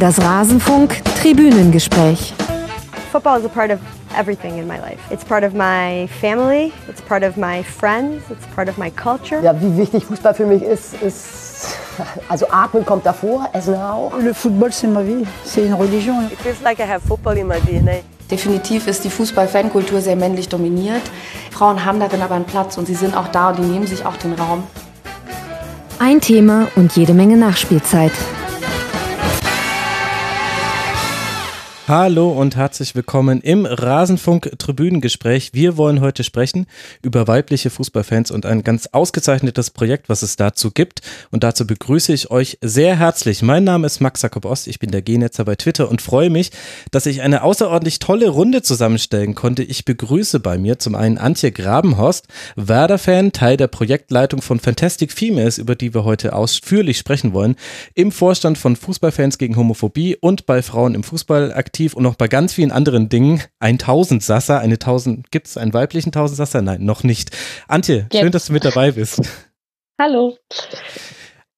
Das Rasenfunk Tribünengespräch. Football is a part of everything in my life. It's part of my family, it's part of my friends, it's part of my culture. Ja, wie wichtig Fußball für mich ist, ist also atmen kommt davor, essen auch. Le football c'est ma vie, c'est une religion. It feels like I have football in my DNA. Definitiv ist die Fußball-Fankultur sehr männlich dominiert. Frauen haben darin aber einen Platz und sie sind auch da und die nehmen sich auch den Raum. Ein Thema und jede Menge Nachspielzeit. Hallo und herzlich willkommen im Rasenfunk Tribünengespräch. Wir wollen heute sprechen über weibliche Fußballfans und ein ganz ausgezeichnetes Projekt, was es dazu gibt. Und dazu begrüße ich euch sehr herzlich. Mein Name ist Max Jakob Ost, ich bin der Genetzer bei Twitter und freue mich, dass ich eine außerordentlich tolle Runde zusammenstellen konnte. Ich begrüße bei mir zum einen Antje Grabenhorst, Werder-Fan, Teil der Projektleitung von Fantastic Females, über die wir heute ausführlich sprechen wollen, im Vorstand von Fußballfans gegen Homophobie und bei Frauen im Fußball aktiv aktiv und noch bei ganz vielen anderen Dingen. Ein Tausendsasser, eine Tausend, gibt es einen weiblichen Tausendsasser? Nein, noch nicht. Antje, Jetzt. schön, dass du mit dabei bist. Hallo.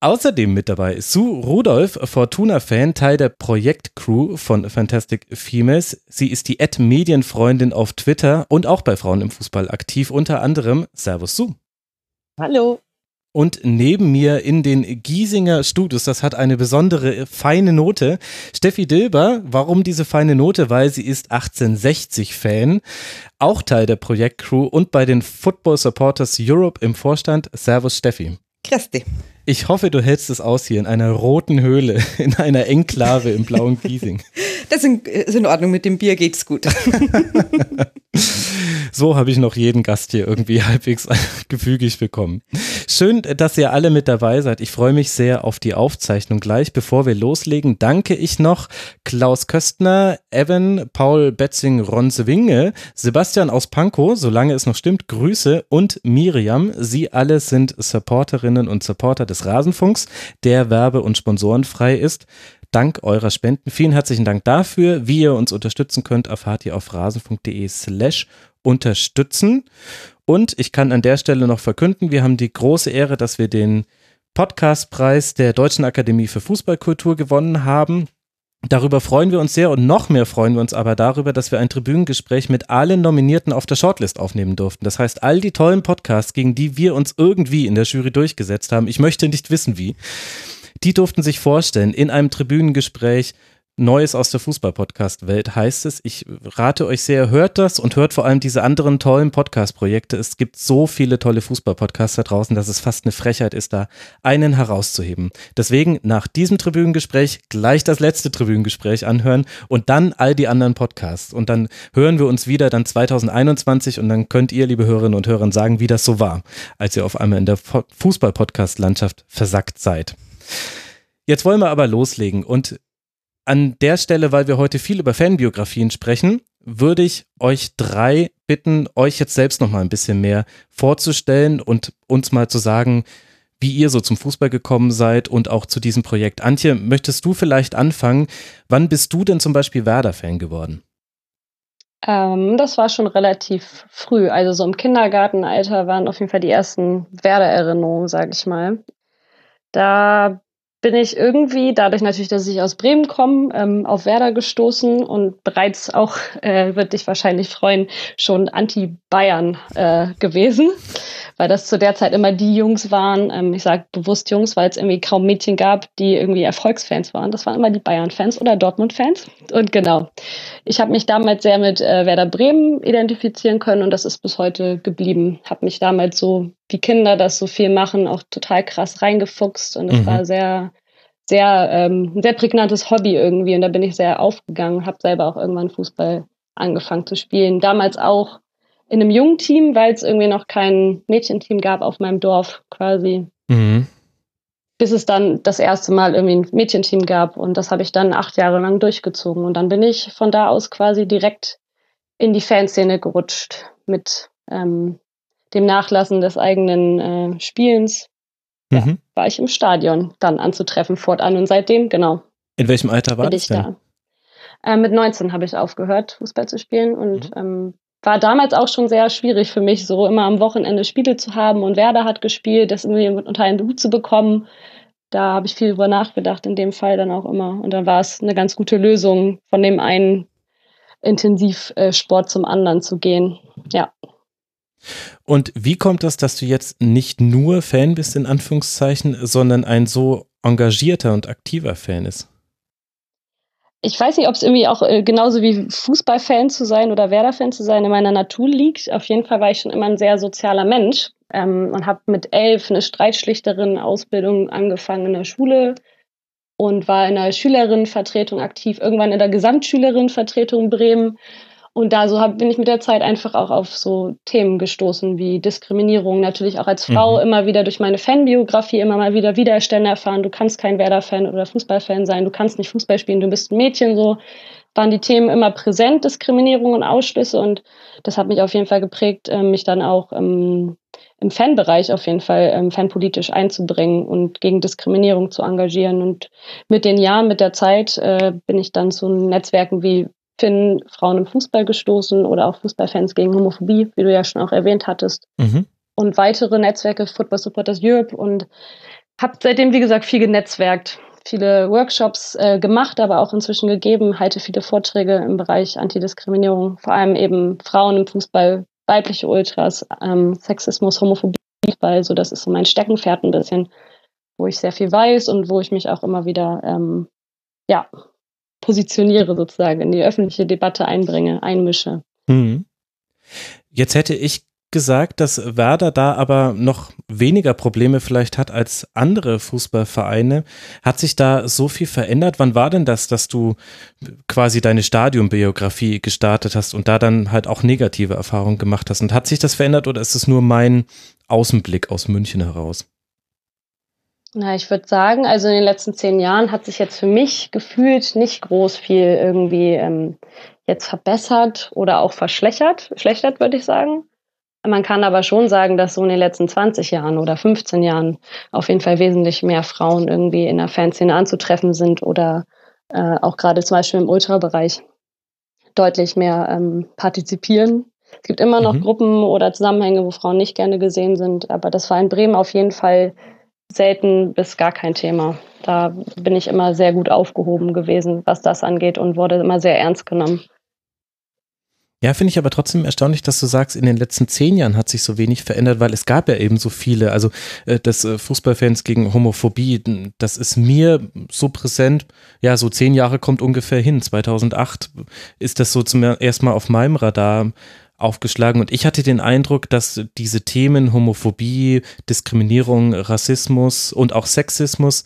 Außerdem mit dabei ist Sue Rudolph, Fortuna-Fan, Teil der Projektcrew von Fantastic Females. Sie ist die Ad-Medienfreundin auf Twitter und auch bei Frauen im Fußball aktiv, unter anderem Servus Sue. Hallo. Und neben mir in den Giesinger Studios, das hat eine besondere feine Note, Steffi Dilber. Warum diese feine Note? Weil sie ist 1860-Fan, auch Teil der Projektcrew und bei den Football Supporters Europe im Vorstand. Servus Steffi. Christi. Ich hoffe, du hältst es aus hier in einer roten Höhle, in einer Enklave im blauen Giesing. Das ist in Ordnung, mit dem Bier geht's gut. so habe ich noch jeden Gast hier irgendwie halbwegs gefügig bekommen. Schön, dass ihr alle mit dabei seid. Ich freue mich sehr auf die Aufzeichnung gleich. Bevor wir loslegen, danke ich noch Klaus Köstner, Evan, Paul Betzing, Ronzewinge, Sebastian aus Pankow, solange es noch stimmt, Grüße und Miriam. Sie alle sind Supporterinnen und Supporter des Rasenfunks, der werbe- und sponsorenfrei ist dank eurer Spenden. Vielen herzlichen Dank dafür. Wie ihr uns unterstützen könnt, erfahrt ihr auf rasenfunk.de slash unterstützen. Und ich kann an der Stelle noch verkünden, wir haben die große Ehre, dass wir den Podcastpreis der Deutschen Akademie für Fußballkultur gewonnen haben. Darüber freuen wir uns sehr und noch mehr freuen wir uns aber darüber, dass wir ein Tribünengespräch mit allen Nominierten auf der Shortlist aufnehmen durften. Das heißt, all die tollen Podcasts, gegen die wir uns irgendwie in der Jury durchgesetzt haben, ich möchte nicht wissen wie, die durften sich vorstellen, in einem Tribünengespräch Neues aus der Fußball-Podcast-Welt heißt es. Ich rate euch sehr, hört das und hört vor allem diese anderen tollen Podcast-Projekte. Es gibt so viele tolle Fußball-Podcasts da draußen, dass es fast eine Frechheit ist, da einen herauszuheben. Deswegen nach diesem Tribünengespräch gleich das letzte Tribünengespräch anhören und dann all die anderen Podcasts. Und dann hören wir uns wieder dann 2021 und dann könnt ihr, liebe Hörerinnen und Hörer, sagen, wie das so war, als ihr auf einmal in der Fußball-Podcast-Landschaft versackt seid. Jetzt wollen wir aber loslegen und an der Stelle, weil wir heute viel über Fanbiografien sprechen, würde ich euch drei bitten, euch jetzt selbst noch mal ein bisschen mehr vorzustellen und uns mal zu sagen, wie ihr so zum Fußball gekommen seid und auch zu diesem Projekt. Antje, möchtest du vielleicht anfangen? Wann bist du denn zum Beispiel Werder-Fan geworden? Ähm, das war schon relativ früh. Also so im Kindergartenalter waren auf jeden Fall die ersten Werder-Erinnerungen, sag ich mal. Da bin ich irgendwie, dadurch natürlich, dass ich aus Bremen komme, ähm, auf Werder gestoßen und bereits auch, äh, wird dich wahrscheinlich freuen, schon Anti-Bayern äh, gewesen, weil das zu der Zeit immer die Jungs waren, ähm, ich sage bewusst Jungs, weil es irgendwie kaum Mädchen gab, die irgendwie Erfolgsfans waren. Das waren immer die Bayern-Fans oder Dortmund-Fans. Und genau, ich habe mich damals sehr mit äh, Werder Bremen identifizieren können und das ist bis heute geblieben. Habe mich damals so, wie Kinder das so viel machen, auch total krass reingefuchst und es mhm. war sehr, sehr, ähm, sehr prägnantes Hobby irgendwie und da bin ich sehr aufgegangen, habe selber auch irgendwann Fußball angefangen zu spielen. Damals auch in einem jungen Team, weil es irgendwie noch kein Mädchenteam gab auf meinem Dorf quasi. Mhm bis es dann das erste Mal irgendwie ein Mädchenteam gab. Und das habe ich dann acht Jahre lang durchgezogen. Und dann bin ich von da aus quasi direkt in die Fanszene gerutscht mit ähm, dem Nachlassen des eigenen äh, Spielens. Ja, mhm. war ich im Stadion dann anzutreffen fortan und seitdem, genau. In welchem Alter war das denn? Da. Äh, mit 19 habe ich aufgehört, Fußball zu spielen und mhm. ähm, war damals auch schon sehr schwierig für mich, so immer am Wochenende Spiele zu haben und Werder hat gespielt, das irgendwie unter einen Hut zu bekommen, da habe ich viel drüber nachgedacht, in dem Fall dann auch immer. Und dann war es eine ganz gute Lösung, von dem einen Intensivsport zum anderen zu gehen. Ja. Und wie kommt das, dass du jetzt nicht nur Fan bist, in Anführungszeichen, sondern ein so engagierter und aktiver Fan ist? Ich weiß nicht, ob es irgendwie auch äh, genauso wie Fußballfan zu sein oder Werder-Fan zu sein in meiner Natur liegt. Auf jeden Fall war ich schon immer ein sehr sozialer Mensch ähm, und habe mit elf eine Streitschlichterin-Ausbildung angefangen in der Schule und war in der Schülerinnenvertretung aktiv, irgendwann in der Gesamtschülerinnenvertretung Bremen und da so hab, bin ich mit der Zeit einfach auch auf so Themen gestoßen wie Diskriminierung, natürlich auch als Frau mhm. immer wieder durch meine Fanbiografie immer mal wieder Widerstände erfahren. Du kannst kein Werder-Fan oder Fußballfan sein, du kannst nicht Fußball spielen, du bist ein Mädchen so. Waren die Themen immer präsent, Diskriminierung und Ausschlüsse und das hat mich auf jeden Fall geprägt, ähm, mich dann auch ähm, im Fanbereich auf jeden Fall ähm, fanpolitisch einzubringen und gegen Diskriminierung zu engagieren. Und mit den Jahren, mit der Zeit äh, bin ich dann zu Netzwerken wie Finn Frauen im Fußball gestoßen oder auch Fußballfans gegen Homophobie, wie du ja schon auch erwähnt hattest. Mhm. Und weitere Netzwerke, Football Supporters Europe und habe seitdem, wie gesagt, viel genetzwerkt, viele Workshops äh, gemacht, aber auch inzwischen gegeben, halte viele Vorträge im Bereich Antidiskriminierung, vor allem eben Frauen im Fußball, weibliche Ultras, ähm, Sexismus, Homophobie, weil so das ist so mein Steckenpferd ein bisschen, wo ich sehr viel weiß und wo ich mich auch immer wieder ähm, ja positioniere sozusagen, in die öffentliche Debatte einbringe, einmische. Mhm. Jetzt hätte ich gesagt, dass Werder da aber noch weniger Probleme vielleicht hat als andere Fußballvereine. Hat sich da so viel verändert? Wann war denn das, dass du quasi deine Stadionbiografie gestartet hast und da dann halt auch negative Erfahrungen gemacht hast? Und hat sich das verändert oder ist es nur mein Außenblick aus München heraus? Na, ich würde sagen, also in den letzten zehn Jahren hat sich jetzt für mich gefühlt nicht groß viel irgendwie ähm, jetzt verbessert oder auch verschlechtert. Verschlechtert würde ich sagen. Man kann aber schon sagen, dass so in den letzten 20 Jahren oder 15 Jahren auf jeden Fall wesentlich mehr Frauen irgendwie in der Fanszene anzutreffen sind oder äh, auch gerade zum Beispiel im Ultrabereich deutlich mehr ähm, partizipieren. Es gibt immer noch mhm. Gruppen oder Zusammenhänge, wo Frauen nicht gerne gesehen sind, aber das war in Bremen auf jeden Fall selten bis gar kein Thema. Da bin ich immer sehr gut aufgehoben gewesen, was das angeht und wurde immer sehr ernst genommen. Ja, finde ich aber trotzdem erstaunlich, dass du sagst, in den letzten zehn Jahren hat sich so wenig verändert, weil es gab ja eben so viele. Also äh, das äh, Fußballfans gegen Homophobie, das ist mir so präsent. Ja, so zehn Jahre kommt ungefähr hin. 2008 ist das so zum ersten Mal auf meinem Radar aufgeschlagen und ich hatte den Eindruck, dass diese Themen Homophobie, Diskriminierung, Rassismus und auch Sexismus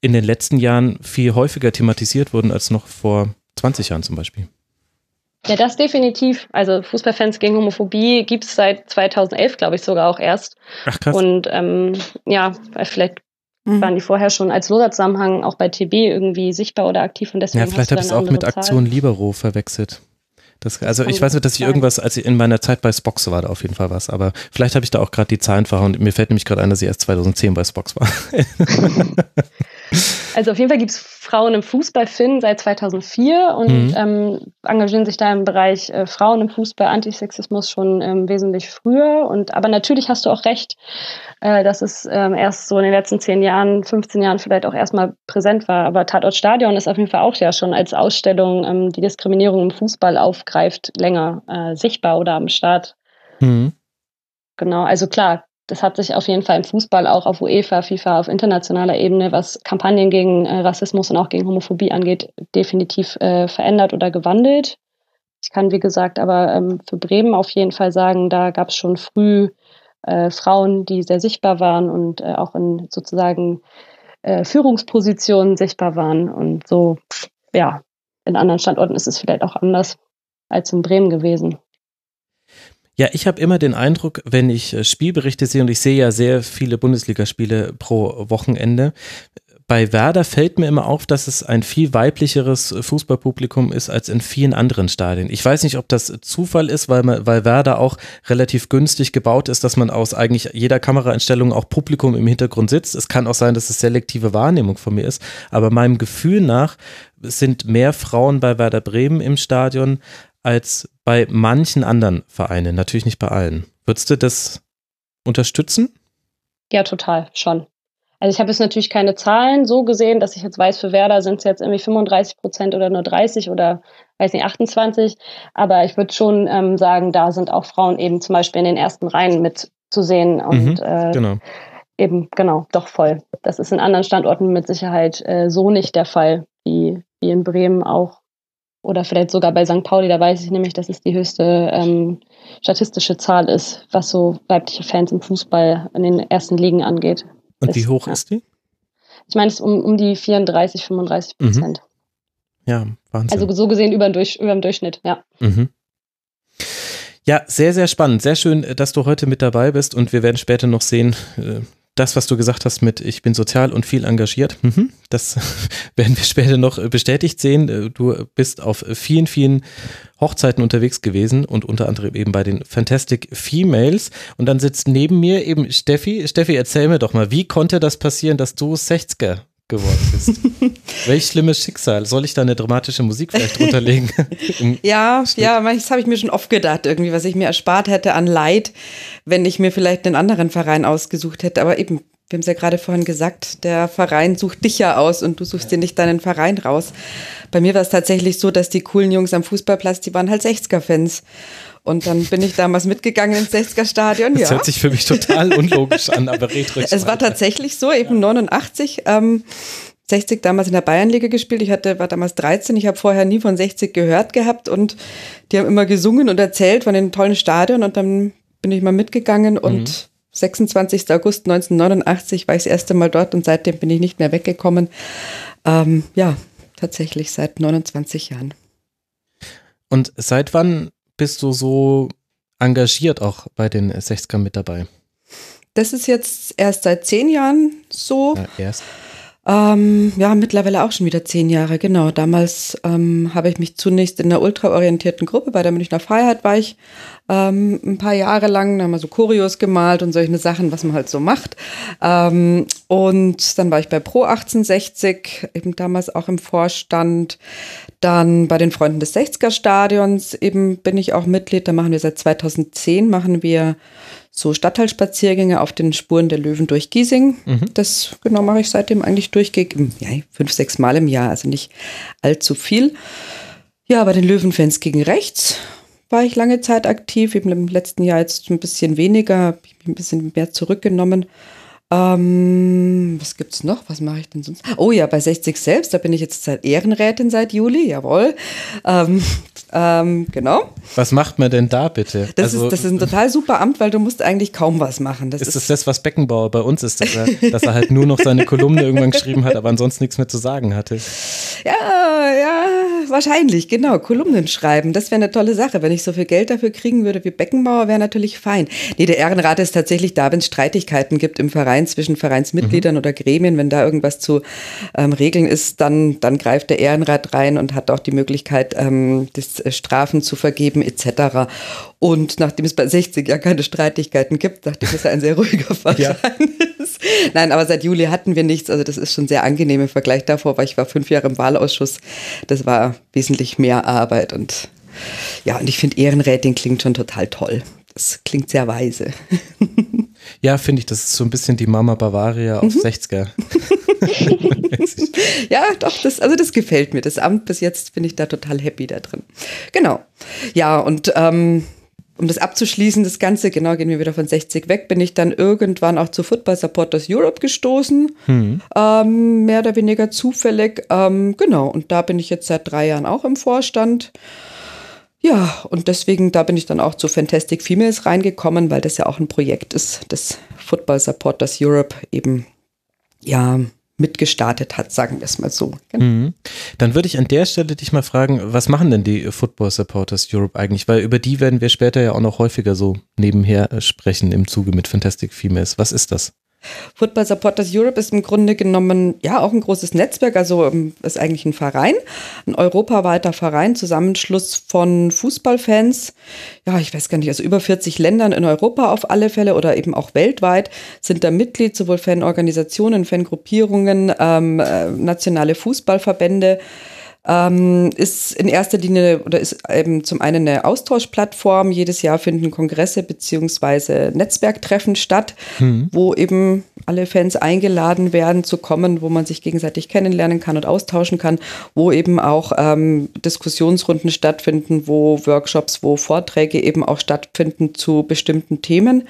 in den letzten Jahren viel häufiger thematisiert wurden als noch vor 20 Jahren zum Beispiel. Ja, das definitiv. Also Fußballfans gegen Homophobie gibt es seit 2011, glaube ich, sogar auch erst. Ach krass. Und ähm, ja, vielleicht mhm. waren die vorher schon als Loser-Zusammenhang auch bei TB irgendwie sichtbar oder aktiv und deswegen. Ja, vielleicht habe ich es auch mit Aktion Libero verwechselt. Das, also ich weiß nicht, dass ich irgendwas, als ich in meiner Zeit bei Spox war, da auf jeden Fall was, aber vielleicht habe ich da auch gerade die Zahlen verhauen. Mir fällt nämlich gerade ein, dass ich erst 2010 bei Spox war. Also auf jeden Fall gibt es Frauen im Fußball Finn seit 2004 und mhm. ähm, engagieren sich da im Bereich äh, Frauen im Fußball, Antisexismus schon ähm, wesentlich früher. Und aber natürlich hast du auch recht, äh, dass es ähm, erst so in den letzten zehn Jahren, 15 Jahren vielleicht auch erstmal präsent war. Aber Tatort Stadion ist auf jeden Fall auch ja schon als Ausstellung, ähm, die Diskriminierung im Fußball aufgreift, länger äh, sichtbar oder am Start. Mhm. Genau, also klar, das hat sich auf jeden Fall im Fußball auch auf UEFA, FIFA, auf internationaler Ebene, was Kampagnen gegen äh, Rassismus und auch gegen Homophobie angeht, definitiv äh, verändert oder gewandelt. Ich kann, wie gesagt, aber ähm, für Bremen auf jeden Fall sagen, da gab es schon früh äh, Frauen, die sehr sichtbar waren und äh, auch in sozusagen äh, Führungspositionen sichtbar waren. Und so, ja, in anderen Standorten ist es vielleicht auch anders als in Bremen gewesen. Ja, ich habe immer den Eindruck, wenn ich äh, Spielberichte sehe, und ich sehe ja sehr viele Bundesligaspiele pro Wochenende, bei Werder fällt mir immer auf, dass es ein viel weiblicheres Fußballpublikum ist als in vielen anderen Stadien. Ich weiß nicht, ob das Zufall ist, weil, man, weil Werder auch relativ günstig gebaut ist, dass man aus eigentlich jeder Kameraeinstellung auch Publikum im Hintergrund sitzt. Es kann auch sein, dass es selektive Wahrnehmung von mir ist, aber meinem Gefühl nach sind mehr Frauen bei Werder Bremen im Stadion als bei manchen anderen Vereinen, natürlich nicht bei allen. Würdest du das unterstützen? Ja, total, schon. Also ich habe jetzt natürlich keine Zahlen so gesehen, dass ich jetzt weiß, für Werder sind es jetzt irgendwie 35 Prozent oder nur 30 oder weiß nicht, 28. Aber ich würde schon ähm, sagen, da sind auch Frauen eben zum Beispiel in den ersten Reihen mit zu sehen und Mhm, äh, genau. eben genau doch voll. Das ist in anderen Standorten mit Sicherheit äh, so nicht der Fall wie, wie in Bremen auch. Oder vielleicht sogar bei St. Pauli, da weiß ich nämlich, dass es die höchste ähm, statistische Zahl ist, was so weibliche Fans im Fußball in den ersten Ligen angeht. Und wie hoch ist die? Ich meine, es ist um, um die 34, 35 Mhm. Prozent. Ja, Wahnsinn. Also so gesehen über, Durch, über dem Durchschnitt, ja. Mhm. Ja, sehr, sehr spannend. Sehr schön, äh, dass du heute mit dabei bist und wir werden später noch sehen, äh, das, was du gesagt hast mit ich bin sozial und viel engagiert, mhm, das werden wir später noch äh, bestätigt sehen. Äh, Du bist auf vielen, vielen Hochzeiten unterwegs gewesen und unter anderem eben bei den Fantastic Females. Und dann sitzt neben mir eben Steffi. Steffi, erzähl mir doch mal, wie konnte das passieren, dass du 60er geworden bist? Welch schlimmes Schicksal. Soll ich da eine dramatische Musik vielleicht runterlegen? Im Ja, ja, das habe ich mir schon oft gedacht, irgendwie, was ich mir erspart hätte an Leid, wenn ich mir vielleicht einen anderen Verein ausgesucht hätte. Aber eben, wir haben es ja gerade vorhin gesagt, der Verein sucht dich ja aus und du suchst dir nicht deinen Verein raus. Bei mir war es tatsächlich so, dass die coolen Jungs am Fußballplatz, die waren halt 60er-Fans. Und dann bin ich damals mitgegangen ins 60er-Stadion. Das ja. hört sich für mich total unlogisch an, aber red ruhig Es war tatsächlich so, eben 89, ähm, 60 damals in der Bayernliga gespielt. Ich hatte, war damals 13. Ich habe vorher nie von 60 gehört gehabt und die haben immer gesungen und erzählt von den tollen Stadion und dann bin ich mal mitgegangen und 26. August 1989 war ich das erste Mal dort und seitdem bin ich nicht mehr weggekommen. Ähm, ja, tatsächlich seit 29 Jahren. Und seit wann bist du so engagiert auch bei den 60ern mit dabei? Das ist jetzt erst seit zehn Jahren so. Ja, erst. Ähm, ja, mittlerweile auch schon wieder zehn Jahre, genau. Damals ähm, habe ich mich zunächst in einer ultraorientierten Gruppe bei der Münchner Freiheit war ich ähm, ein paar Jahre lang, da haben wir so Choreos gemalt und solche Sachen, was man halt so macht. Ähm, und dann war ich bei Pro 1860, eben damals auch im Vorstand. Dann bei den Freunden des 60er Stadions eben bin ich auch Mitglied. Da machen wir seit 2010 machen wir so Stadtteilspaziergänge auf den Spuren der Löwen durch Giesing. Das genau mache ich seitdem eigentlich durchgehend, ja, fünf, sechs Mal im Jahr, also nicht allzu viel. Ja, bei den Löwenfans gegen rechts war ich lange Zeit aktiv, eben im letzten Jahr jetzt ein bisschen weniger, habe ich mich ein bisschen mehr zurückgenommen. Ähm, was gibt's noch? Was mache ich denn sonst? Oh ja, bei 60 selbst, da bin ich jetzt seit Ehrenrätin seit Juli, jawohl. Ähm, ähm, genau. Was macht man denn da bitte? Das, ist, das ist ein total super Amt, weil du musst eigentlich kaum was machen. Das ist das das, was Beckenbauer bei uns ist, dass er, dass er halt nur noch seine Kolumne irgendwann geschrieben hat, aber ansonsten nichts mehr zu sagen hatte? Ja, ja, wahrscheinlich, genau. Kolumnen schreiben, das wäre eine tolle Sache. Wenn ich so viel Geld dafür kriegen würde wie Beckenbauer, wäre natürlich fein. Nee, der Ehrenrat ist tatsächlich da, wenn es Streitigkeiten gibt im Verein zwischen Vereinsmitgliedern oder Gremien, wenn da irgendwas zu ähm, regeln ist, dann, dann greift der Ehrenrat rein und hat auch die Möglichkeit, ähm, das äh, Strafen zu vergeben etc. Und nachdem es bei 60 ja keine Streitigkeiten gibt, dachte ich, dass er ein sehr ruhiger Verein Ja. ist. Nein, aber seit Juli hatten wir nichts. Also das ist schon sehr angenehm im Vergleich davor, weil ich war fünf Jahre im Wahlausschuss. Das war wesentlich mehr Arbeit und ja, und ich finde Ehrenrätin klingt schon total toll. Das klingt sehr weise. Ja, finde ich, das ist so ein bisschen die Mama Bavaria auf 60er. Ja, doch, das, also das gefällt mir. Das Amt bis jetzt bin ich da total happy da drin. Genau. Ja, und ähm, um das abzuschließen, das Ganze, genau, gehen wir wieder von 60 weg, bin ich dann irgendwann auch zu Football Supporters Europe gestoßen. Ähm, mehr oder weniger zufällig. Ähm, genau, und da bin ich jetzt seit drei Jahren auch im Vorstand. Ja, und deswegen, da bin ich dann auch zu Fantastic Females reingekommen, weil das ja auch ein Projekt ist, das Football Supporters Europe eben, ja, mitgestartet hat, sagen wir es mal so. Genau. Mhm. Dann würde ich an der Stelle dich mal fragen, was machen denn die Football Supporters Europe eigentlich? Weil über die werden wir später ja auch noch häufiger so nebenher äh, sprechen im Zuge mit Fantastic Females. Was ist das? Football Supporters Europe ist im Grunde genommen ja auch ein großes Netzwerk, also ähm, ist eigentlich ein Verein, ein europaweiter Verein, Zusammenschluss von Fußballfans. Ja, ich weiß gar nicht, also über 40 Ländern in Europa auf alle Fälle oder eben auch weltweit sind da Mitglied, sowohl Fanorganisationen, Fangruppierungen, ähm, äh, nationale Fußballverbände. Ähm, ist in erster Linie oder ist eben zum einen eine Austauschplattform. Jedes Jahr finden Kongresse beziehungsweise Netzwerktreffen statt, wo eben alle Fans eingeladen werden zu kommen, wo man sich gegenseitig kennenlernen kann und austauschen kann, wo eben auch ähm, Diskussionsrunden stattfinden, wo Workshops, wo Vorträge eben auch stattfinden zu bestimmten Themen,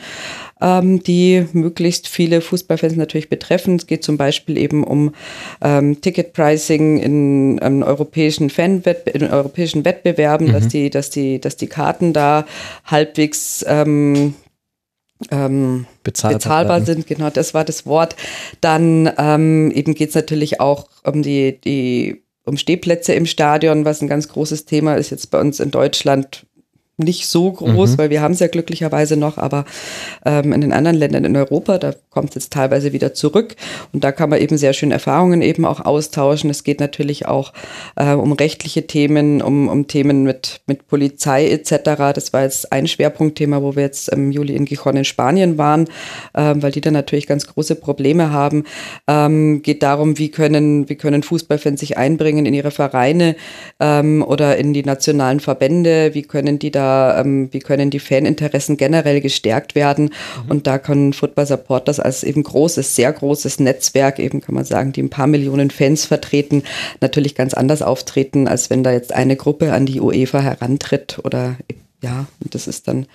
ähm, die möglichst viele Fußballfans natürlich betreffen. Es geht zum Beispiel eben um ähm, Ticketpricing in, in europäischen Fanwettbe in europäischen Wettbewerben, mhm. dass die, dass die, dass die Karten da halbwegs ähm, ähm, bezahlbar, bezahlbar sind, genau, das war das Wort. Dann ähm, eben geht es natürlich auch um die, die um Stehplätze im Stadion, was ein ganz großes Thema ist jetzt bei uns in Deutschland nicht so groß, mhm. weil wir haben es ja glücklicherweise noch, aber ähm, in den anderen Ländern in Europa, da kommt es jetzt teilweise wieder zurück und da kann man eben sehr schön Erfahrungen eben auch austauschen. Es geht natürlich auch äh, um rechtliche Themen, um, um Themen mit, mit Polizei etc. Das war jetzt ein Schwerpunktthema, wo wir jetzt im Juli in Gijon in Spanien waren, ähm, weil die da natürlich ganz große Probleme haben. Ähm, geht darum, wie können, wie können Fußballfans sich einbringen in ihre Vereine ähm, oder in die nationalen Verbände, wie können die da ähm, wie können die Faninteressen generell gestärkt werden. Mhm. Und da können Football Supporters als eben großes, sehr großes Netzwerk, eben kann man sagen, die ein paar Millionen Fans vertreten, natürlich ganz anders auftreten, als wenn da jetzt eine Gruppe an die UEFA herantritt oder ja, und das ist dann,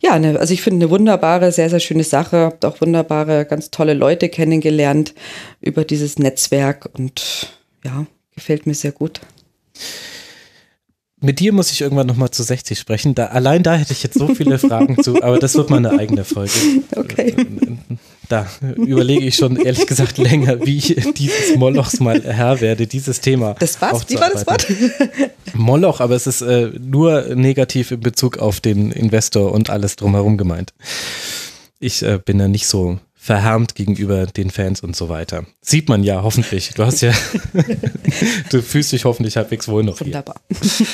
ja, eine, also ich finde eine wunderbare, sehr, sehr schöne Sache. Habt auch wunderbare, ganz tolle Leute kennengelernt über dieses Netzwerk und ja, gefällt mir sehr gut mit dir muss ich irgendwann nochmal zu 60 sprechen. Da, allein da hätte ich jetzt so viele Fragen zu, aber das wird mal eine eigene Folge. Okay. Da überlege ich schon ehrlich gesagt länger, wie ich dieses Molochs mal Herr werde, dieses Thema. Das war's? Wie war das Wort? Moloch, aber es ist äh, nur negativ in Bezug auf den Investor und alles drumherum gemeint. Ich äh, bin da nicht so verhärmt gegenüber den Fans und so weiter. Sieht man ja hoffentlich. Du hast ja, du fühlst dich hoffentlich halbwegs wohl noch Wunderbar. Hier.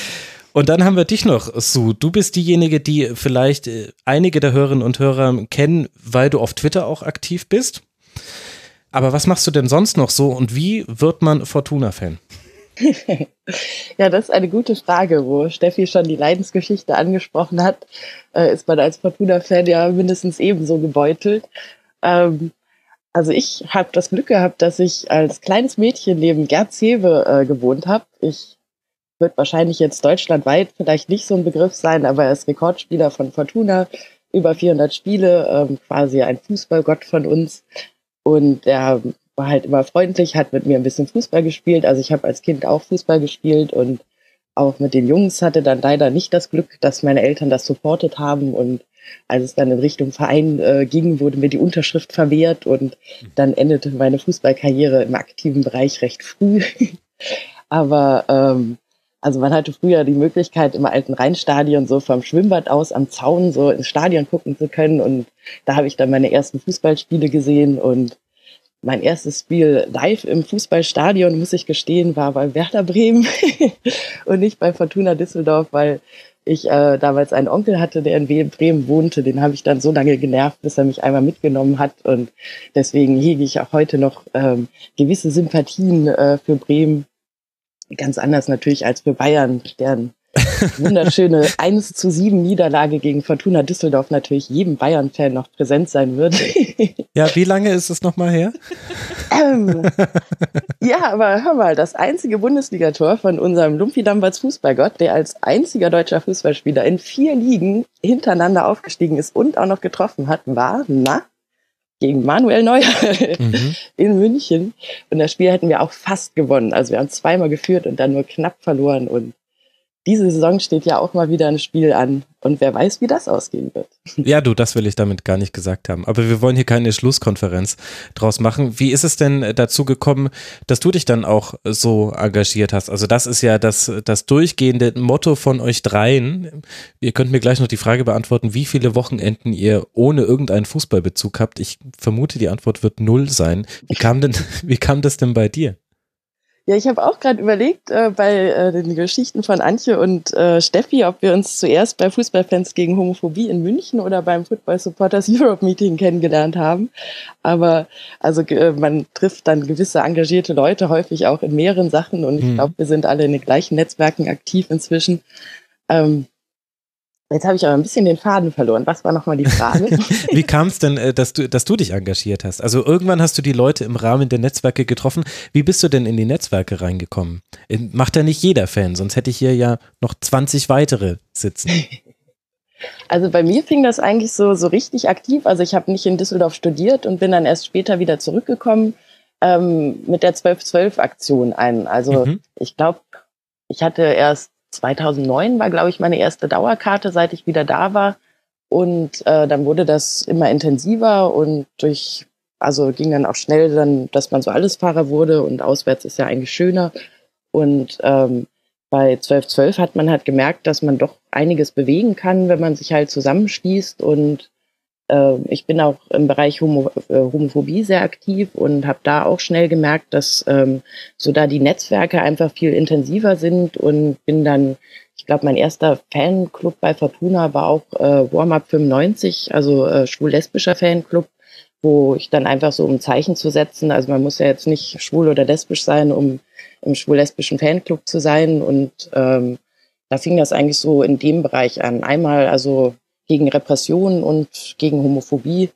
Und dann haben wir dich noch, Sue. Du bist diejenige, die vielleicht äh, einige der Hörerinnen und Hörer kennen, weil du auf Twitter auch aktiv bist. Aber was machst du denn sonst noch so und wie wird man Fortuna-Fan? ja, das ist eine gute Frage, wo Steffi schon die Leidensgeschichte angesprochen hat. Äh, ist man als Fortuna-Fan ja mindestens ebenso gebeutelt. Ähm, also ich habe das Glück gehabt, dass ich als kleines Mädchen neben Gerd Zewe äh, gewohnt habe. Ich wird wahrscheinlich jetzt deutschlandweit vielleicht nicht so ein Begriff sein, aber er ist Rekordspieler von Fortuna, über 400 Spiele, ähm, quasi ein Fußballgott von uns. Und er war halt immer freundlich, hat mit mir ein bisschen Fußball gespielt. Also ich habe als Kind auch Fußball gespielt und auch mit den Jungs hatte dann leider nicht das Glück, dass meine Eltern das supportet haben und als es dann in Richtung Verein äh, ging, wurde mir die Unterschrift verwehrt und dann endete meine Fußballkarriere im aktiven Bereich recht früh. Aber ähm, also man hatte früher die Möglichkeit, im alten Rheinstadion so vom Schwimmbad aus am Zaun so ins Stadion gucken zu können. Und da habe ich dann meine ersten Fußballspiele gesehen. Und mein erstes Spiel live im Fußballstadion, muss ich gestehen, war bei Werder Bremen und nicht bei Fortuna Düsseldorf, weil ich äh, damals einen Onkel hatte, der in Bremen wohnte. Den habe ich dann so lange genervt, bis er mich einmal mitgenommen hat. Und deswegen hege ich auch heute noch ähm, gewisse Sympathien äh, für Bremen. Ganz anders natürlich als für Bayern, deren wunderschöne 1 zu 7 Niederlage gegen Fortuna Düsseldorf natürlich jedem Bayern-Fan noch präsent sein wird. ja, wie lange ist es nochmal her? Ähm, ja, aber hör mal, das einzige Bundesligator von unserem Lumpi Damberts Fußballgott, der als einziger deutscher Fußballspieler in vier Ligen hintereinander aufgestiegen ist und auch noch getroffen hat, war, na, gegen Manuel Neuer mhm. in München. Und das Spiel hätten wir auch fast gewonnen. Also wir haben zweimal geführt und dann nur knapp verloren und diese Saison steht ja auch mal wieder ein Spiel an und wer weiß, wie das ausgehen wird. Ja, du, das will ich damit gar nicht gesagt haben. Aber wir wollen hier keine Schlusskonferenz draus machen. Wie ist es denn dazu gekommen, dass du dich dann auch so engagiert hast? Also das ist ja das, das durchgehende Motto von euch dreien. Ihr könnt mir gleich noch die Frage beantworten, wie viele Wochenenden ihr ohne irgendeinen Fußballbezug habt. Ich vermute, die Antwort wird null sein. Wie kam denn, wie kam das denn bei dir? Ja, ich habe auch gerade überlegt äh, bei äh, den Geschichten von Antje und äh, Steffi, ob wir uns zuerst bei Fußballfans gegen Homophobie in München oder beim Football Supporters Europe Meeting kennengelernt haben. Aber also äh, man trifft dann gewisse engagierte Leute häufig auch in mehreren Sachen und ich mhm. glaube, wir sind alle in den gleichen Netzwerken aktiv inzwischen. Ähm, Jetzt habe ich aber ein bisschen den Faden verloren. Was war nochmal die Frage? Wie kam es denn, äh, dass du, dass du dich engagiert hast? Also irgendwann hast du die Leute im Rahmen der Netzwerke getroffen. Wie bist du denn in die Netzwerke reingekommen? Macht ja nicht jeder Fan, sonst hätte ich hier ja noch 20 weitere sitzen. Also bei mir fing das eigentlich so, so richtig aktiv. Also ich habe nicht in Düsseldorf studiert und bin dann erst später wieder zurückgekommen ähm, mit der 12-12-Aktion ein. Also mhm. ich glaube, ich hatte erst 2009 war, glaube ich, meine erste Dauerkarte, seit ich wieder da war. Und äh, dann wurde das immer intensiver und durch, also ging dann auch schnell dann, dass man so Allesfahrer wurde und auswärts ist ja eigentlich schöner. Und ähm, bei 1212 hat man halt gemerkt, dass man doch einiges bewegen kann, wenn man sich halt zusammenschließt. Und ich bin auch im Bereich Homo, äh, Homophobie sehr aktiv und habe da auch schnell gemerkt, dass ähm, so da die Netzwerke einfach viel intensiver sind und bin dann ich glaube, mein erster Fanclub bei Fortuna war auch äh, Warm-Up 95, also äh, schwul-lesbischer Fanclub, wo ich dann einfach so um Zeichen zu setzen, also man muss ja jetzt nicht schwul oder lesbisch sein, um im schwul-lesbischen Fanclub zu sein. Und ähm, da fing das eigentlich so in dem Bereich an. Einmal also gegen Repression und gegen Homophobie.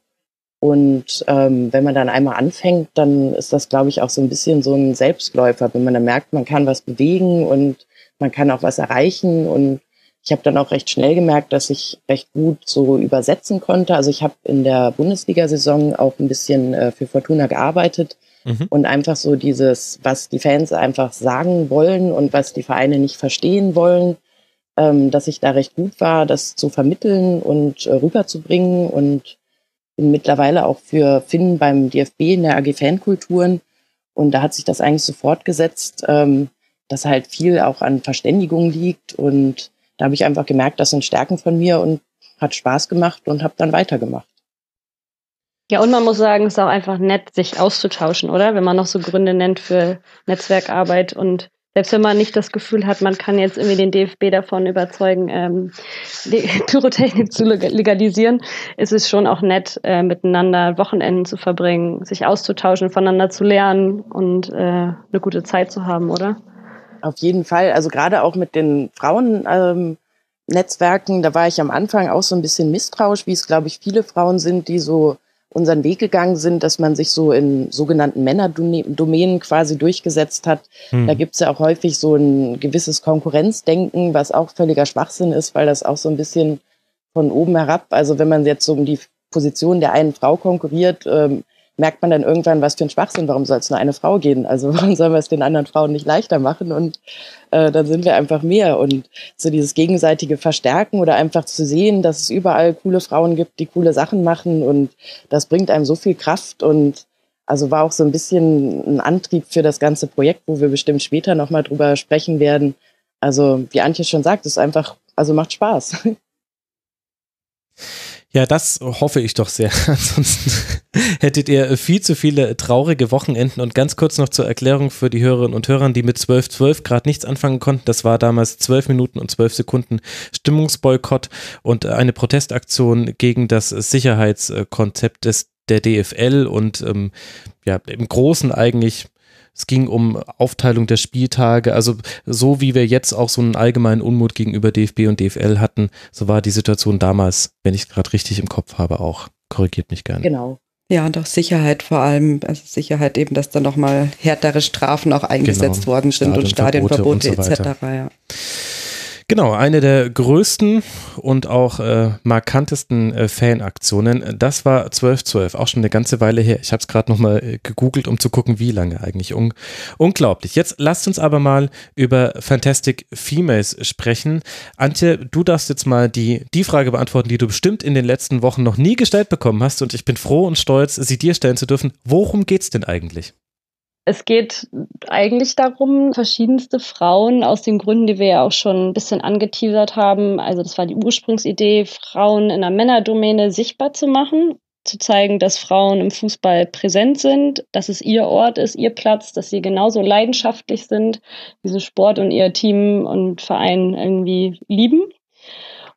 Und ähm, wenn man dann einmal anfängt, dann ist das, glaube ich, auch so ein bisschen so ein Selbstläufer, wenn man dann merkt, man kann was bewegen und man kann auch was erreichen. Und ich habe dann auch recht schnell gemerkt, dass ich recht gut so übersetzen konnte. Also ich habe in der Bundesliga-Saison auch ein bisschen äh, für Fortuna gearbeitet mhm. und einfach so dieses, was die Fans einfach sagen wollen und was die Vereine nicht verstehen wollen, ähm, dass ich da recht gut war, das zu vermitteln und äh, rüberzubringen und bin mittlerweile auch für Finn beim DFB in der AG Fankulturen und da hat sich das eigentlich so fortgesetzt, ähm, dass halt viel auch an Verständigung liegt und da habe ich einfach gemerkt, das sind Stärken von mir und hat Spaß gemacht und habe dann weitergemacht. Ja, und man muss sagen, es ist auch einfach nett, sich auszutauschen, oder? Wenn man noch so Gründe nennt für Netzwerkarbeit und selbst wenn man nicht das Gefühl hat, man kann jetzt irgendwie den DFB davon überzeugen, ähm, die Pyrotechnik zu legalisieren, ist es schon auch nett, äh, miteinander Wochenenden zu verbringen, sich auszutauschen, voneinander zu lernen und äh, eine gute Zeit zu haben, oder? Auf jeden Fall. Also gerade auch mit den Frauen. Ähm, Netzwerken, da war ich am Anfang auch so ein bisschen misstrauisch, wie es, glaube ich, viele Frauen sind, die so unseren Weg gegangen sind, dass man sich so in sogenannten Männerdomänen quasi durchgesetzt hat. Hm. Da gibt's ja auch häufig so ein gewisses Konkurrenzdenken, was auch völliger Schwachsinn ist, weil das auch so ein bisschen von oben herab, also wenn man jetzt so um die Position der einen Frau konkurriert, ähm, merkt man dann irgendwann, was für ein Schwachsinn, warum soll es nur eine Frau gehen? Also warum sollen wir es den anderen Frauen nicht leichter machen? Und äh, dann sind wir einfach mehr. Und so dieses gegenseitige Verstärken oder einfach zu sehen, dass es überall coole Frauen gibt, die coole Sachen machen und das bringt einem so viel Kraft und also war auch so ein bisschen ein Antrieb für das ganze Projekt, wo wir bestimmt später nochmal drüber sprechen werden. Also wie Antje schon sagt, es einfach, also macht Spaß. Ja, das hoffe ich doch sehr. Ansonsten hättet ihr viel zu viele traurige Wochenenden. Und ganz kurz noch zur Erklärung für die Hörerinnen und Hörer, die mit 12.12 12 gerade nichts anfangen konnten. Das war damals 12 Minuten und 12 Sekunden Stimmungsboykott und eine Protestaktion gegen das Sicherheitskonzept des der DFL und ähm, ja, im Großen eigentlich es ging um Aufteilung der Spieltage. Also so wie wir jetzt auch so einen allgemeinen Unmut gegenüber DFB und DFL hatten, so war die Situation damals, wenn ich es gerade richtig im Kopf habe, auch. Korrigiert mich gerne. Genau. Ja, und auch Sicherheit vor allem, also Sicherheit eben, dass da nochmal härtere Strafen auch eingesetzt genau. worden sind und Stadionverbote und so etc. Ja. Genau, eine der größten und auch äh, markantesten äh, Fanaktionen, das war 1212, auch schon eine ganze Weile her. Ich habe es gerade nochmal äh, gegoogelt, um zu gucken, wie lange eigentlich. Un unglaublich. Jetzt lasst uns aber mal über Fantastic Females sprechen. Antje, du darfst jetzt mal die, die Frage beantworten, die du bestimmt in den letzten Wochen noch nie gestellt bekommen hast und ich bin froh und stolz, sie dir stellen zu dürfen. Worum geht's denn eigentlich? Es geht eigentlich darum, verschiedenste Frauen aus den Gründen, die wir ja auch schon ein bisschen angeteasert haben. Also das war die Ursprungsidee, Frauen in der Männerdomäne sichtbar zu machen, zu zeigen, dass Frauen im Fußball präsent sind, dass es ihr Ort ist, ihr Platz, dass sie genauso leidenschaftlich sind, diesen Sport und ihr Team und Verein irgendwie lieben.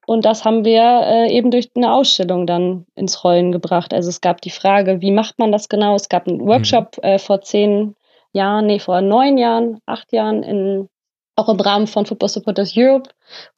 Und das haben wir äh, eben durch eine Ausstellung dann ins Rollen gebracht. Also es gab die Frage, wie macht man das genau? Es gab einen Workshop mhm. äh, vor zehn Jahren, nee, vor neun Jahren, acht Jahren in auch im Rahmen von Football Supporters Europe,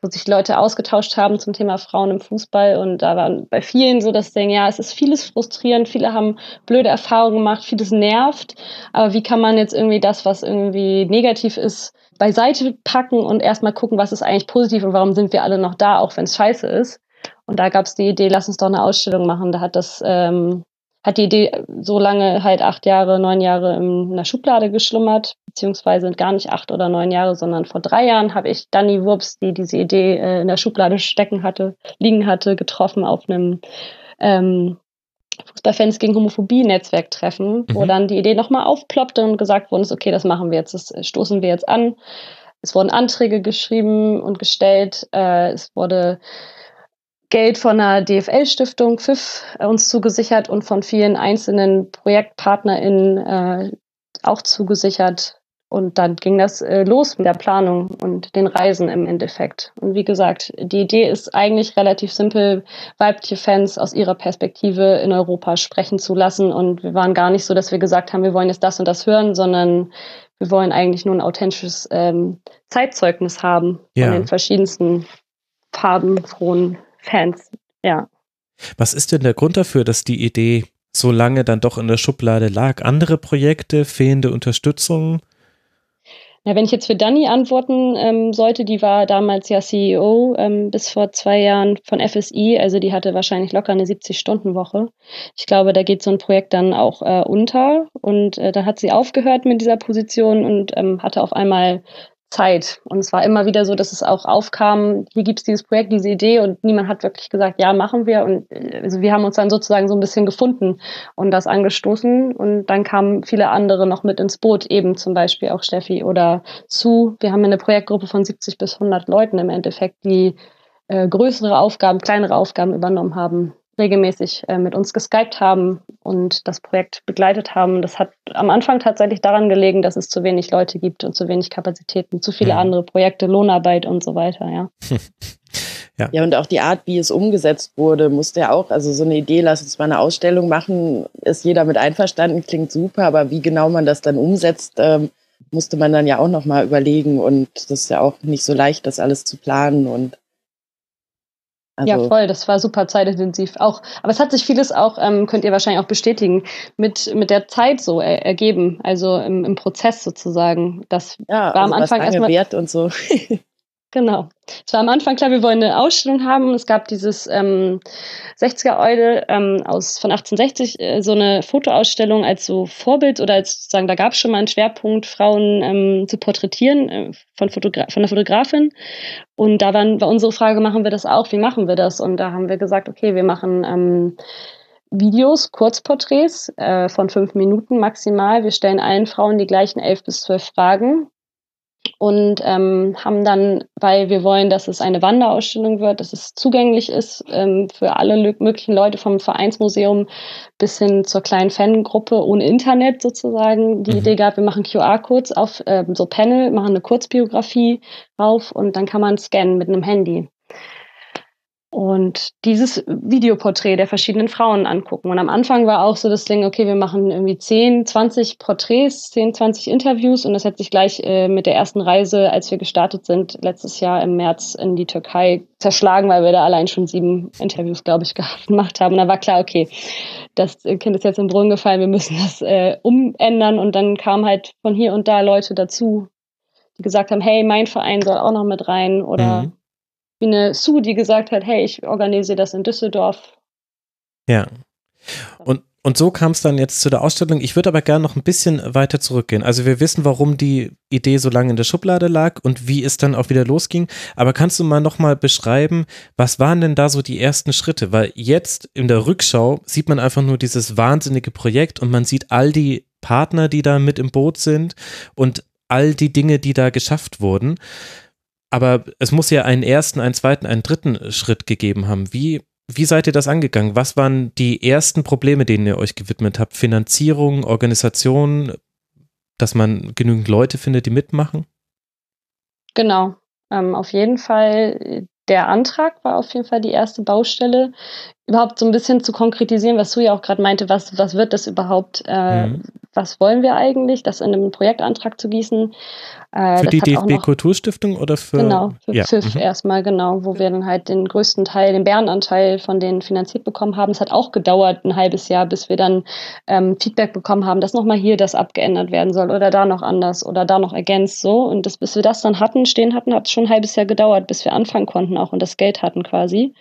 wo sich Leute ausgetauscht haben zum Thema Frauen im Fußball. Und da war bei vielen so das Ding, ja, es ist vieles frustrierend, viele haben blöde Erfahrungen gemacht, vieles nervt. Aber wie kann man jetzt irgendwie das, was irgendwie negativ ist, beiseite packen und erstmal gucken, was ist eigentlich positiv und warum sind wir alle noch da, auch wenn es scheiße ist. Und da gab es die Idee, lass uns doch eine Ausstellung machen. Da hat das ähm, hat die Idee so lange halt acht Jahre, neun Jahre in einer Schublade geschlummert, beziehungsweise gar nicht acht oder neun Jahre, sondern vor drei Jahren habe ich Dani Wurps, die diese Idee äh, in der Schublade stecken hatte, liegen hatte, getroffen auf einem ähm, Fußballfans gegen Homophobie-Netzwerk treffen, mhm. wo dann die Idee nochmal aufploppte und gesagt wurde, okay, das machen wir jetzt, das stoßen wir jetzt an. Es wurden Anträge geschrieben und gestellt, äh, es wurde Geld von der DFL-Stiftung FIF äh, uns zugesichert und von vielen einzelnen ProjektpartnerInnen äh, auch zugesichert. Und dann ging das äh, los mit der Planung und den Reisen im Endeffekt. Und wie gesagt, die Idee ist eigentlich relativ simpel, weibliche Fans aus ihrer Perspektive in Europa sprechen zu lassen. Und wir waren gar nicht so, dass wir gesagt haben, wir wollen jetzt das und das hören, sondern wir wollen eigentlich nur ein authentisches ähm, Zeitzeugnis haben ja. von den verschiedensten farbenfrohen Fans, ja. Was ist denn der Grund dafür, dass die Idee so lange dann doch in der Schublade lag? Andere Projekte, fehlende Unterstützung? Na, wenn ich jetzt für Dani antworten ähm, sollte, die war damals ja CEO ähm, bis vor zwei Jahren von FSI, also die hatte wahrscheinlich locker eine 70-Stunden-Woche. Ich glaube, da geht so ein Projekt dann auch äh, unter und äh, da hat sie aufgehört mit dieser Position und ähm, hatte auf einmal Zeit. Und es war immer wieder so, dass es auch aufkam, hier gibt es dieses Projekt, diese Idee und niemand hat wirklich gesagt, ja, machen wir. Und äh, also wir haben uns dann sozusagen so ein bisschen gefunden und das angestoßen. Und dann kamen viele andere noch mit ins Boot, eben zum Beispiel auch Steffi oder Sue. Wir haben eine Projektgruppe von 70 bis 100 Leuten im Endeffekt, die äh, größere Aufgaben, kleinere Aufgaben übernommen haben regelmäßig äh, mit uns geskypt haben und das Projekt begleitet haben. Das hat am Anfang tatsächlich daran gelegen, dass es zu wenig Leute gibt und zu wenig Kapazitäten, zu viele mhm. andere Projekte, Lohnarbeit und so weiter, ja. ja. Ja, und auch die Art, wie es umgesetzt wurde, musste ja auch, also so eine Idee, lass uns mal eine Ausstellung machen, ist jeder mit einverstanden, klingt super, aber wie genau man das dann umsetzt, ähm, musste man dann ja auch nochmal überlegen und das ist ja auch nicht so leicht, das alles zu planen und also ja, voll, das war super zeitintensiv auch. Aber es hat sich vieles auch, ähm, könnt ihr wahrscheinlich auch bestätigen, mit, mit der Zeit so er, ergeben, also im, im Prozess sozusagen. Das ja, war also am Anfang erstmal. Wert und so. Genau. Es war am Anfang klar, wir wollen eine Ausstellung haben. Es gab dieses ähm, 60er-Eule ähm, aus von 1860, äh, so eine Fotoausstellung als so Vorbild oder als sozusagen, da gab es schon mal einen Schwerpunkt, Frauen ähm, zu porträtieren äh, von, Fotogra von der Fotografin. Und da waren, war unsere Frage, machen wir das auch? Wie machen wir das? Und da haben wir gesagt, okay, wir machen ähm, Videos, Kurzporträts äh, von fünf Minuten maximal. Wir stellen allen Frauen die gleichen elf bis zwölf Fragen und ähm, haben dann, weil wir wollen, dass es eine Wanderausstellung wird, dass es zugänglich ist ähm, für alle möglichen Leute vom Vereinsmuseum bis hin zur kleinen Fangruppe ohne Internet sozusagen, die mhm. Idee gab, wir machen QR-Codes auf ähm, so Panel, machen eine Kurzbiografie drauf und dann kann man scannen mit einem Handy und dieses Videoporträt der verschiedenen Frauen angucken. Und am Anfang war auch so das Ding, okay, wir machen irgendwie 10, 20 Porträts, 10, 20 Interviews und das hat sich gleich äh, mit der ersten Reise, als wir gestartet sind, letztes Jahr im März in die Türkei zerschlagen, weil wir da allein schon sieben Interviews, glaube ich, gemacht haben. Und da war klar, okay, das Kind ist jetzt im Brunnen gefallen, wir müssen das äh, umändern und dann kamen halt von hier und da Leute dazu, die gesagt haben, hey, mein Verein soll auch noch mit rein oder mhm wie eine Sue, die gesagt hat, hey, ich organisiere das in Düsseldorf. Ja. Und, und so kam es dann jetzt zu der Ausstellung. Ich würde aber gerne noch ein bisschen weiter zurückgehen. Also wir wissen, warum die Idee so lange in der Schublade lag und wie es dann auch wieder losging. Aber kannst du mal nochmal beschreiben, was waren denn da so die ersten Schritte? Weil jetzt in der Rückschau sieht man einfach nur dieses wahnsinnige Projekt und man sieht all die Partner, die da mit im Boot sind und all die Dinge, die da geschafft wurden. Aber es muss ja einen ersten, einen zweiten, einen dritten Schritt gegeben haben. Wie, wie seid ihr das angegangen? Was waren die ersten Probleme, denen ihr euch gewidmet habt? Finanzierung, Organisation, dass man genügend Leute findet, die mitmachen? Genau. Ähm, auf jeden Fall der Antrag war auf jeden Fall die erste Baustelle. überhaupt so ein bisschen zu konkretisieren, was du ja auch gerade meinte, was, was wird das überhaupt, äh, mhm. was wollen wir eigentlich, das in einem Projektantrag zu gießen. Äh, für die DFB Kulturstiftung oder für? Genau, für ja. FIF mhm. erstmal, genau, wo wir dann halt den größten Teil, den Bärenanteil von denen finanziert bekommen haben. Es hat auch gedauert, ein halbes Jahr, bis wir dann ähm, Feedback bekommen haben, dass nochmal hier das abgeändert werden soll oder da noch anders oder da noch ergänzt so. Und das, bis wir das dann hatten, stehen hatten, hat es schon ein halbes Jahr gedauert, bis wir anfangen konnten auch und das Geld hatten quasi.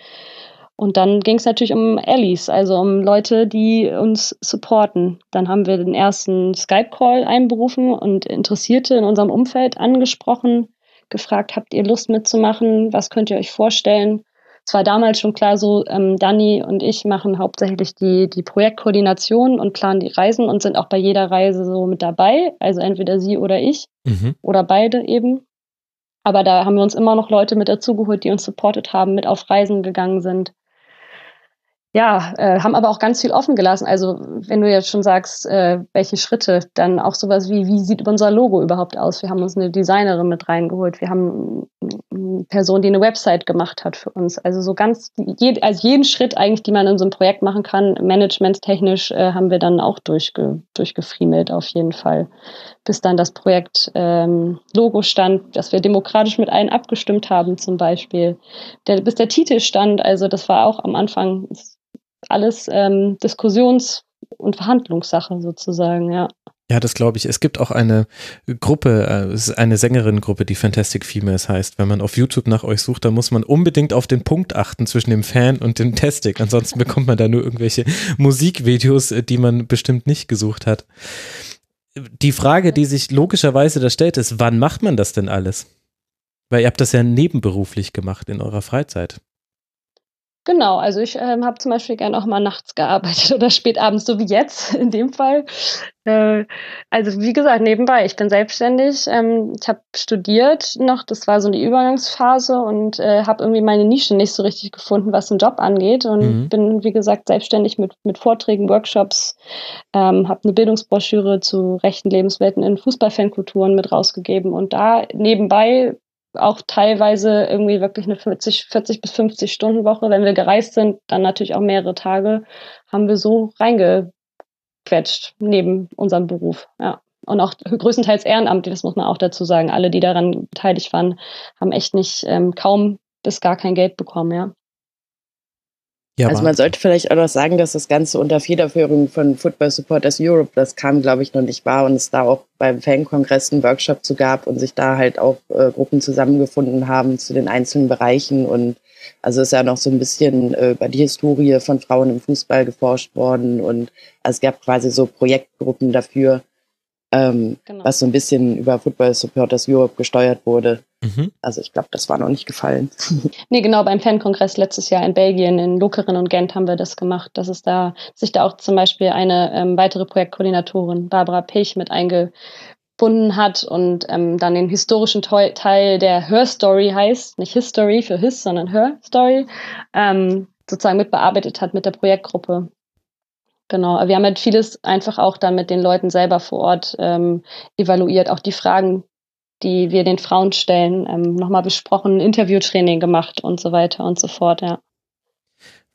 Und dann ging es natürlich um Allies, also um Leute, die uns supporten. Dann haben wir den ersten Skype-Call einberufen und Interessierte in unserem Umfeld angesprochen, gefragt, habt ihr Lust mitzumachen? Was könnt ihr euch vorstellen? Es war damals schon klar so, ähm, Dani und ich machen hauptsächlich die, die Projektkoordination und planen die Reisen und sind auch bei jeder Reise so mit dabei. Also entweder sie oder ich mhm. oder beide eben. Aber da haben wir uns immer noch Leute mit dazugeholt, die uns supportet haben, mit auf Reisen gegangen sind ja, äh, haben aber auch ganz viel offen gelassen. Also wenn du jetzt schon sagst, äh, welche Schritte, dann auch sowas wie, wie sieht unser Logo überhaupt aus? Wir haben uns eine Designerin mit reingeholt. Wir haben eine Person, die eine Website gemacht hat für uns. Also so ganz, je, also jeden Schritt eigentlich, die man in so einem Projekt machen kann, managementtechnisch, äh, haben wir dann auch durchge, durchgefriemelt auf jeden Fall. Bis dann das Projekt ähm, Logo stand, dass wir demokratisch mit allen abgestimmt haben zum Beispiel. Der, bis der Titel stand, also das war auch am Anfang, alles ähm, Diskussions- und Verhandlungssache sozusagen, ja. Ja, das glaube ich. Es gibt auch eine Gruppe, äh, eine Sängerinnengruppe, die Fantastic Females heißt. Wenn man auf YouTube nach euch sucht, dann muss man unbedingt auf den Punkt achten zwischen dem Fan und dem Tastic. Ansonsten bekommt man da nur irgendwelche Musikvideos, äh, die man bestimmt nicht gesucht hat. Die Frage, die sich logischerweise da stellt, ist, wann macht man das denn alles? Weil ihr habt das ja nebenberuflich gemacht in eurer Freizeit. Genau, also ich ähm, habe zum Beispiel gerne auch mal nachts gearbeitet oder spät abends, so wie jetzt in dem Fall. Äh, also wie gesagt, nebenbei, ich bin selbstständig. Ähm, ich habe studiert noch, das war so die Übergangsphase und äh, habe irgendwie meine Nische nicht so richtig gefunden, was den Job angeht und mhm. bin, wie gesagt, selbstständig mit, mit Vorträgen, Workshops, ähm, habe eine Bildungsbroschüre zu rechten Lebenswelten in Fußballfankulturen mit rausgegeben und da nebenbei auch teilweise irgendwie wirklich eine 40, 40 bis 50 Stunden Woche. Wenn wir gereist sind, dann natürlich auch mehrere Tage, haben wir so reingequetscht neben unserem Beruf. Ja. Und auch größtenteils ehrenamtlich, das muss man auch dazu sagen. Alle, die daran beteiligt waren, haben echt nicht ähm, kaum bis gar kein Geld bekommen, ja. Ja, also man sollte vielleicht auch noch sagen, dass das Ganze unter Federführung von Football Supporters Europe, das kam, glaube ich, noch nicht wahr und es da auch beim Fankongress einen Workshop zu gab und sich da halt auch äh, Gruppen zusammengefunden haben zu den einzelnen Bereichen und also ist ja noch so ein bisschen äh, über die Historie von Frauen im Fußball geforscht worden und also es gab quasi so Projektgruppen dafür, ähm, genau. was so ein bisschen über Football Supporters Europe gesteuert wurde. Mhm. Also ich glaube, das war noch nicht gefallen. nee, genau, beim Fankongress letztes Jahr in Belgien, in Lokeren und Gent haben wir das gemacht. Das ist da, sich da auch zum Beispiel eine ähm, weitere Projektkoordinatorin, Barbara Pech, mit eingebunden hat und ähm, dann den historischen Teil der Her Story heißt, nicht History für His, sondern Her Story, ähm, sozusagen mitbearbeitet hat mit der Projektgruppe. Genau, wir haben halt vieles einfach auch dann mit den Leuten selber vor Ort ähm, evaluiert, auch die Fragen, die wir den Frauen stellen, ähm, nochmal besprochen, Interviewtraining gemacht und so weiter und so fort, ja.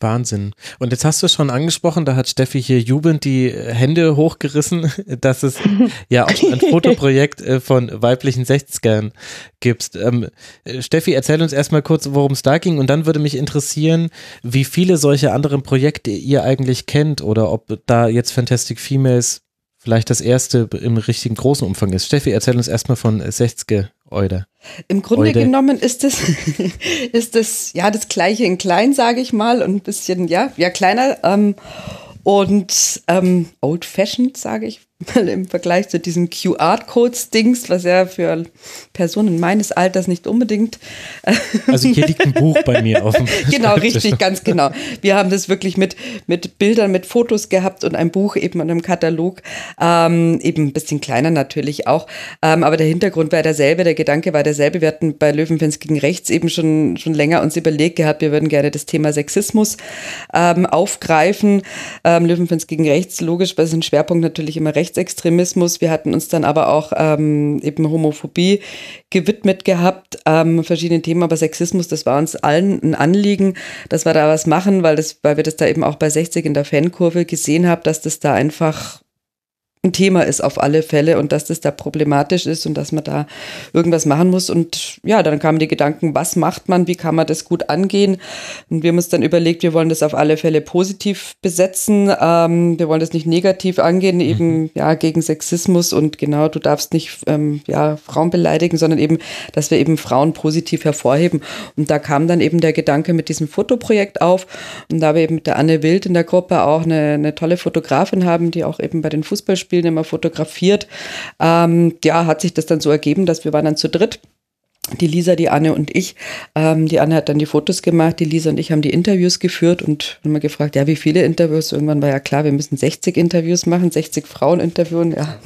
Wahnsinn. Und jetzt hast du schon angesprochen, da hat Steffi hier jubelnd die Hände hochgerissen, dass es ja auch ein Fotoprojekt äh, von weiblichen Sechzgern gibt. Ähm, Steffi, erzähl uns erstmal kurz, worum es da ging und dann würde mich interessieren, wie viele solche anderen Projekte ihr eigentlich kennt oder ob da jetzt Fantastic Females vielleicht das erste im richtigen großen Umfang ist. Steffi, erzähl uns erstmal von Sechzge Eude. Im Grunde Eude. genommen ist es, ist es ja das gleiche in klein, sage ich mal, und ein bisschen, ja, ja, kleiner. Ähm, und ähm, old-fashioned, sage ich mal im Vergleich zu diesen QR-Codes-Dings, was ja für Personen meines Alters nicht unbedingt. Also hier liegt ein Buch bei mir auf dem Genau, richtig, ganz genau. Wir haben das wirklich mit, mit Bildern, mit Fotos gehabt und ein Buch eben und einem Katalog, ähm, eben ein bisschen kleiner natürlich auch. Ähm, aber der Hintergrund war derselbe, der Gedanke war derselbe. Wir hatten bei Löwenfans gegen Rechts eben schon, schon länger uns überlegt gehabt, wir würden gerne das Thema Sexismus ähm, aufgreifen. Ähm, Löwenfans gegen Rechts, logisch, weil es ein Schwerpunkt natürlich immer rechts Rechtsextremismus. Wir hatten uns dann aber auch ähm, eben Homophobie gewidmet gehabt, ähm, verschiedene Themen, aber Sexismus, das war uns allen ein Anliegen, dass wir da was machen, weil das, weil wir das da eben auch bei 60 in der Fankurve gesehen haben, dass das da einfach ein Thema ist auf alle Fälle und dass das da problematisch ist und dass man da irgendwas machen muss. Und ja, dann kamen die Gedanken, was macht man, wie kann man das gut angehen? Und wir haben uns dann überlegt, wir wollen das auf alle Fälle positiv besetzen. Ähm, wir wollen das nicht negativ angehen, eben mhm. ja gegen Sexismus und genau, du darfst nicht ähm, ja Frauen beleidigen, sondern eben, dass wir eben Frauen positiv hervorheben. Und da kam dann eben der Gedanke mit diesem Fotoprojekt auf. Und da wir eben mit der Anne Wild in der Gruppe auch eine, eine tolle Fotografin haben, die auch eben bei den Fußballspielen Spielen immer fotografiert. Ähm, ja, hat sich das dann so ergeben, dass wir waren dann zu dritt die Lisa, die Anne und ich. Ähm, die Anne hat dann die Fotos gemacht, die Lisa und ich haben die Interviews geführt und haben mal gefragt, ja, wie viele Interviews? Irgendwann war ja klar, wir müssen 60 Interviews machen, 60 Frauen interviewen, ja.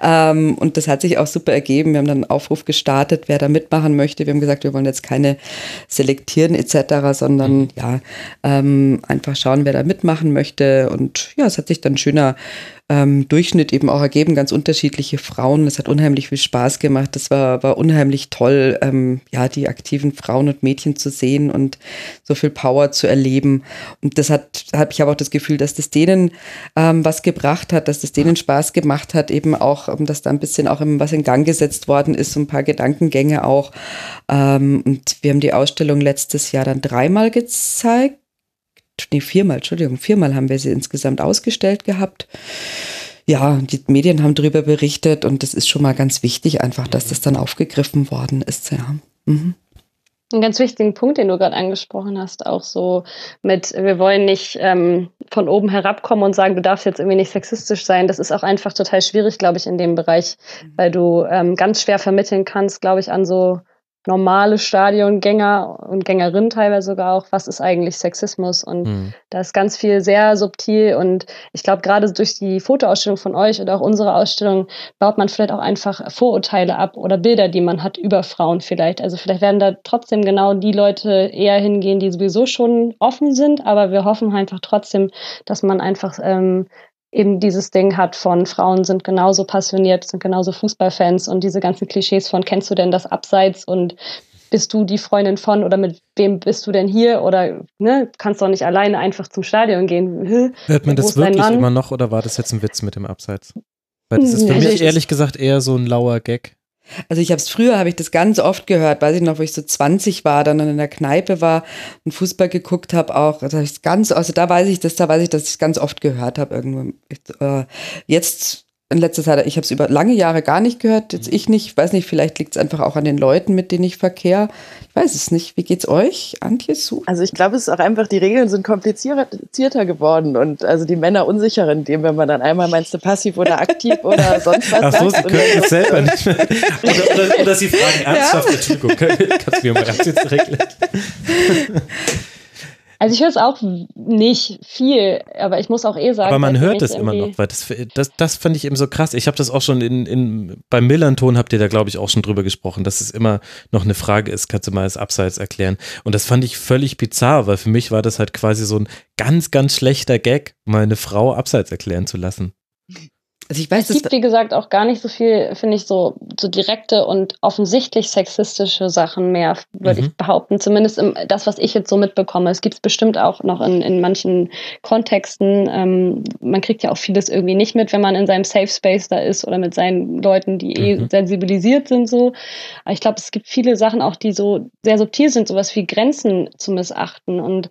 ähm, und das hat sich auch super ergeben. Wir haben dann einen Aufruf gestartet, wer da mitmachen möchte. Wir haben gesagt, wir wollen jetzt keine selektieren etc., sondern mhm. ja, ähm, einfach schauen, wer da mitmachen möchte. Und ja, es hat sich dann schöner ähm, Durchschnitt eben auch ergeben, ganz unterschiedliche Frauen. Es hat unheimlich viel Spaß gemacht. Das war, war unheimlich toll, ähm, ja, die aktiven Frauen und Mädchen zu sehen und so viel Power zu erleben. Und das hat, habe ich aber auch das Gefühl, dass das denen ähm, was gebracht hat, dass das denen Spaß gemacht hat, eben auch, ähm, dass da ein bisschen auch was in Gang gesetzt worden ist, so ein paar Gedankengänge auch. Ähm, und wir haben die Ausstellung letztes Jahr dann dreimal gezeigt nee, viermal, Entschuldigung, viermal haben wir sie insgesamt ausgestellt gehabt. Ja, die Medien haben darüber berichtet und das ist schon mal ganz wichtig, einfach, dass das dann aufgegriffen worden ist. Ja. Mhm. Einen ganz wichtigen Punkt, den du gerade angesprochen hast, auch so mit, wir wollen nicht ähm, von oben herabkommen und sagen, du darfst jetzt irgendwie nicht sexistisch sein. Das ist auch einfach total schwierig, glaube ich, in dem Bereich, mhm. weil du ähm, ganz schwer vermitteln kannst, glaube ich, an so normale Stadiongänger und Gängerinnen teilweise sogar auch, was ist eigentlich Sexismus? Und mhm. da ist ganz viel sehr subtil und ich glaube, gerade durch die Fotoausstellung von euch oder auch unsere Ausstellung baut man vielleicht auch einfach Vorurteile ab oder Bilder, die man hat über Frauen vielleicht. Also vielleicht werden da trotzdem genau die Leute eher hingehen, die sowieso schon offen sind, aber wir hoffen einfach trotzdem, dass man einfach ähm, eben dieses Ding hat von Frauen sind genauso passioniert, sind genauso Fußballfans und diese ganzen Klischees von kennst du denn das Abseits und bist du die Freundin von oder mit wem bist du denn hier oder ne, kannst doch nicht alleine einfach zum Stadion gehen. Hört man das wirklich immer noch oder war das jetzt ein Witz mit dem Abseits? Weil das ist für also mich ehrlich gesagt eher so ein lauer Gag. Also ich habe es früher, habe ich das ganz oft gehört, weiß ich noch, wo ich so 20 war, dann in der Kneipe war und Fußball geguckt habe auch. Also ich ganz, also da weiß ich das, da weiß ich, dass ich es ganz oft gehört habe irgendwo. Äh, jetzt in letzter Zeit, ich habe es über lange Jahre gar nicht gehört, jetzt ich nicht, weiß nicht, vielleicht liegt es einfach auch an den Leuten, mit denen ich verkehre. Ich weiß es nicht. Wie geht's euch, Antje, zu? Also ich glaube, es ist auch einfach, die Regeln sind komplizierter geworden und also die Männer unsicherer in dem, wenn man dann einmal meinst du passiv oder aktiv oder sonst was Ach so, sie können es selber nicht mehr. Oder, oder, oder sie fragen ernsthaft, ja. Entschuldigung, kannst du mir mal ganz jetzt direkt also ich höre es auch nicht viel, aber ich muss auch eh sagen. Aber man hört es immer noch, weil das, das, das fand ich eben so krass. Ich habe das auch schon in, in beim Millanton habt ihr da, glaube ich, auch schon drüber gesprochen, dass es immer noch eine Frage ist, kannst du mal das Abseits erklären? Und das fand ich völlig bizarr, weil für mich war das halt quasi so ein ganz, ganz schlechter Gag, mal eine Frau Abseits erklären zu lassen. Also ich weiß, es gibt, wie gesagt, auch gar nicht so viel, finde ich, so, so direkte und offensichtlich sexistische Sachen mehr, würde mhm. ich behaupten. Zumindest im, das, was ich jetzt so mitbekomme. Es gibt es bestimmt auch noch in, in manchen Kontexten. Ähm, man kriegt ja auch vieles irgendwie nicht mit, wenn man in seinem Safe Space da ist oder mit seinen Leuten, die eh mhm. sensibilisiert sind so. Aber ich glaube, es gibt viele Sachen auch, die so sehr subtil sind, sowas wie Grenzen zu missachten und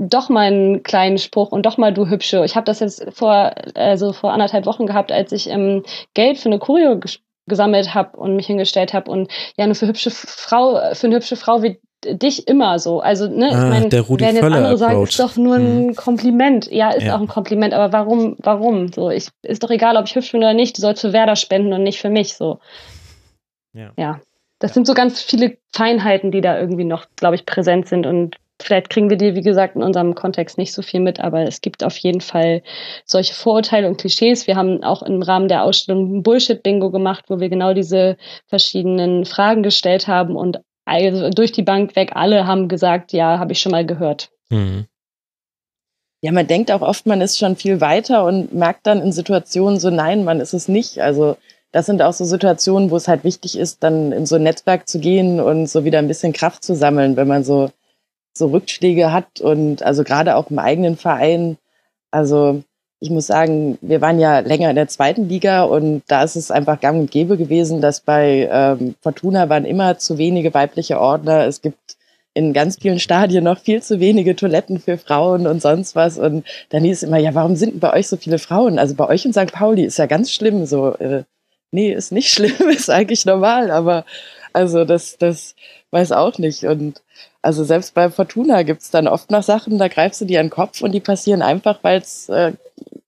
doch mal einen kleinen Spruch und doch mal du hübsche. Ich habe das jetzt vor also vor anderthalb Wochen gehabt, als ich ähm, Geld für eine Choreo gesammelt habe und mich hingestellt habe und ja nur für hübsche Frau für eine hübsche Frau wie dich immer so. Also, ne, ah, ich meine, wenn jetzt andere Approach. sagen, ist doch nur ein hm. Kompliment. Ja, ist ja. auch ein Kompliment, aber warum, warum? So, ich, ist doch egal, ob ich hübsch bin oder nicht, du sollst für Werder spenden und nicht für mich, so. Ja. ja. Das sind so ganz viele Feinheiten, die da irgendwie noch, glaube ich, präsent sind und Vielleicht kriegen wir die, wie gesagt, in unserem Kontext nicht so viel mit, aber es gibt auf jeden Fall solche Vorurteile und Klischees. Wir haben auch im Rahmen der Ausstellung ein Bullshit-Bingo gemacht, wo wir genau diese verschiedenen Fragen gestellt haben und also durch die Bank weg alle haben gesagt, ja, habe ich schon mal gehört. Mhm. ja, man denkt auch oft, man ist schon viel weiter und merkt dann in Situationen so, nein, man ist es nicht. Also das sind auch so Situationen, wo es halt wichtig ist, dann in so ein Netzwerk zu gehen und so wieder ein bisschen Kraft zu sammeln, wenn man so, so Rückschläge hat und also gerade auch im eigenen Verein. Also ich muss sagen, wir waren ja länger in der zweiten Liga und da ist es einfach gang und gäbe gewesen, dass bei ähm, Fortuna waren immer zu wenige weibliche Ordner. Es gibt in ganz vielen Stadien noch viel zu wenige Toiletten für Frauen und sonst was. Und dann hieß es immer, ja, warum sind bei euch so viele Frauen? Also bei euch in St. Pauli ist ja ganz schlimm. So, äh, nee, ist nicht schlimm, ist eigentlich normal, aber also das, das weiß auch nicht. Und also selbst bei Fortuna gibt's dann oft noch Sachen, da greifst du dir an den Kopf und die passieren einfach, weil es äh,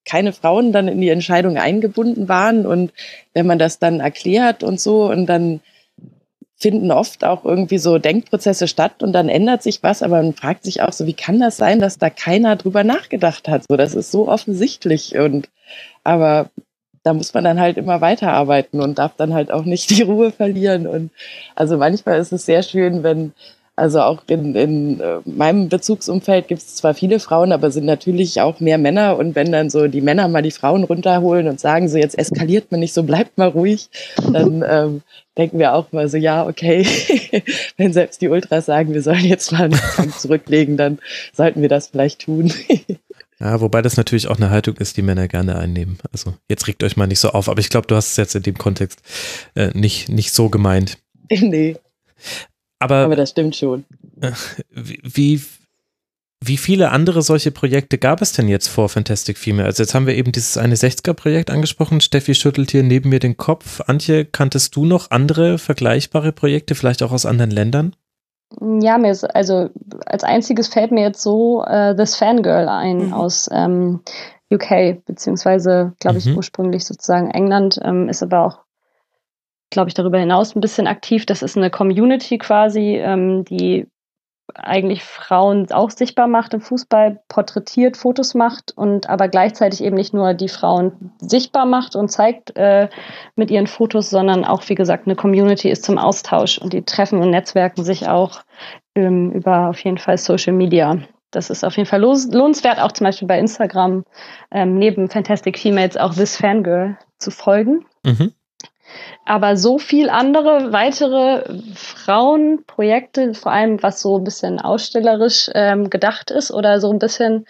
keine Frauen dann in die Entscheidung eingebunden waren. Und wenn man das dann erklärt und so und dann finden oft auch irgendwie so Denkprozesse statt und dann ändert sich was, aber man fragt sich auch so, wie kann das sein, dass da keiner drüber nachgedacht hat? So, das ist so offensichtlich und aber da muss man dann halt immer weiterarbeiten und darf dann halt auch nicht die Ruhe verlieren und also manchmal ist es sehr schön, wenn also auch in, in äh, meinem Bezugsumfeld gibt es zwar viele Frauen, aber sind natürlich auch mehr Männer. Und wenn dann so die Männer mal die Frauen runterholen und sagen, so jetzt eskaliert man nicht so, bleibt mal ruhig, dann ähm, denken wir auch mal so, ja, okay, wenn selbst die Ultras sagen, wir sollen jetzt mal einen Kampf zurücklegen, dann sollten wir das vielleicht tun. Ja, wobei das natürlich auch eine Haltung ist, die Männer gerne einnehmen. Also jetzt regt euch mal nicht so auf, aber ich glaube, du hast es jetzt in dem Kontext äh, nicht, nicht so gemeint. Nee. Aber, aber das stimmt schon. Äh, wie, wie viele andere solche Projekte gab es denn jetzt vor Fantastic Female? Also jetzt haben wir eben dieses eine 60er-Projekt angesprochen. Steffi schüttelt hier neben mir den Kopf. Antje, kanntest du noch andere vergleichbare Projekte, vielleicht auch aus anderen Ländern? Ja, mir ist, also als einziges fällt mir jetzt so äh, This Fangirl ein mhm. aus ähm, UK, beziehungsweise, glaube ich, mhm. ursprünglich sozusagen England, ähm, ist aber auch glaube ich, darüber hinaus ein bisschen aktiv. Das ist eine Community quasi, ähm, die eigentlich Frauen auch sichtbar macht im Fußball, porträtiert, Fotos macht und aber gleichzeitig eben nicht nur die Frauen sichtbar macht und zeigt äh, mit ihren Fotos, sondern auch, wie gesagt, eine Community ist zum Austausch und die treffen und netzwerken sich auch ähm, über auf jeden Fall Social Media. Das ist auf jeden Fall lohnenswert, auch zum Beispiel bei Instagram ähm, neben Fantastic Females auch This Fangirl zu folgen. Mhm. Aber so viel andere weitere Frauenprojekte, vor allem was so ein bisschen ausstellerisch ähm, gedacht ist oder so ein bisschen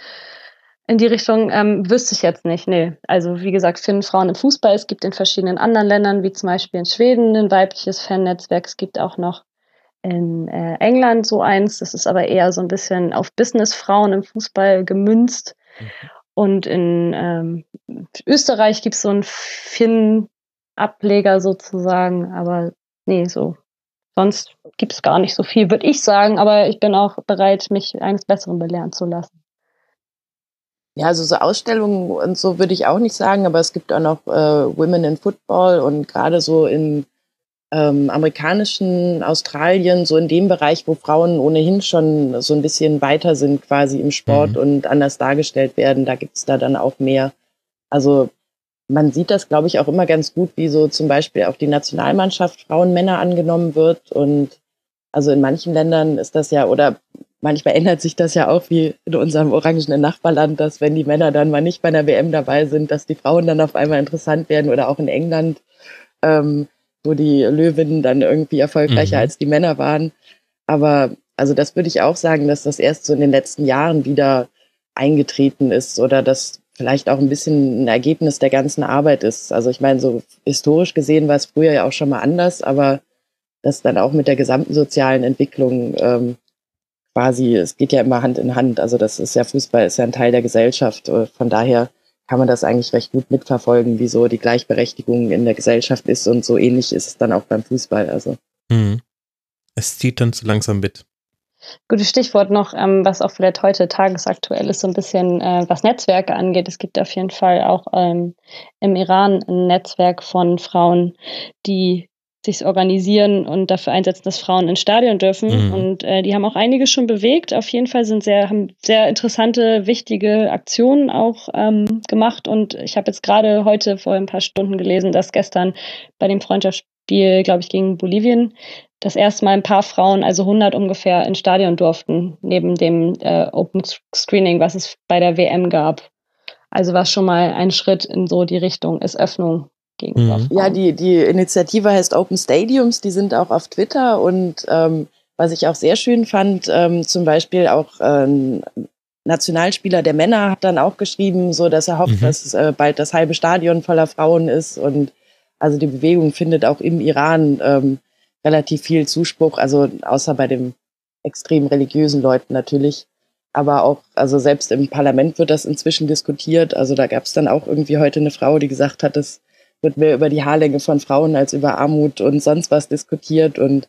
in die Richtung ähm, wüsste ich jetzt nicht. Nee. Also wie gesagt, finden Frauen im Fußball. Es gibt in verschiedenen anderen Ländern, wie zum Beispiel in Schweden, ein weibliches Fannetzwerk. Es gibt auch noch in äh, England so eins. Das ist aber eher so ein bisschen auf Businessfrauen im Fußball gemünzt. Mhm. Und in ähm, Österreich gibt es so ein Finn Ableger sozusagen, aber nee, so. Sonst gibt es gar nicht so viel, würde ich sagen, aber ich bin auch bereit, mich eines Besseren belehren zu lassen. Ja, also so Ausstellungen und so würde ich auch nicht sagen, aber es gibt auch noch äh, Women in Football und gerade so in ähm, amerikanischen Australien, so in dem Bereich, wo Frauen ohnehin schon so ein bisschen weiter sind quasi im Sport mhm. und anders dargestellt werden, da gibt es da dann auch mehr. Also man sieht das, glaube ich, auch immer ganz gut, wie so zum Beispiel auch die Nationalmannschaft Frauen, Männer angenommen wird. Und also in manchen Ländern ist das ja, oder manchmal ändert sich das ja auch wie in unserem orangenen Nachbarland, dass wenn die Männer dann mal nicht bei einer WM dabei sind, dass die Frauen dann auf einmal interessant werden oder auch in England, ähm, wo die Löwinnen dann irgendwie erfolgreicher mhm. als die Männer waren. Aber also das würde ich auch sagen, dass das erst so in den letzten Jahren wieder eingetreten ist oder dass vielleicht auch ein bisschen ein Ergebnis der ganzen Arbeit ist. Also ich meine, so historisch gesehen war es früher ja auch schon mal anders, aber das dann auch mit der gesamten sozialen Entwicklung ähm, quasi, es geht ja immer Hand in Hand. Also das ist ja Fußball, ist ja ein Teil der Gesellschaft. Äh, von daher kann man das eigentlich recht gut mitverfolgen, wie so die Gleichberechtigung in der Gesellschaft ist und so ähnlich ist es dann auch beim Fußball. Also. Mhm. Es zieht dann so langsam mit. Gutes Stichwort noch, ähm, was auch vielleicht heute tagesaktuell ist, so ein bisschen, äh, was Netzwerke angeht. Es gibt auf jeden Fall auch ähm, im Iran ein Netzwerk von Frauen, die sich organisieren und dafür einsetzen, dass Frauen ins Stadion dürfen. Mhm. Und äh, die haben auch einiges schon bewegt. Auf jeden Fall sind sehr, haben sehr interessante, wichtige Aktionen auch ähm, gemacht. Und ich habe jetzt gerade heute vor ein paar Stunden gelesen, dass gestern bei dem Freundschafts Spiel, glaube ich, gegen Bolivien, das erste Mal ein paar Frauen, also 100 ungefähr, ins Stadion durften, neben dem äh, Open Screening, was es bei der WM gab. Also was schon mal ein Schritt in so die Richtung ist Öffnung gegenüber. Mhm. Ja, die, die Initiative heißt Open Stadiums, die sind auch auf Twitter und ähm, was ich auch sehr schön fand, ähm, zum Beispiel auch ähm, Nationalspieler der Männer hat dann auch geschrieben, so dass er hofft, mhm. dass äh, bald das halbe Stadion voller Frauen ist und also die Bewegung findet auch im Iran ähm, relativ viel Zuspruch, also außer bei den extrem religiösen Leuten natürlich. Aber auch, also selbst im Parlament wird das inzwischen diskutiert. Also da gab es dann auch irgendwie heute eine Frau, die gesagt hat, es wird mehr über die Haarlänge von Frauen als über Armut und sonst was diskutiert. Und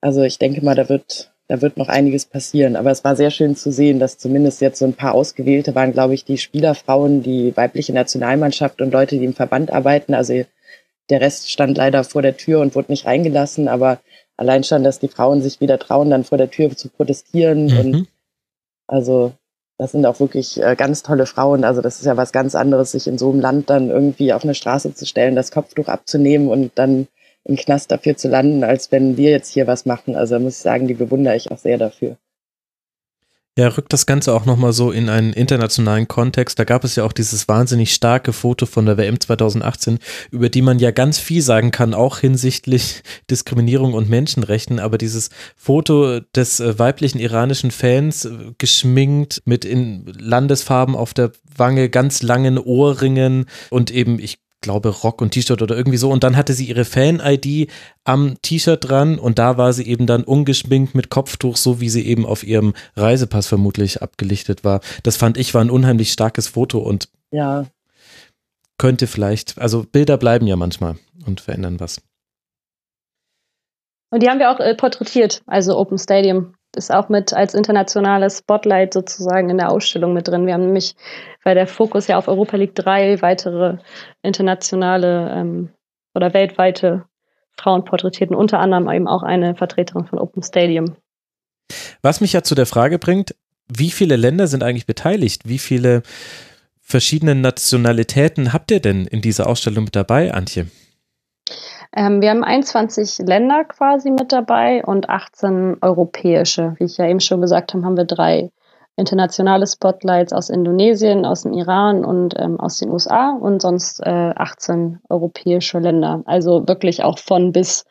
also ich denke mal, da wird, da wird noch einiges passieren. Aber es war sehr schön zu sehen, dass zumindest jetzt so ein paar Ausgewählte waren, glaube ich, die Spielerfrauen, die weibliche Nationalmannschaft und Leute, die im Verband arbeiten. Also der Rest stand leider vor der Tür und wurde nicht reingelassen, aber allein schon, dass die Frauen sich wieder trauen, dann vor der Tür zu protestieren. Mhm. Und also das sind auch wirklich äh, ganz tolle Frauen. Also das ist ja was ganz anderes, sich in so einem Land dann irgendwie auf eine Straße zu stellen, das Kopftuch abzunehmen und dann im Knast dafür zu landen, als wenn wir jetzt hier was machen. Also da muss ich sagen, die bewundere ich auch sehr dafür. Ja, rückt das Ganze auch nochmal so in einen internationalen Kontext. Da gab es ja auch dieses wahnsinnig starke Foto von der WM 2018, über die man ja ganz viel sagen kann, auch hinsichtlich Diskriminierung und Menschenrechten. Aber dieses Foto des äh, weiblichen iranischen Fans, äh, geschminkt mit in Landesfarben auf der Wange, ganz langen Ohrringen und eben, ich glaube, Rock und T-Shirt oder irgendwie so. Und dann hatte sie ihre Fan-ID am T-Shirt dran und da war sie eben dann ungeschminkt mit Kopftuch, so wie sie eben auf ihrem Reisepass vermutlich abgelichtet war. Das fand ich war ein unheimlich starkes Foto und ja. könnte vielleicht, also Bilder bleiben ja manchmal und verändern was. Und die haben wir auch äh, porträtiert, also Open Stadium ist auch mit als internationales Spotlight sozusagen in der Ausstellung mit drin. Wir haben nämlich, weil der Fokus ja auf Europa liegt, drei weitere internationale ähm, oder weltweite Frauen porträtiert und unter anderem eben auch eine Vertreterin von Open Stadium. Was mich ja zu der Frage bringt, wie viele Länder sind eigentlich beteiligt? Wie viele verschiedene Nationalitäten habt ihr denn in dieser Ausstellung mit dabei, Antje? Ähm, wir haben 21 Länder quasi mit dabei und 18 europäische. Wie ich ja eben schon gesagt habe, haben wir drei internationale Spotlights aus Indonesien, aus dem Iran und ähm, aus den USA und sonst äh, 18 europäische Länder. Also wirklich auch von bis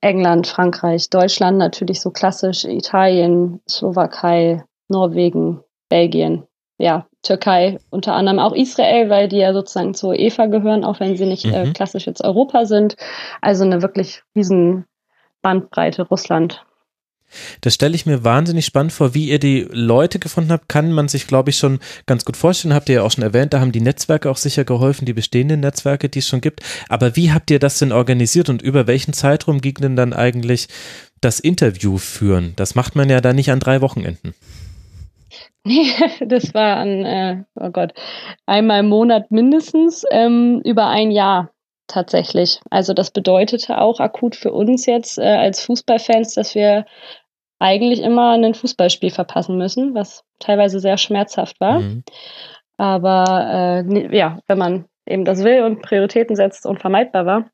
England, Frankreich, Deutschland natürlich so klassisch, Italien, Slowakei, Norwegen, Belgien, ja, Türkei, unter anderem auch Israel, weil die ja sozusagen zur EFA gehören, auch wenn sie nicht äh, mhm. äh, klassisch jetzt Europa sind. Also eine wirklich riesen Bandbreite Russland. Das stelle ich mir wahnsinnig spannend vor, wie ihr die Leute gefunden habt, kann man sich, glaube ich, schon ganz gut vorstellen. Habt ihr ja auch schon erwähnt, da haben die Netzwerke auch sicher geholfen, die bestehenden Netzwerke, die es schon gibt. Aber wie habt ihr das denn organisiert und über welchen Zeitraum ging denn dann eigentlich das Interview führen? Das macht man ja da nicht an drei Wochenenden. Nee, das war an, äh, oh Gott, einmal im Monat mindestens, ähm, über ein Jahr tatsächlich. Also das bedeutete auch akut für uns jetzt äh, als Fußballfans, dass wir eigentlich immer ein Fußballspiel verpassen müssen, was teilweise sehr schmerzhaft war. Mhm. Aber äh, ja, wenn man eben das will und Prioritäten setzt, unvermeidbar war.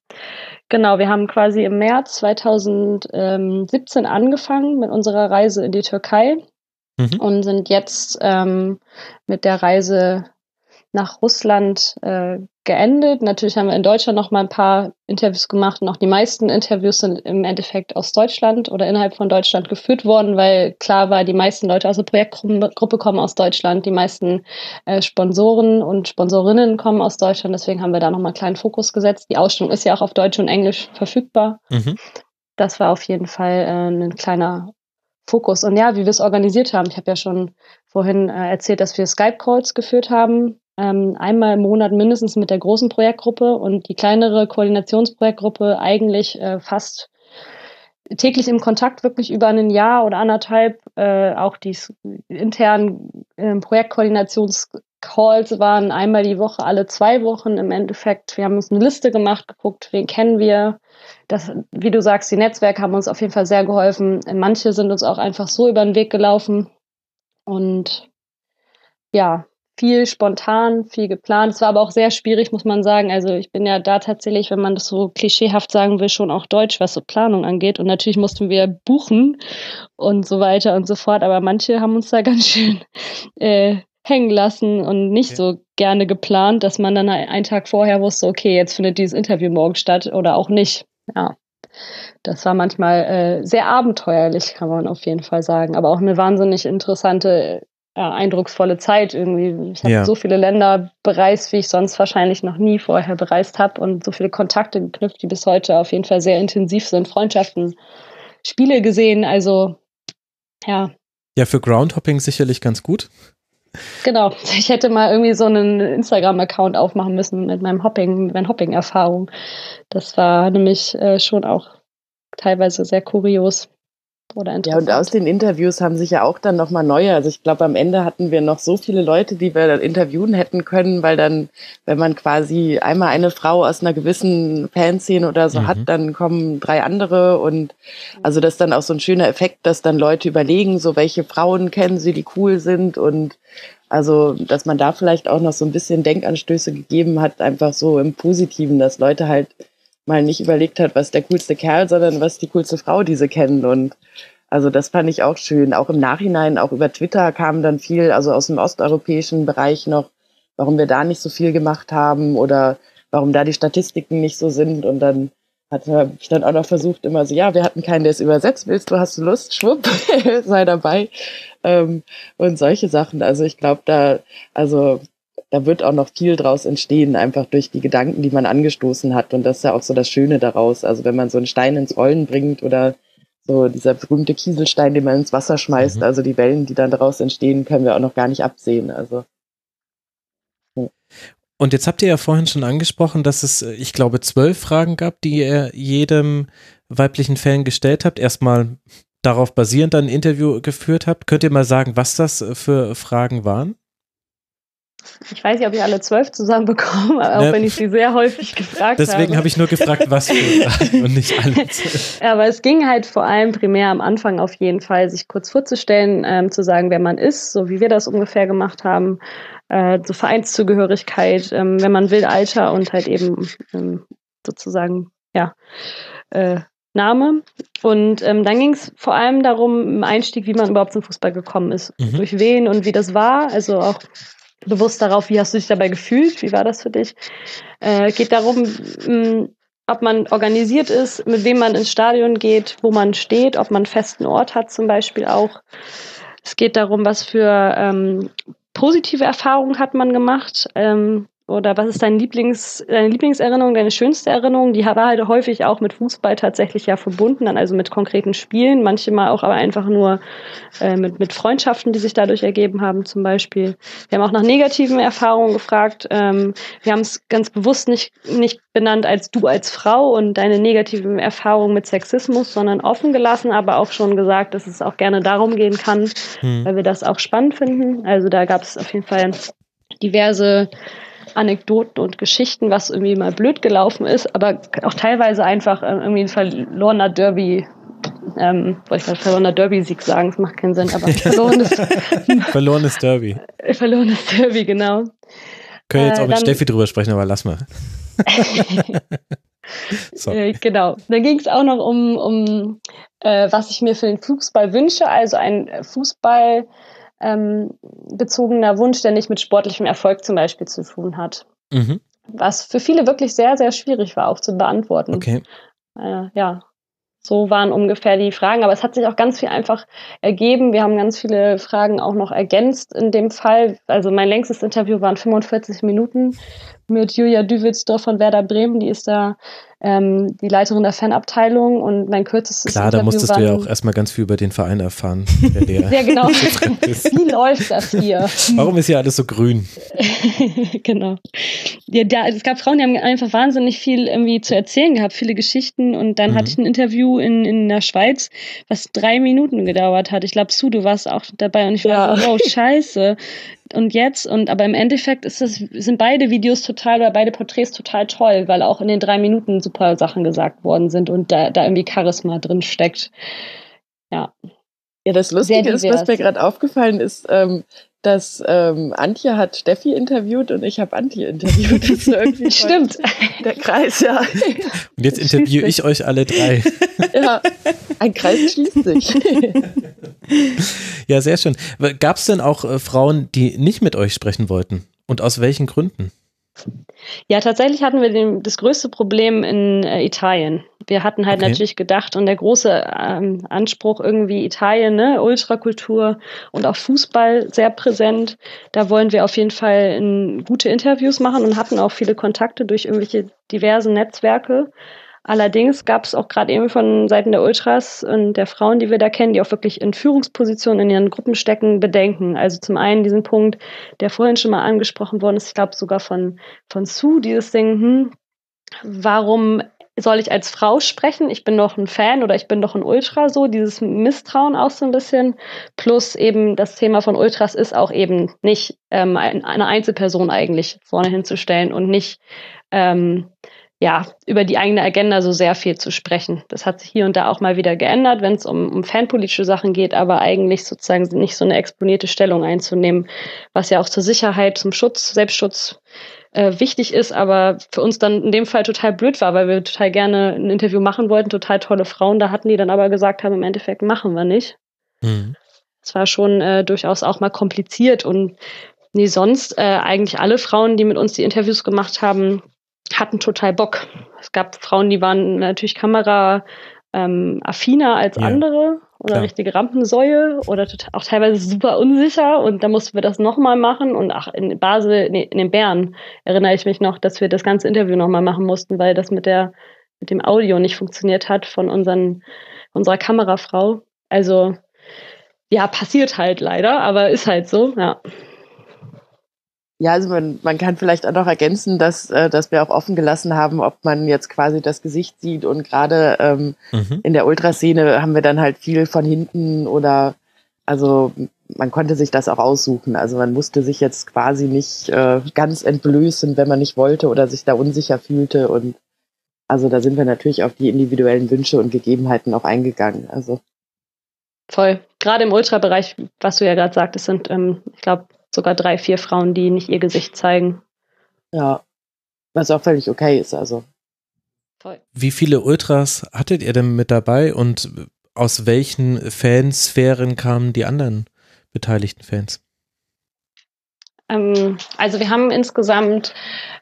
Genau, wir haben quasi im März 2017 angefangen mit unserer Reise in die Türkei mhm. und sind jetzt ähm, mit der Reise nach Russland äh, geendet. Natürlich haben wir in Deutschland noch mal ein paar Interviews gemacht und auch die meisten Interviews sind im Endeffekt aus Deutschland oder innerhalb von Deutschland geführt worden, weil klar war, die meisten Leute aus der Projektgruppe kommen aus Deutschland, die meisten äh, Sponsoren und Sponsorinnen kommen aus Deutschland. Deswegen haben wir da noch mal einen kleinen Fokus gesetzt. Die Ausstellung ist ja auch auf Deutsch und Englisch verfügbar. Mhm. Das war auf jeden Fall äh, ein kleiner Fokus. Und ja, wie wir es organisiert haben. Ich habe ja schon vorhin äh, erzählt, dass wir Skype-Calls geführt haben. Ähm, einmal im Monat mindestens mit der großen Projektgruppe und die kleinere Koordinationsprojektgruppe eigentlich äh, fast täglich im Kontakt, wirklich über ein Jahr oder anderthalb. Äh, auch die internen äh, Projektkoordinationscalls waren einmal die Woche, alle zwei Wochen im Endeffekt. Wir haben uns eine Liste gemacht, geguckt, wen kennen wir, das, wie du sagst, die Netzwerke haben uns auf jeden Fall sehr geholfen. Manche sind uns auch einfach so über den Weg gelaufen. Und ja, viel spontan, viel geplant. Es war aber auch sehr schwierig, muss man sagen. Also ich bin ja da tatsächlich, wenn man das so klischeehaft sagen will, schon auch deutsch, was so Planung angeht. Und natürlich mussten wir buchen und so weiter und so fort. Aber manche haben uns da ganz schön äh, hängen lassen und nicht so gerne geplant, dass man dann einen Tag vorher wusste, okay, jetzt findet dieses Interview morgen statt oder auch nicht. Ja. Das war manchmal äh, sehr abenteuerlich, kann man auf jeden Fall sagen. Aber auch eine wahnsinnig interessante, äh, eindrucksvolle Zeit irgendwie. Ich habe Ja. so viele Länder bereist, wie ich sonst wahrscheinlich noch nie vorher bereist habe und so viele Kontakte geknüpft, die bis heute auf jeden Fall sehr intensiv sind. Freundschaften, Spiele gesehen. Also ja, Ja, für Groundhopping sicherlich ganz gut. Genau. Ich hätte mal irgendwie so einen Instagram-Account aufmachen müssen mit meinem Hopping, mit meinen Hopping-Erfahrungen. Das war nämlich äh, schon auch teilweise sehr kurios oder Ja, interessant. und aus den Interviews haben sich ja auch dann nochmal neue. Also ich glaube, am Ende hatten wir noch so viele Leute, die wir dann interviewen hätten können, weil dann, wenn man quasi einmal eine Frau aus einer gewissen Fanszene oder so Mhm. hat, dann kommen drei andere und also das ist dann auch so ein schöner Effekt, dass dann Leute überlegen, so welche Frauen kennen sie, die cool sind und also, dass man da vielleicht auch noch so ein bisschen Denkanstöße gegeben hat, einfach so im Positiven, dass Leute halt mal nicht überlegt hat, was der coolste Kerl, sondern was die coolste Frau, die sie kennen. Und also das fand ich auch schön. Auch im Nachhinein, auch über Twitter kam dann viel, also aus dem osteuropäischen Bereich noch, warum wir da nicht so viel gemacht haben oder warum da die Statistiken nicht so sind. Und dann hat ich dann auch noch versucht, immer so, ja, wir hatten keinen, der es übersetzt. Willst du, hast Lust? Schwupp, sei dabei. Ähm, und solche Sachen. Also ich glaube, da, also da wird auch noch viel draus entstehen, einfach durch die Gedanken, die man angestoßen hat. Und das ist ja auch so das Schöne daraus. Also wenn man so einen Stein ins Rollen bringt oder so dieser berühmte Kieselstein, den man ins Wasser schmeißt, Mhm. also die Wellen, die dann daraus entstehen, können wir auch noch gar nicht absehen. Also Und jetzt habt ihr ja vorhin schon angesprochen, dass es, äh, ich glaube, zwölf Fragen gab, die ihr jedem weiblichen Fan gestellt habt. Erstmal darauf basierend ein Interview geführt habt. Könnt ihr mal sagen, was das äh, für Fragen waren? Ich weiß nicht, ob ich alle zwölf zusammenbekomme, aber Ne. auch wenn ich sie sehr häufig gefragt Deswegen habe. habe ich nur gefragt, was Fragen und nicht alle. Aber es ging halt vor allem primär am Anfang auf jeden Fall, sich kurz vorzustellen, ähm, zu sagen, wer man ist, so wie wir das ungefähr gemacht haben, äh, so Vereinszugehörigkeit, ähm, wenn man will, Alter und halt eben ähm, sozusagen, ja, äh, Name. Und ähm, dann ging es vor allem darum, im Einstieg, wie man überhaupt zum Fußball gekommen ist, Mhm. durch wen und wie das war. Also auch bewusst darauf, wie hast du dich dabei gefühlt, wie war das für dich? Äh, geht darum, mh, ob man organisiert ist, mit wem man ins Stadion geht, wo man steht, ob man einen festen Ort hat zum Beispiel auch. Es geht darum, was für ähm, positive Erfahrungen hat man gemacht. Ähm, oder was ist dein Lieblings, deine Lieblingserinnerung, deine schönste Erinnerung? Die war halt häufig auch mit Fußball tatsächlich ja verbunden, dann also mit konkreten Spielen, manchmal auch aber einfach nur äh, mit, mit Freundschaften, die sich dadurch ergeben haben zum Beispiel. Wir haben auch nach negativen Erfahrungen gefragt. Ähm, wir haben es ganz bewusst nicht, nicht benannt als du als Frau und deine negativen Erfahrungen mit Sexismus, sondern offen gelassen, aber auch schon gesagt, dass es auch gerne darum gehen kann, Hm. weil wir das auch spannend finden. Also da gab es auf jeden Fall diverse Anekdoten und Geschichten, was irgendwie mal blöd gelaufen ist, aber auch teilweise einfach äh, irgendwie ein verlorener Derby, ähm, wollte ich gerade verlorener Derby-Sieg sagen, das macht keinen Sinn, aber verlorenes, Verlorenes Derby. verlorenes Derby, genau. Können wir jetzt Äh, auch mit dann- Steffi drüber sprechen, aber lass mal. So. Äh, genau. Dann ging es auch noch um, um äh, was ich mir für den Fußball wünsche. Also ein Fußball ähm, bezogener Wunsch, der nicht mit sportlichem Erfolg zum Beispiel zu tun hat. Mhm. Was für viele wirklich sehr, sehr schwierig war auch zu beantworten. Okay. Äh, ja, so waren ungefähr die Fragen. Aber es hat sich auch ganz viel einfach ergeben. Wir haben ganz viele Fragen auch noch ergänzt in dem Fall. Also mein längstes Interview waren 45 Minuten mit Julia Düwitzdorf von Werder Bremen. Die ist da ähm, die Leiterin der Fanabteilung und mein kürzestes Klar, da Interview musstest du ja auch erstmal ganz viel über den Verein erfahren. Der dir Ja, genau. Wie läuft das hier? Warum ist hier alles so grün? genau. Ja, da, es gab Frauen, die haben einfach wahnsinnig viel irgendwie zu erzählen gehabt, viele Geschichten. Und dann Mhm. hatte ich ein Interview in, in der Schweiz, was drei Minuten gedauert hat. Ich glaube, Su, du warst auch dabei und ich war Ja. so, oh, scheiße. Und jetzt, und aber im Endeffekt ist das, sind beide Videos total oder beide Porträts total toll, weil auch in den drei Minuten super Sachen gesagt worden sind und da, da irgendwie Charisma drin steckt. Ja. Ja, das Lustige ist, was mir gerade aufgefallen ist, ähm, dass ähm, Antje hat Steffi interviewt und ich habe Antje interviewt. Das ist irgendwie Stimmt. Der Kreis, ja. Und jetzt interviewe ich euch alle drei. ja, ein Kreis schließt sich. ja, sehr schön. Gab es denn auch äh, Frauen, die nicht mit euch sprechen wollten? Und aus welchen Gründen? Ja, tatsächlich hatten wir den, das größte Problem in äh, Italien. Wir hatten halt okay. natürlich gedacht und der große ähm, Anspruch irgendwie Italien, ne, Ultrakultur und auch Fußball sehr präsent. Da wollen wir auf jeden Fall in, gute Interviews machen und hatten auch viele Kontakte durch irgendwelche diversen Netzwerke. Allerdings gab es auch gerade eben von Seiten der Ultras und der Frauen, die wir da kennen, die auch wirklich in Führungspositionen in ihren Gruppen stecken, Bedenken. Also zum einen diesen Punkt, der vorhin schon mal angesprochen worden ist, ich glaube sogar von, von Sue, dieses Ding, hm, warum soll ich als Frau sprechen? Ich bin doch ein Fan oder ich bin doch ein Ultra, so dieses Misstrauen auch so ein bisschen. Plus eben das Thema von Ultras ist auch eben nicht ähm, eine Einzelperson eigentlich vorne hinzustellen und nicht ähm, ja, über die eigene Agenda so sehr viel zu sprechen. Das hat sich hier und da auch mal wieder geändert, wenn es um, um fanpolitische Sachen geht, aber eigentlich sozusagen nicht so eine exponierte Stellung einzunehmen, was ja auch zur Sicherheit, zum Schutz, Selbstschutz äh, wichtig ist, aber für uns dann in dem Fall total blöd war, weil wir total gerne ein Interview machen wollten, total tolle Frauen da hatten, die dann aber gesagt haben, im Endeffekt machen wir nicht. Mhm. Es war schon äh, durchaus auch mal kompliziert und nee, sonst äh, eigentlich alle Frauen, die mit uns die Interviews gemacht haben, hatten total Bock. Es gab Frauen, die waren natürlich Kamera ähm, affiner als ja, andere oder klar. richtige Rampensäue oder auch teilweise super unsicher und da mussten wir das nochmal machen und ach, in Basel, nee, in den Bären erinnere ich mich noch, dass wir das ganze Interview nochmal machen mussten, weil das mit der, mit dem Audio nicht funktioniert hat von unseren, unserer Kamerafrau. Also, ja, passiert halt leider, aber ist halt so, ja. Ja, also man, man kann vielleicht auch noch ergänzen, dass, äh, dass wir auch offen gelassen haben, ob man jetzt quasi das Gesicht sieht und gerade ähm, mhm. in der Ultraszene haben wir dann halt viel von hinten oder also man konnte sich das auch aussuchen. Also man musste sich jetzt quasi nicht äh, ganz entblößen, wenn man nicht wollte oder sich da unsicher fühlte und also da sind wir natürlich auf die individuellen Wünsche und Gegebenheiten auch eingegangen. Also voll. Gerade im Ultrabereich, was du ja gerade sagtest, sind, ähm, ich glaube, sogar drei, vier Frauen, die nicht ihr Gesicht zeigen. Ja, was auch völlig okay ist, also. Toll. Wie viele Ultras hattet ihr denn mit dabei und aus welchen Fansphären kamen die anderen beteiligten Fans? Ähm, also wir haben insgesamt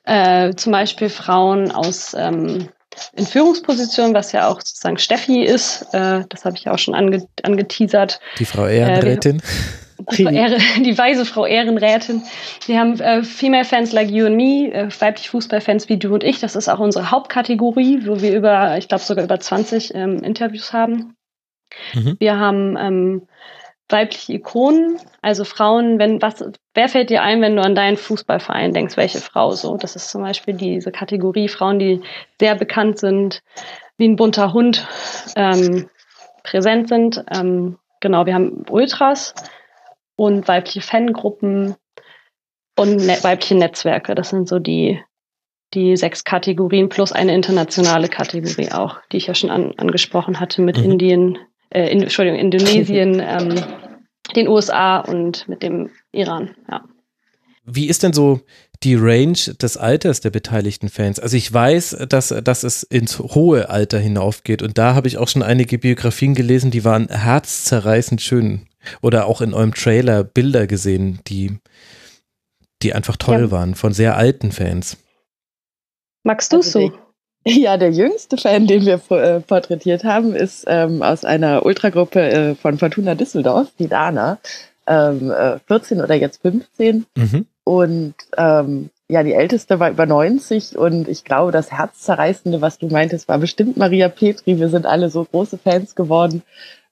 äh, zum Beispiel Frauen aus ähm, in Führungspositionen, was ja auch sozusagen Steffi ist. Äh, das habe ich auch schon ange angeteasert. Die Frau Ehrenrätin. Äh, die weise Frau Ehrenrätin. Wir haben äh, Female Fans like you and me, äh, weibliche Fußballfans wie du und ich. Das ist auch unsere Hauptkategorie, wo wir über, ich glaube sogar über 20 ähm, Interviews haben. Mhm. Wir haben ähm, weibliche Ikonen, also Frauen, wenn was, wer fällt dir ein, wenn du an deinen Fußballverein denkst, welche Frau so? Das ist zum Beispiel diese Kategorie Frauen, die sehr bekannt sind, wie ein bunter Hund ähm, präsent sind. Ähm, genau, wir haben Ultras, und weibliche Fangruppen und ne weibliche Netzwerke. Das sind so die, die sechs Kategorien plus eine internationale Kategorie auch, die ich ja schon an, angesprochen hatte mit mhm. Indien, äh, in, Entschuldigung, Indonesien, ähm, den USA und mit dem Iran, ja. Wie ist denn so die Range des Alters der beteiligten Fans? Also ich weiß, dass, dass es ins hohe Alter hinaufgeht und da habe ich auch schon einige Biografien gelesen, die waren herzzerreißend schön oder auch in eurem Trailer Bilder gesehen, die, die einfach toll ja. waren, von sehr alten Fans. Magst du also so? Ja, der jüngste Fan, den wir äh, porträtiert haben, ist ähm, aus einer Ultragruppe äh, von Fortuna Düsseldorf, die Dana. Ähm, äh, 14 oder jetzt 15. Mhm. Und ähm, ja, die älteste war über 90 und ich glaube, das Herzzerreißende, was du meintest, war bestimmt Maria Petri. Wir sind alle so große Fans geworden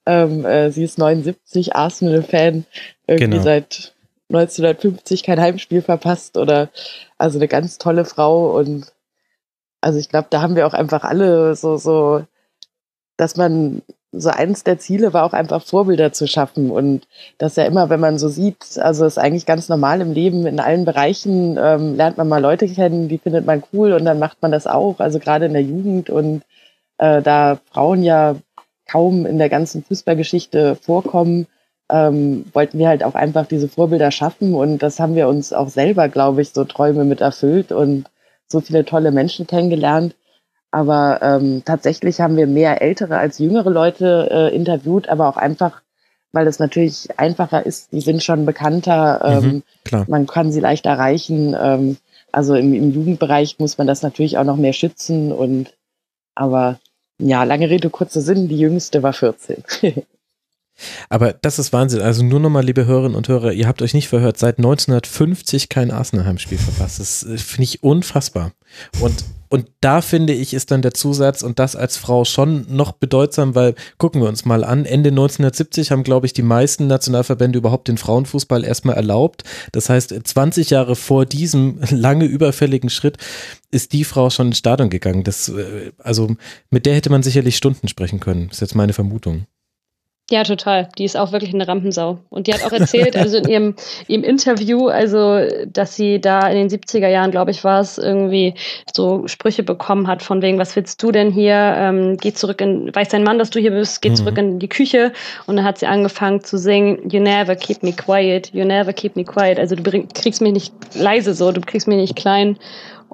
ähm, äh, sie ist 79, Arsenal-Fan, irgendwie genau. seit 1950 kein Heimspiel verpasst oder also eine ganz tolle Frau und also ich glaube, da haben wir auch einfach alle so, so, dass man so eins der Ziele war auch einfach Vorbilder zu schaffen und das ja immer, wenn man so sieht, also ist eigentlich ganz normal im Leben, in allen Bereichen ähm, lernt man mal Leute kennen, die findet man cool und dann macht man das auch, also gerade in der Jugend und äh, da Frauen ja kaum in der ganzen Fußballgeschichte vorkommen, ähm, wollten wir halt auch einfach diese Vorbilder schaffen und das haben wir uns auch selber, glaube ich, so Träume mit erfüllt und so viele tolle Menschen kennengelernt. Aber ähm, tatsächlich haben wir mehr ältere als jüngere Leute äh, interviewt, aber auch einfach, weil es natürlich einfacher ist, die sind schon bekannter, ähm, Mhm, klar. man kann sie leicht erreichen. Ähm, also im, im Jugendbereich muss man das natürlich auch noch mehr schützen und aber ja, lange Rede, kurzer Sinn, die jüngste war 14. Aber das ist Wahnsinn. Also nur nochmal, liebe Hörerinnen und Hörer, ihr habt euch nicht verhört, seit 1950 kein Arsenal-Heimspiel verpasst. Das äh, finde ich unfassbar. Und, und da finde ich, ist dann der Zusatz und das als Frau schon noch bedeutsam, weil gucken wir uns mal an, Ende 1970 haben, glaube ich, die meisten Nationalverbände überhaupt den Frauenfußball erstmal erlaubt. Das heißt, 20 Jahre vor diesem lange überfälligen Schritt ist die Frau schon ins Stadion gegangen. Das, äh, also mit der hätte man sicherlich Stunden sprechen können. Das ist jetzt meine Vermutung. Ja, total. Die ist auch wirklich eine Rampensau. Und die hat auch erzählt, also in ihrem, ihrem Interview, also, dass sie da in den 70er Jahren, glaube ich, war es, irgendwie so Sprüche bekommen hat von wegen, was willst du denn hier? Ähm, geh zurück in, weiß dein Mann, dass du hier bist, geh Mhm. zurück in die Küche. Und dann hat sie angefangen zu singen, you never keep me quiet, you never keep me quiet. Also du bring, kriegst mich nicht leise so, du kriegst mich nicht klein.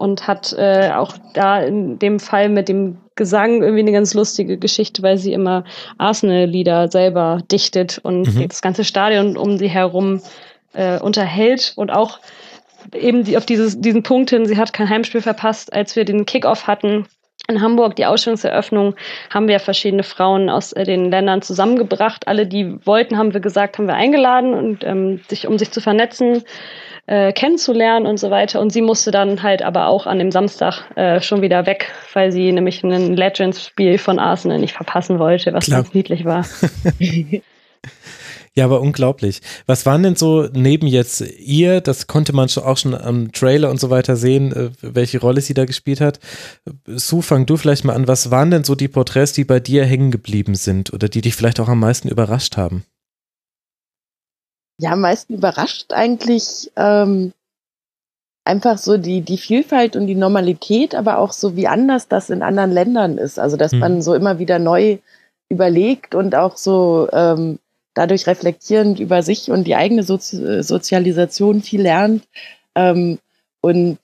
Und hat äh, auch da in dem Fall mit dem Gesang irgendwie eine ganz lustige Geschichte, weil sie immer Arsenal-Lieder selber dichtet und Mhm. das ganze Stadion um sie herum äh, unterhält und auch eben die, auf dieses, diesen Punkt hin, sie hat kein Heimspiel verpasst, als wir den Kickoff hatten. In Hamburg, die Ausstellungseröffnung, haben wir verschiedene Frauen aus äh, den Ländern zusammengebracht. Alle, die wollten, haben wir gesagt, haben wir eingeladen und ähm, sich, um sich zu vernetzen, äh, kennenzulernen und so weiter. Und sie musste dann halt aber auch an dem Samstag äh, schon wieder weg, weil sie nämlich ein Legends-Spiel von Arsenal nicht verpassen wollte, was Klar. ganz niedlich war. Ja, aber unglaublich. Was waren denn so neben jetzt ihr, das konnte man schon auch schon am Trailer und so weiter sehen, äh, welche Rolle sie da gespielt hat. Sue, fang du vielleicht mal an. Was waren denn so die Porträts, die bei dir hängen geblieben sind oder die dich vielleicht auch am meisten überrascht haben? Ja, am meisten überrascht eigentlich ähm, einfach so die, die Vielfalt und die Normalität, aber auch so wie anders das in anderen Ländern ist. Also dass Hm. man so immer wieder neu überlegt und auch so ähm, dadurch reflektierend über sich und die eigene Sozi Sozialisation viel lernt. Ähm, und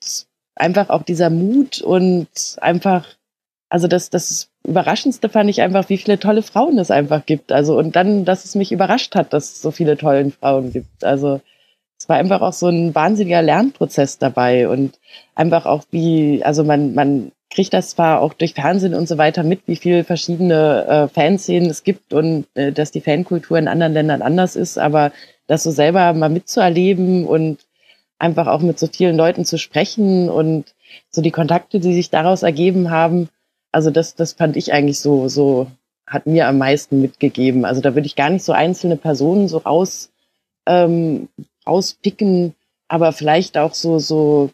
einfach auch dieser Mut und einfach, also das, das Überraschendste fand ich einfach, wie viele tolle Frauen es einfach gibt. Also und dann, dass es mich überrascht hat, dass es so viele tolle Frauen gibt. Also es war einfach auch so ein wahnsinniger Lernprozess dabei und einfach auch wie, also man, man kriegt das zwar auch durch Fernsehen und so weiter mit, wie viele verschiedene äh, Fanszenen es gibt und äh, dass die Fankultur in anderen Ländern anders ist, aber das so selber mal mitzuerleben und einfach auch mit so vielen Leuten zu sprechen und so die Kontakte, die sich daraus ergeben haben, also das, das fand ich eigentlich so, so hat mir am meisten mitgegeben. Also da würde ich gar nicht so einzelne Personen so raus, ähm, rauspicken, aber vielleicht auch so, so,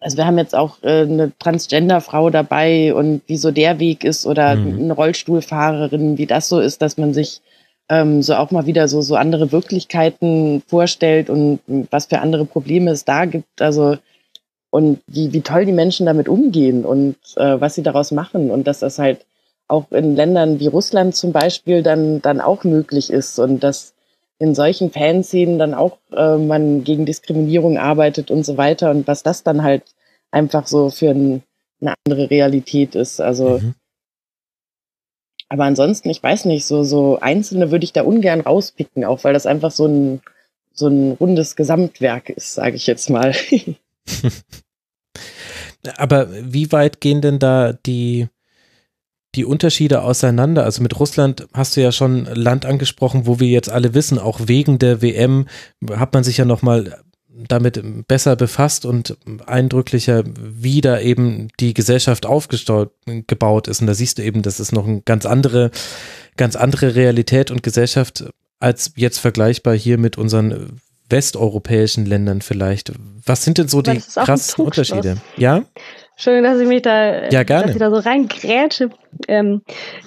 also wir haben jetzt auch äh, eine Transgender-Frau dabei und wie so der Weg ist oder Mhm. eine Rollstuhlfahrerin, wie das so ist, dass man sich ähm, so auch mal wieder so, so andere Wirklichkeiten vorstellt und was für andere Probleme es da gibt. Also und wie, wie toll die Menschen damit umgehen und äh, was sie daraus machen und dass das halt auch in Ländern wie Russland zum Beispiel dann, dann auch möglich ist und dass in solchen Fanszenen dann auch äh, man gegen Diskriminierung arbeitet und so weiter und was das dann halt einfach so für ein, eine andere Realität ist. Also, Mhm. aber ansonsten, ich weiß nicht, so, so einzelne würde ich da ungern rauspicken, auch weil das einfach so ein, so ein rundes Gesamtwerk ist, sage ich jetzt mal. Aber wie weit gehen denn da die, die Unterschiede auseinander? Also mit Russland hast du ja schon Land angesprochen, wo wir jetzt alle wissen, auch wegen der WM hat man sich ja nochmal damit besser befasst und eindrücklicher, wie da eben die Gesellschaft aufgebaut ist. Und da siehst du eben, das ist noch eine ganz andere, ganz andere Realität und Gesellschaft als jetzt vergleichbar hier mit unseren westeuropäischen Ländern vielleicht. Was sind denn so die krassen. Unterschiede? Ja? Schön, dass ich mich da, Ja, gerne. dass ich da so reingrätsche. Ähm,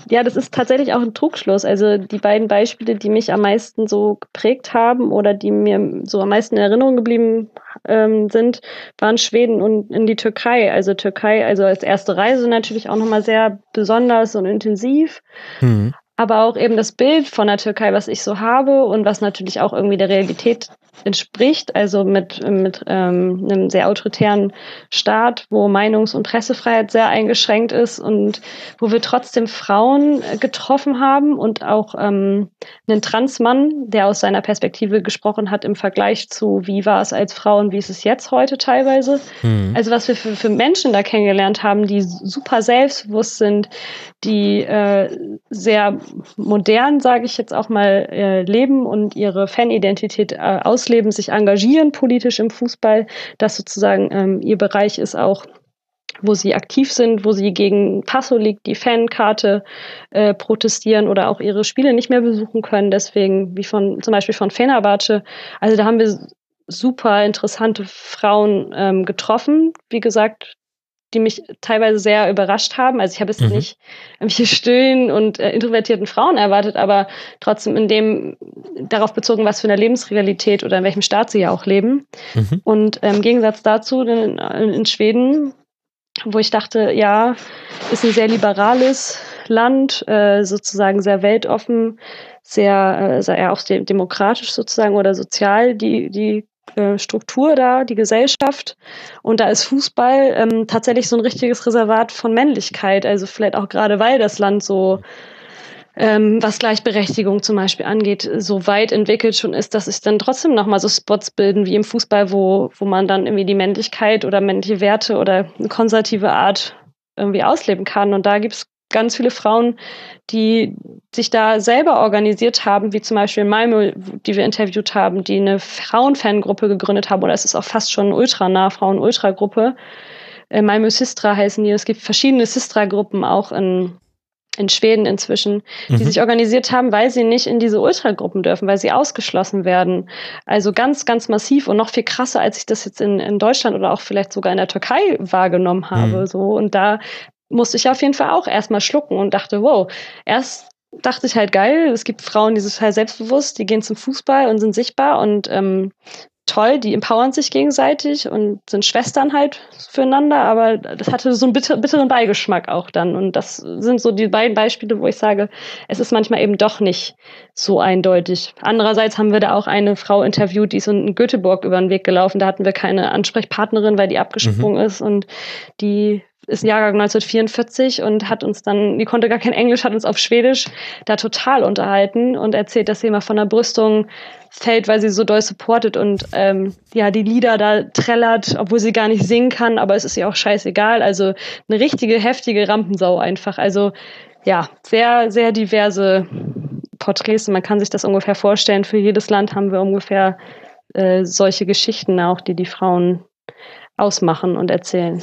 ja, das ist tatsächlich auch ein Trugschluss. Also die beiden Beispiele, die mich am meisten so geprägt haben oder die mir so am meisten in Erinnerung geblieben ähm, sind, waren Schweden und in die Türkei. Also Türkei, also als erste Reise natürlich auch nochmal sehr besonders und intensiv. Hm. Aber auch eben das Bild von der Türkei, was ich so habe und was natürlich auch irgendwie der Realität entspricht, also mit, mit ähm, einem sehr autoritären Staat, wo Meinungs- und Pressefreiheit sehr eingeschränkt ist und wo wir trotzdem Frauen getroffen haben und auch ähm, einen Transmann, der aus seiner Perspektive gesprochen hat im Vergleich zu, wie war es als Frau und wie ist es jetzt heute teilweise. Mhm. Also was wir für, für Menschen da kennengelernt haben, die super selbstbewusst sind, die äh, sehr modern, sage ich jetzt auch mal, äh, leben und ihre Fanidentität äh, ausleben, sich engagieren politisch im Fußball, dass sozusagen ähm, ihr Bereich ist auch wo sie aktiv sind, wo sie gegen Passo liegt, die Fankarte äh, protestieren oder auch ihre Spiele nicht mehr besuchen können. Deswegen, wie von zum Beispiel von Fenerbahce. Also da haben wir super interessante Frauen ähm, getroffen. Wie gesagt, die mich teilweise sehr überrascht haben. Also ich habe jetzt mhm. nicht irgendwelche stillen und äh, introvertierten Frauen erwartet, aber trotzdem in dem darauf bezogen, was für eine Lebensrealität oder in welchem Staat sie ja auch leben. Mhm. Und äh, im Gegensatz dazu in, in Schweden, wo ich dachte, ja, ist ein sehr liberales Land, äh, sozusagen sehr weltoffen, sehr, äh, sehr auch demokratisch sozusagen oder sozial die, die äh, Struktur da, die Gesellschaft. Und da ist Fußball ähm, tatsächlich so ein richtiges Reservat von Männlichkeit. Also vielleicht auch gerade, weil das Land so, ähm, was Gleichberechtigung zum Beispiel angeht, so weit entwickelt schon ist, dass sich dann trotzdem nochmal so Spots bilden wie im Fußball, wo, wo man dann irgendwie die Männlichkeit oder männliche Werte oder eine konservative Art irgendwie ausleben kann. Und da gibt es ganz viele Frauen, die sich da selber organisiert haben, wie zum Beispiel in Malmö, die wir interviewt haben, die eine Frauenfangruppe gegründet haben, oder es ist auch fast schon ultranah Frauen-Ultra-Gruppe. Äh, Malmö Sistra heißen die. Es gibt verschiedene Sistra-Gruppen auch in, in Schweden inzwischen, die mhm. sich organisiert haben, weil sie nicht in diese Ultragruppen dürfen, weil sie ausgeschlossen werden. Also ganz, ganz massiv und noch viel krasser, als ich das jetzt in, in Deutschland oder auch vielleicht sogar in der Türkei wahrgenommen habe. Mhm. So und da musste ich auf jeden Fall auch erstmal schlucken und dachte, wow, erst dachte ich halt geil, es gibt Frauen, die sind total selbstbewusst, die gehen zum Fußball und sind sichtbar und ähm, toll, die empowern sich gegenseitig und sind Schwestern halt füreinander, aber das hatte so einen bitter, bitteren Beigeschmack auch dann. Und das sind so die beiden Beispiele, wo ich sage, es ist manchmal eben doch nicht so eindeutig. Andererseits haben wir da auch eine Frau interviewt, die ist in Göteborg über den Weg gelaufen. Da hatten wir keine Ansprechpartnerin, weil die abgesprungen mhm. ist und die ist Jahrgang 1944 und hat uns dann, die konnte gar kein Englisch, hat uns auf Schwedisch da total unterhalten und erzählt, dass sie immer von der Brüstung fällt, weil sie so doll supportet und ähm, ja, die Lieder da trällert, obwohl sie gar nicht singen kann, aber es ist ihr auch scheißegal. Also eine richtige, heftige Rampensau einfach. Also ja, sehr, sehr diverse Porträts. Man kann sich das ungefähr vorstellen. Für jedes Land haben wir ungefähr äh, solche Geschichten auch, die die Frauen ausmachen und erzählen.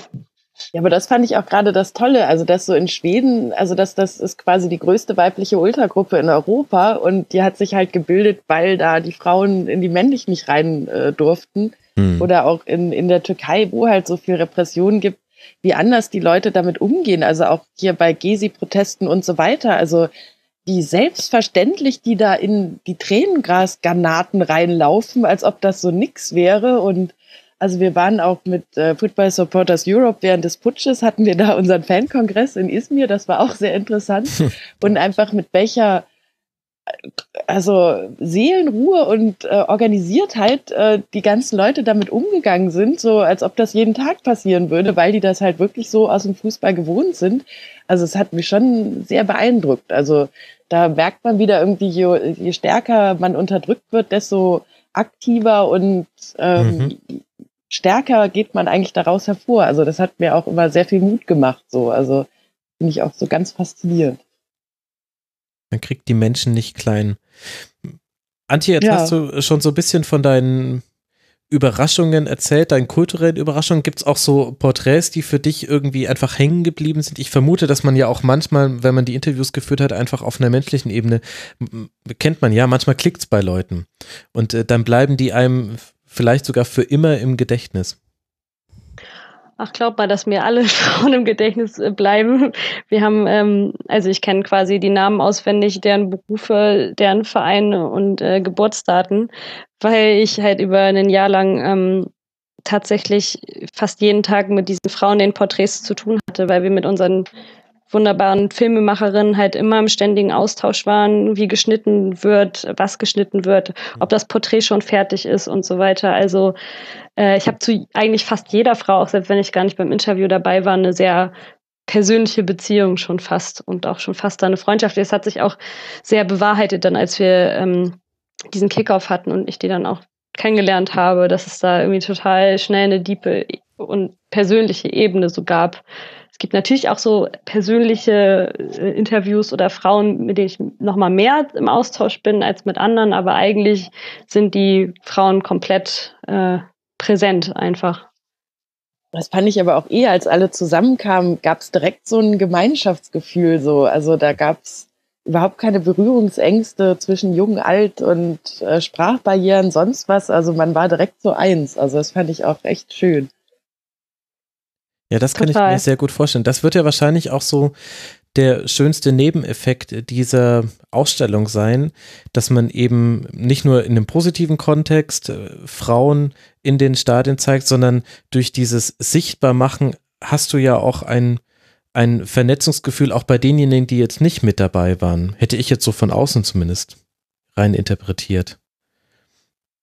Ja, aber das fand ich auch gerade das Tolle, also dass so in Schweden, also dass das ist quasi die größte weibliche Ultragruppe in Europa und die hat sich halt gebildet, weil da die Frauen in die männlich nicht rein äh, durften. Hm. oder auch in, in der Türkei, wo halt so viel Repression gibt, wie anders die Leute damit umgehen, also auch hier bei Gezi-Protesten und so weiter, also wie selbstverständlich die da in die Tränengrasgranaten reinlaufen, als ob das so nix wäre. Und also wir waren auch mit äh, Football Supporters Europe während des Putsches, hatten wir da unseren Fankongress in Izmir, das war auch sehr interessant. und einfach mit welcher also Seelenruhe und äh, Organisiertheit äh, die ganzen Leute damit umgegangen sind, so als ob das jeden Tag passieren würde, weil die das halt wirklich so aus dem Fußball gewohnt sind. Also es hat mich schon sehr beeindruckt. Also da merkt man wieder irgendwie, je, je stärker man unterdrückt wird, desto aktiver und ähm, mhm stärker geht man eigentlich daraus hervor. Also das hat mir auch immer sehr viel Mut gemacht. So, also finde ich auch so ganz faszinierend. Man kriegt die Menschen nicht klein. Antje, jetzt ja. hast du schon so ein bisschen von deinen Überraschungen erzählt, deinen kulturellen Überraschungen. Gibt es auch so Porträts, die für dich irgendwie einfach hängen geblieben sind? Ich vermute, dass man ja auch manchmal, wenn man die Interviews geführt hat, einfach auf einer menschlichen Ebene, kennt man ja, manchmal klickt es bei Leuten. Und äh, dann bleiben die einem vielleicht sogar für immer im Gedächtnis? Ach, glaub mal, dass mir alle Frauen im Gedächtnis äh, bleiben. Wir haben, ähm, also ich kenne quasi die Namen auswendig, deren Berufe, deren Vereine und äh, Geburtsdaten, weil ich halt über ein Jahr lang ähm, tatsächlich fast jeden Tag mit diesen Frauen den Porträts zu tun hatte, weil wir mit unseren wunderbaren Filmemacherinnen halt immer im ständigen Austausch waren, wie geschnitten wird, was geschnitten wird, ob das Porträt schon fertig ist und so weiter. Also äh, ich habe zu eigentlich fast jeder Frau, auch selbst wenn ich gar nicht beim Interview dabei war, eine sehr persönliche Beziehung schon fast und auch schon fast eine Freundschaft. Es hat sich auch sehr bewahrheitet dann, als wir ähm, diesen Kickoff hatten und ich die dann auch kennengelernt habe, dass es da irgendwie total schnell eine diepe und persönliche Ebene so gab. Es gibt natürlich auch so persönliche äh, Interviews oder Frauen, mit denen ich noch mal mehr im Austausch bin als mit anderen, aber eigentlich sind die Frauen komplett äh, präsent einfach. Das fand ich aber auch eher, als alle zusammenkamen, gab es direkt so ein Gemeinschaftsgefühl. So, also da gab es überhaupt keine Berührungsängste zwischen jung, alt und äh, Sprachbarrieren, sonst was. Also man war direkt so eins. Also das fand ich auch echt schön. Ja, das kann Total. ich mir sehr gut vorstellen. Das wird ja wahrscheinlich auch so der schönste Nebeneffekt dieser Ausstellung sein, dass man eben nicht nur in einem positiven Kontext äh, Frauen in den Stadien zeigt, sondern durch dieses Sichtbarmachen hast du ja auch ein, ein Vernetzungsgefühl auch bei denjenigen, die jetzt nicht mit dabei waren. Hätte ich jetzt so von außen zumindest rein interpretiert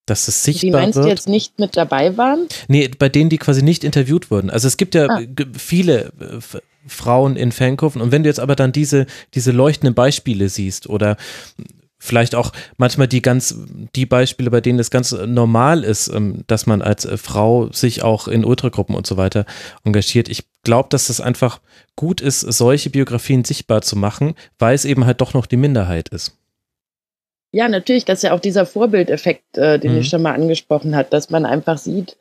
dass es sichtbar wird. Die meinst wird. du jetzt nicht mit dabei waren? Nee, bei denen, die quasi nicht interviewt wurden. Also es gibt ja ah. viele äh, Frauen in Fankurven und wenn du jetzt aber dann diese, diese leuchtenden Beispiele siehst oder vielleicht auch manchmal die ganz, die Beispiele, bei denen es ganz normal ist, ähm, dass man als äh, Frau sich auch in Ultragruppen und so weiter engagiert. Ich glaube, dass es einfach gut ist, solche Biografien sichtbar zu machen, weil es eben halt doch noch die Minderheit ist. Ja, natürlich, das ist ja auch dieser Vorbildeffekt, äh, den mhm. ich schon mal angesprochen hat, dass man einfach sieht,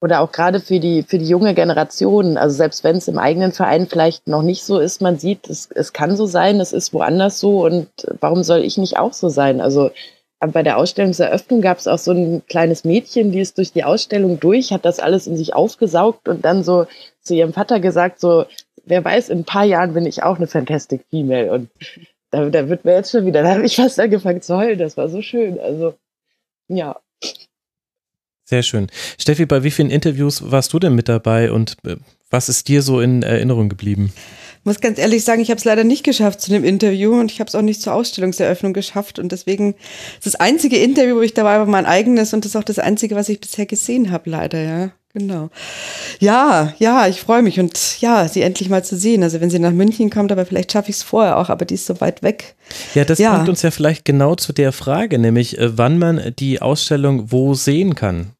oder auch gerade für die, für die junge Generation, also selbst wenn es im eigenen Verein vielleicht noch nicht so ist, man sieht, es, es kann so sein, es ist woanders so und warum soll ich nicht auch so sein? Also bei der Ausstellungseröffnung gab es auch so ein kleines Mädchen, die ist durch die Ausstellung durch, hat das alles in sich aufgesaugt und dann so zu ihrem Vater gesagt, so, wer weiß, in ein paar Jahren bin ich auch eine Fantastic Female und da, da wird mir jetzt schon wieder, da habe ich fast angefangen zu heulen. Das war so schön. Also, ja. Sehr schön. Steffi, bei wie vielen Interviews warst du denn mit dabei und äh, was ist dir so in Erinnerung geblieben? Ich muss ganz ehrlich sagen, ich habe es leider nicht geschafft zu dem Interview und ich habe es auch nicht zur Ausstellungseröffnung geschafft und deswegen ist das einzige Interview, wo ich dabei war, mein eigenes und das ist auch das einzige, was ich bisher gesehen habe, leider, ja. Genau. Ja, ja, ich freue mich und ja, sie endlich mal zu sehen. Also wenn sie nach München kommt, aber vielleicht schaffe ich es vorher auch, aber die ist so weit weg. Ja, das ja. bringt uns ja vielleicht genau zu der Frage, nämlich äh, wann man die Ausstellung wo sehen kann.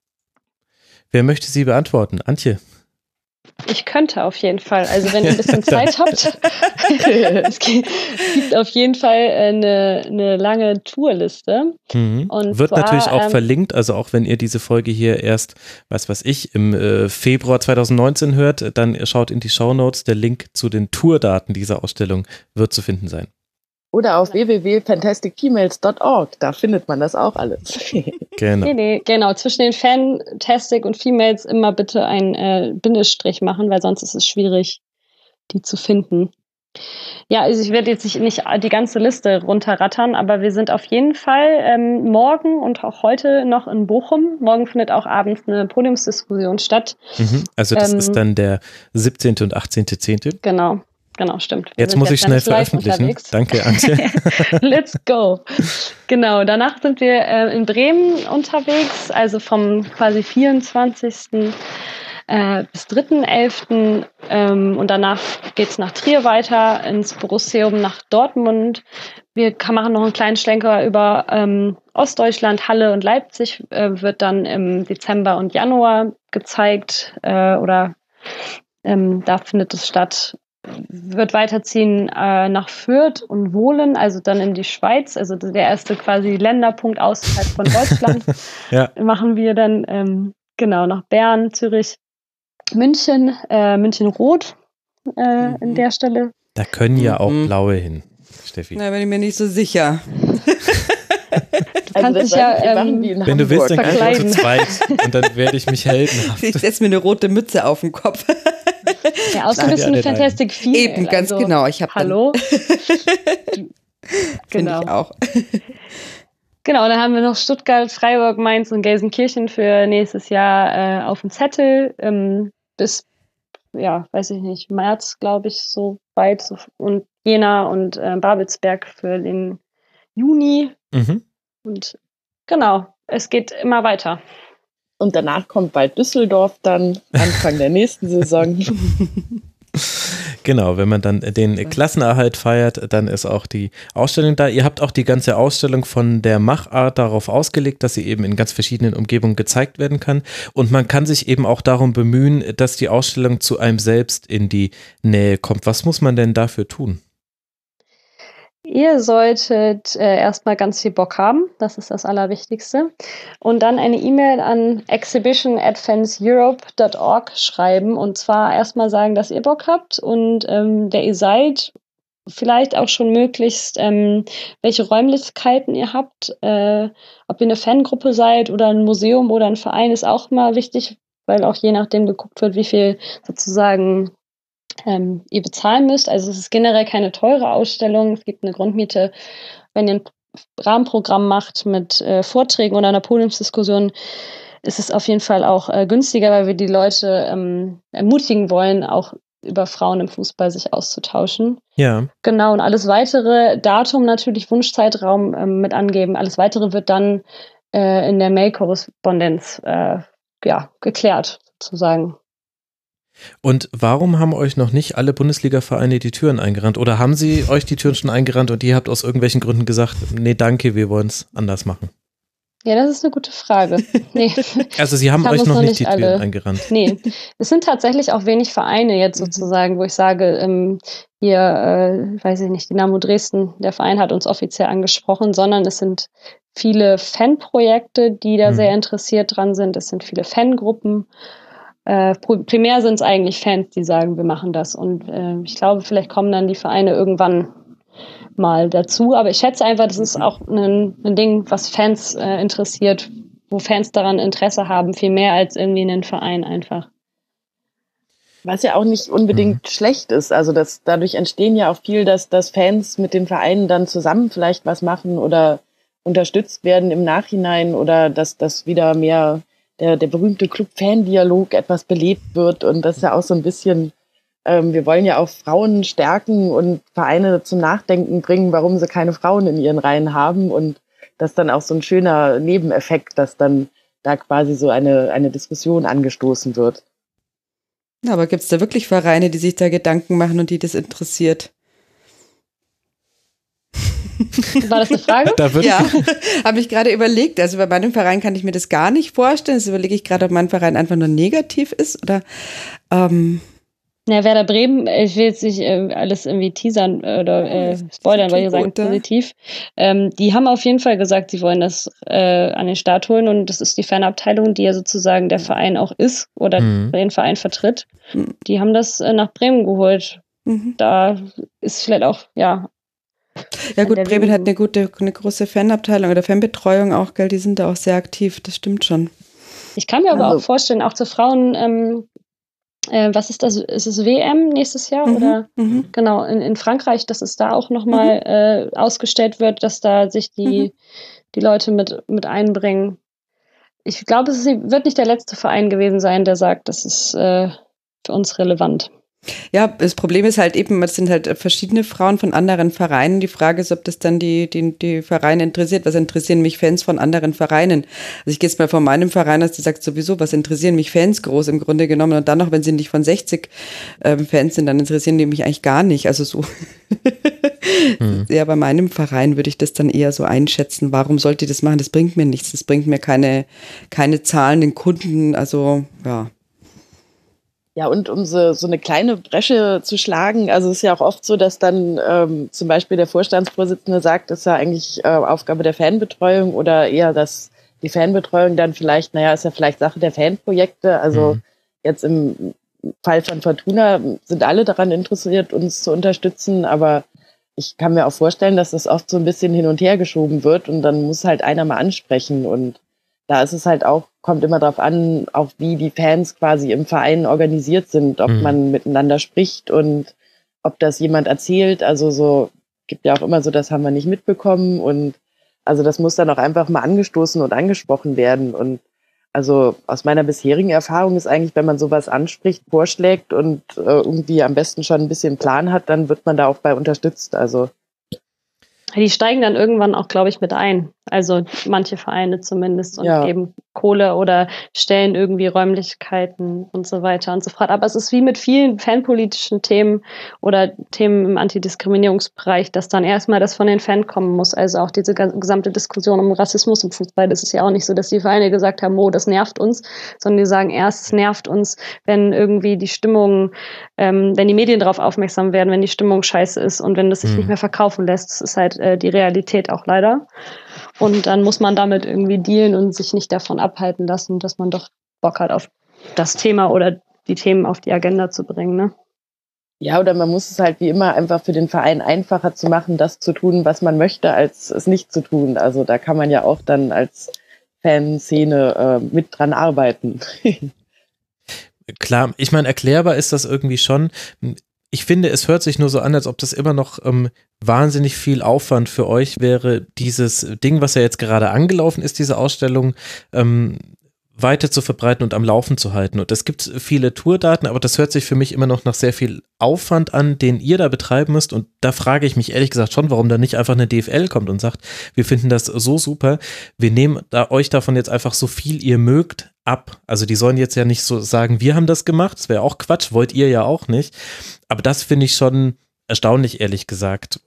Wer möchte sie beantworten? Antje. Ich könnte auf jeden Fall. Also wenn ihr ein bisschen Zeit habt. es gibt auf jeden Fall eine, eine lange Tourliste. Mhm. Und Wird zwar, natürlich auch ähm, verlinkt, also auch wenn ihr diese Folge hier erst, was weiß ich, im äh, Februar 2019 hört, dann schaut in die Show Notes. Der Link zu den Tourdaten dieser Ausstellung wird zu finden sein. Oder auf www.fantasticfemales.org, da findet man das auch alles. genau. Nee, nee, genau. Zwischen den Fantastic und Females immer bitte ein äh, Bindestrich machen, weil sonst ist es schwierig, die zu finden. Ja, also ich werde jetzt nicht die ganze Liste runterrattern, aber wir sind auf jeden Fall ähm, morgen und auch heute noch in Bochum. Morgen findet auch abends eine Podiumsdiskussion statt. Mhm, also das ähm, ist dann der 17. und 18.10. Genau. Genau, stimmt. Wir jetzt muss ich schnell veröffentlichen. Unterwegs. Danke, Antje. Let's go. Genau, danach sind wir äh, in Bremen unterwegs, also vom quasi 24. Äh, bis 3.11. Ähm, und danach geht es nach Trier weiter, ins Borusseum nach Dortmund. Wir machen noch einen kleinen Schlenker über ähm, Ostdeutschland, Halle und Leipzig, äh, wird dann im Dezember und Januar gezeigt äh, oder ähm, da findet es statt wird weiterziehen äh, nach Fürth und Wohlen, also dann in die Schweiz, also der erste quasi Länderpunkt außerhalb von Deutschland. ja. Machen wir dann ähm, genau nach Bern, Zürich, München, äh, München Rot äh, mhm. in der Stelle. Da können ja auch mhm. blaue hin, Steffi. Da bin ich mir nicht so sicher. Du kannst also dich ja ähm, Wenn du willst, dann gleich zu zweit und dann werde ich mich helfen. Ich setze mir eine rote Mütze auf den Kopf. Ja, ausgerüstet mit Fantastic Female. Eben, ganz also, genau. Ich habe Hallo. genau. ich auch. Genau, dann haben wir noch Stuttgart, Freiburg, Mainz und Gelsenkirchen für nächstes Jahr äh, auf dem Zettel. Ähm, bis ja, weiß ich nicht, März, glaube ich, so weit und Jena und äh, Babelsberg für den Juni. Mhm. Und genau, es geht immer weiter. Und danach kommt bald Düsseldorf dann Anfang der nächsten Saison. Genau, wenn man dann den Klassenerhalt feiert, dann ist auch die Ausstellung da. Ihr habt auch die ganze Ausstellung von der Machart darauf ausgelegt, dass sie eben in ganz verschiedenen Umgebungen gezeigt werden kann. Und man kann sich eben auch darum bemühen, dass die Ausstellung zu einem selbst in die Nähe kommt. Was muss man denn dafür tun? Ihr solltet äh, erstmal ganz viel Bock haben, das ist das Allerwichtigste. Und dann eine E-Mail an exhibition at fanseurope.org schreiben. Und zwar erstmal sagen, dass ihr Bock habt und ähm, der ihr seid, vielleicht auch schon möglichst, ähm, welche Räumlichkeiten ihr habt, äh, ob ihr eine Fangruppe seid oder ein Museum oder ein Verein, ist auch mal wichtig, weil auch je nachdem geguckt wird, wie viel sozusagen ähm, ihr bezahlen müsst. Also es ist generell keine teure Ausstellung. Es gibt eine Grundmiete. Wenn ihr ein Rahmenprogramm macht mit äh, Vorträgen oder einer Podiumsdiskussion, ist es auf jeden Fall auch äh, günstiger, weil wir die Leute ähm, ermutigen wollen, auch über Frauen im Fußball sich auszutauschen. Ja. Genau, und alles weitere, Datum natürlich, Wunschzeitraum ähm, mit angeben. Alles weitere wird dann äh, in der Mail-Korrespondenz äh, ja, geklärt, sozusagen. Und warum haben euch noch nicht alle Bundesliga-Vereine die Türen eingerannt? Oder haben sie euch die Türen schon eingerannt und ihr habt aus irgendwelchen Gründen gesagt, nee, danke, wir wollen es anders machen? Ja, das ist eine gute Frage. Nee. Also sie haben, haben euch noch, noch nicht die alle. Türen eingerannt. Nee, es sind tatsächlich auch wenig Vereine jetzt mhm. sozusagen, wo ich sage, ähm, hier, äh, weiß ich nicht, Dynamo Dresden, der Verein hat uns offiziell angesprochen, sondern es sind viele Fanprojekte, die da mhm. sehr interessiert dran sind. Es sind viele Fangruppen äh, primär sind es eigentlich Fans, die sagen, wir machen das. Und äh, ich glaube, vielleicht kommen dann die Vereine irgendwann mal dazu. Aber ich schätze einfach, das ist auch ein, ein Ding, was Fans äh, interessiert, wo Fans daran Interesse haben, viel mehr als irgendwie einen Verein einfach. Was ja auch nicht unbedingt mhm. schlecht ist. Also das, dadurch entstehen ja auch viel, dass, dass Fans mit den Vereinen dann zusammen vielleicht was machen oder unterstützt werden im Nachhinein oder dass das wieder mehr der, der berühmte Club-Fan-Dialog etwas belebt wird. Und das ist ja auch so ein bisschen, ähm, wir wollen ja auch Frauen stärken und Vereine zum Nachdenken bringen, warum sie keine Frauen in ihren Reihen haben. Und das ist dann auch so ein schöner Nebeneffekt, dass dann da quasi so eine, eine Diskussion angestoßen wird. Aber gibt es da wirklich Vereine, die sich da Gedanken machen und die das interessiert? War das eine Frage? Da ja, habe ich gerade überlegt. Also bei meinem Verein kann ich mir das gar nicht vorstellen. Jetzt überlege ich gerade, ob mein Verein einfach nur negativ ist oder. Ähm ja, Werder Bremen, ich will jetzt nicht äh, alles irgendwie teasern oder äh, spoilern, weil ich sagen positiv. Ähm, die haben auf jeden Fall gesagt, sie wollen das äh, an den Start holen und das ist die Fanabteilung, die ja sozusagen der Verein auch ist oder mhm. den Verein vertritt. Mhm. Die haben das äh, nach Bremen geholt. Mhm. Da ist vielleicht auch, ja, ja gut, Bremen hat eine gute, eine große Fanabteilung oder Fanbetreuung auch, gell, die sind da auch sehr aktiv, das stimmt schon. Ich kann mir aber also. auch vorstellen, auch zu Frauen, ähm, äh, was ist das, ist es WM nächstes Jahr mhm, oder mhm. genau, in, in Frankreich, dass es da auch nochmal mhm. äh, ausgestellt wird, dass da sich die, mhm. die Leute mit, mit einbringen. Ich glaube, es wird nicht der letzte Verein gewesen sein, der sagt, das ist äh, für uns relevant. Ja, das Problem ist halt eben, es sind halt verschiedene Frauen von anderen Vereinen. Die Frage ist, ob das dann die, die, die Vereine interessiert. Was interessieren mich Fans von anderen Vereinen? Also ich gehe jetzt mal von meinem Verein aus, die sagt sowieso, was interessieren mich Fans groß im Grunde genommen. Und dann noch, wenn sie nicht von 60 ähm, Fans sind, dann interessieren die mich eigentlich gar nicht. Also so. hm. Ja, bei meinem Verein würde ich das dann eher so einschätzen. Warum sollte ich das machen? Das bringt mir nichts. Das bringt mir keine, keine Zahlen, den Kunden. Also, ja. Ja, und um so, so eine kleine Bresche zu schlagen, also es ist ja auch oft so, dass dann ähm, zum Beispiel der Vorstandsvorsitzende sagt, das ist ja eigentlich äh, Aufgabe der Fanbetreuung oder eher, dass die Fanbetreuung dann vielleicht, naja, ist ja vielleicht Sache der Fanprojekte. Also mhm. jetzt im Fall von Fortuna sind alle daran interessiert, uns zu unterstützen, aber ich kann mir auch vorstellen, dass das oft so ein bisschen hin und her geschoben wird und dann muss halt einer mal ansprechen und da ist es halt auch, kommt immer darauf an, auch wie die Fans quasi im Verein organisiert sind, ob mhm. man miteinander spricht und ob das jemand erzählt. Also so gibt ja auch immer so, das haben wir nicht mitbekommen und also das muss dann auch einfach mal angestoßen und angesprochen werden und also aus meiner bisherigen Erfahrung ist eigentlich, wenn man sowas anspricht, vorschlägt und äh, irgendwie am besten schon ein bisschen Plan hat, dann wird man da auch bei unterstützt. Also die steigen dann irgendwann auch, glaube ich, mit ein. Also manche Vereine zumindest und Ja. geben Kohle oder stellen irgendwie Räumlichkeiten und so weiter und so fort. Aber es ist wie mit vielen fanpolitischen Themen oder Themen im Antidiskriminierungsbereich, dass dann erstmal das von den Fans kommen muss. Also auch diese gesamte Diskussion um Rassismus im Fußball. Das ist ja auch nicht so, dass die Vereine gesagt haben, oh, das nervt uns, sondern die sagen erst, es nervt uns, wenn irgendwie die Stimmung, ähm, wenn die Medien darauf aufmerksam werden, wenn die Stimmung scheiße ist und wenn das sich Mhm. nicht mehr verkaufen lässt. Das ist halt äh, die Realität auch leider. Und dann muss man damit irgendwie dealen und sich nicht davon abhalten lassen, dass man doch Bock hat auf das Thema oder die Themen auf die Agenda zu bringen. Ne? Ja, oder man muss es halt wie immer einfach für den Verein einfacher zu machen, das zu tun, was man möchte, als es nicht zu tun. Also da kann man ja auch dann als Fanszene äh, mit dran arbeiten. Klar, ich meine, erklärbar ist das irgendwie schon. Ich finde, es hört sich nur so an, als ob das immer noch ähm, wahnsinnig viel Aufwand für euch wäre, dieses Ding, was ja jetzt gerade angelaufen ist, diese Ausstellung, ähm, weiter zu verbreiten und am Laufen zu halten. Und es gibt viele Tourdaten, aber das hört sich für mich immer noch nach sehr viel Aufwand an, den ihr da betreiben müsst. Und da frage ich mich ehrlich gesagt schon, warum da nicht einfach eine DFL kommt und sagt, wir finden das so super, wir nehmen da euch davon jetzt einfach so viel ihr mögt ab. Also die sollen jetzt ja nicht so sagen, wir haben das gemacht, das wäre auch Quatsch, wollt ihr ja auch nicht. Aber das finde ich schon erstaunlich, ehrlich gesagt.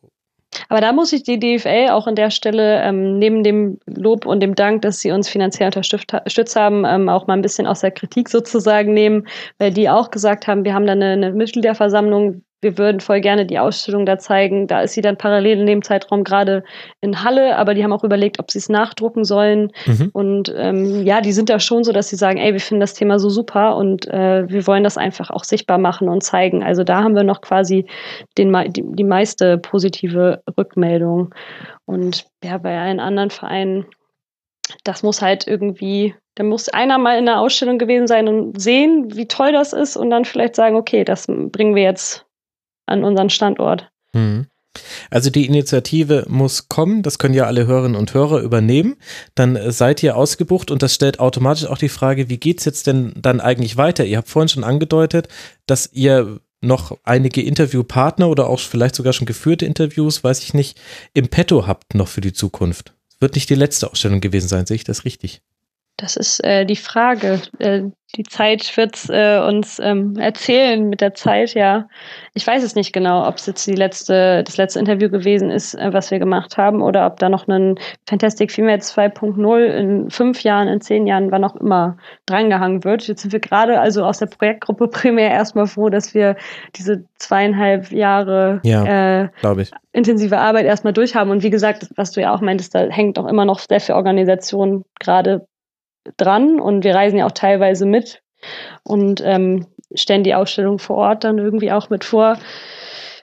Aber da muss ich die DFL auch an der Stelle ähm, neben dem Lob und dem Dank, dass sie uns finanziell unterstützt haben, ähm, auch mal ein bisschen aus der Kritik sozusagen nehmen, weil die auch gesagt haben, wir haben da eine, eine Mitgliederversammlung, wir würden voll gerne die Ausstellung da zeigen. Da ist sie dann parallel in dem Zeitraum gerade in Halle, aber die haben auch überlegt, ob sie es nachdrucken sollen. Mhm. Und ähm, ja, die sind da schon so, dass sie sagen, ey, wir finden das Thema so super und äh, wir wollen das einfach auch sichtbar machen und zeigen. Also da haben wir noch quasi den, die, die meiste positive Rückmeldung. Und ja, bei allen anderen Vereinen, das muss halt irgendwie, da muss einer mal in der Ausstellung gewesen sein und sehen, wie toll das ist und dann vielleicht sagen, okay, das bringen wir jetzt an unseren Standort. Mhm. Also die Initiative muss kommen, das können ja alle Hörerinnen und Hörer übernehmen. Dann äh, seid ihr ausgebucht und das stellt automatisch auch die Frage, wie geht's jetzt denn dann eigentlich weiter? Ihr habt vorhin schon angedeutet, dass ihr noch einige Interviewpartner oder auch vielleicht sogar schon geführte Interviews, weiß ich nicht, im Petto habt noch für die Zukunft. Wird nicht die letzte Ausstellung gewesen sein, sehe ich das richtig? Das ist äh, die Frage. Äh, die Zeit wird äh, uns ähm, erzählen mit der Zeit, ja. Ich weiß es nicht genau, ob es jetzt die letzte, das letzte Interview gewesen ist, äh, was wir gemacht haben, oder ob da noch ein Fantastic Female 2.0 in fünf Jahren, in zehn Jahren, wann auch immer drangehangen wird. Jetzt sind wir gerade also aus der Projektgruppe primär erstmal froh, dass wir diese zweieinhalb Jahre Ja, äh, intensive Arbeit erstmal durchhaben. Und wie gesagt, was du ja auch meintest, da hängt auch immer noch sehr viel Organisation gerade dran und wir reisen ja auch teilweise mit und ähm, stellen die Ausstellung vor Ort dann irgendwie auch mit vor.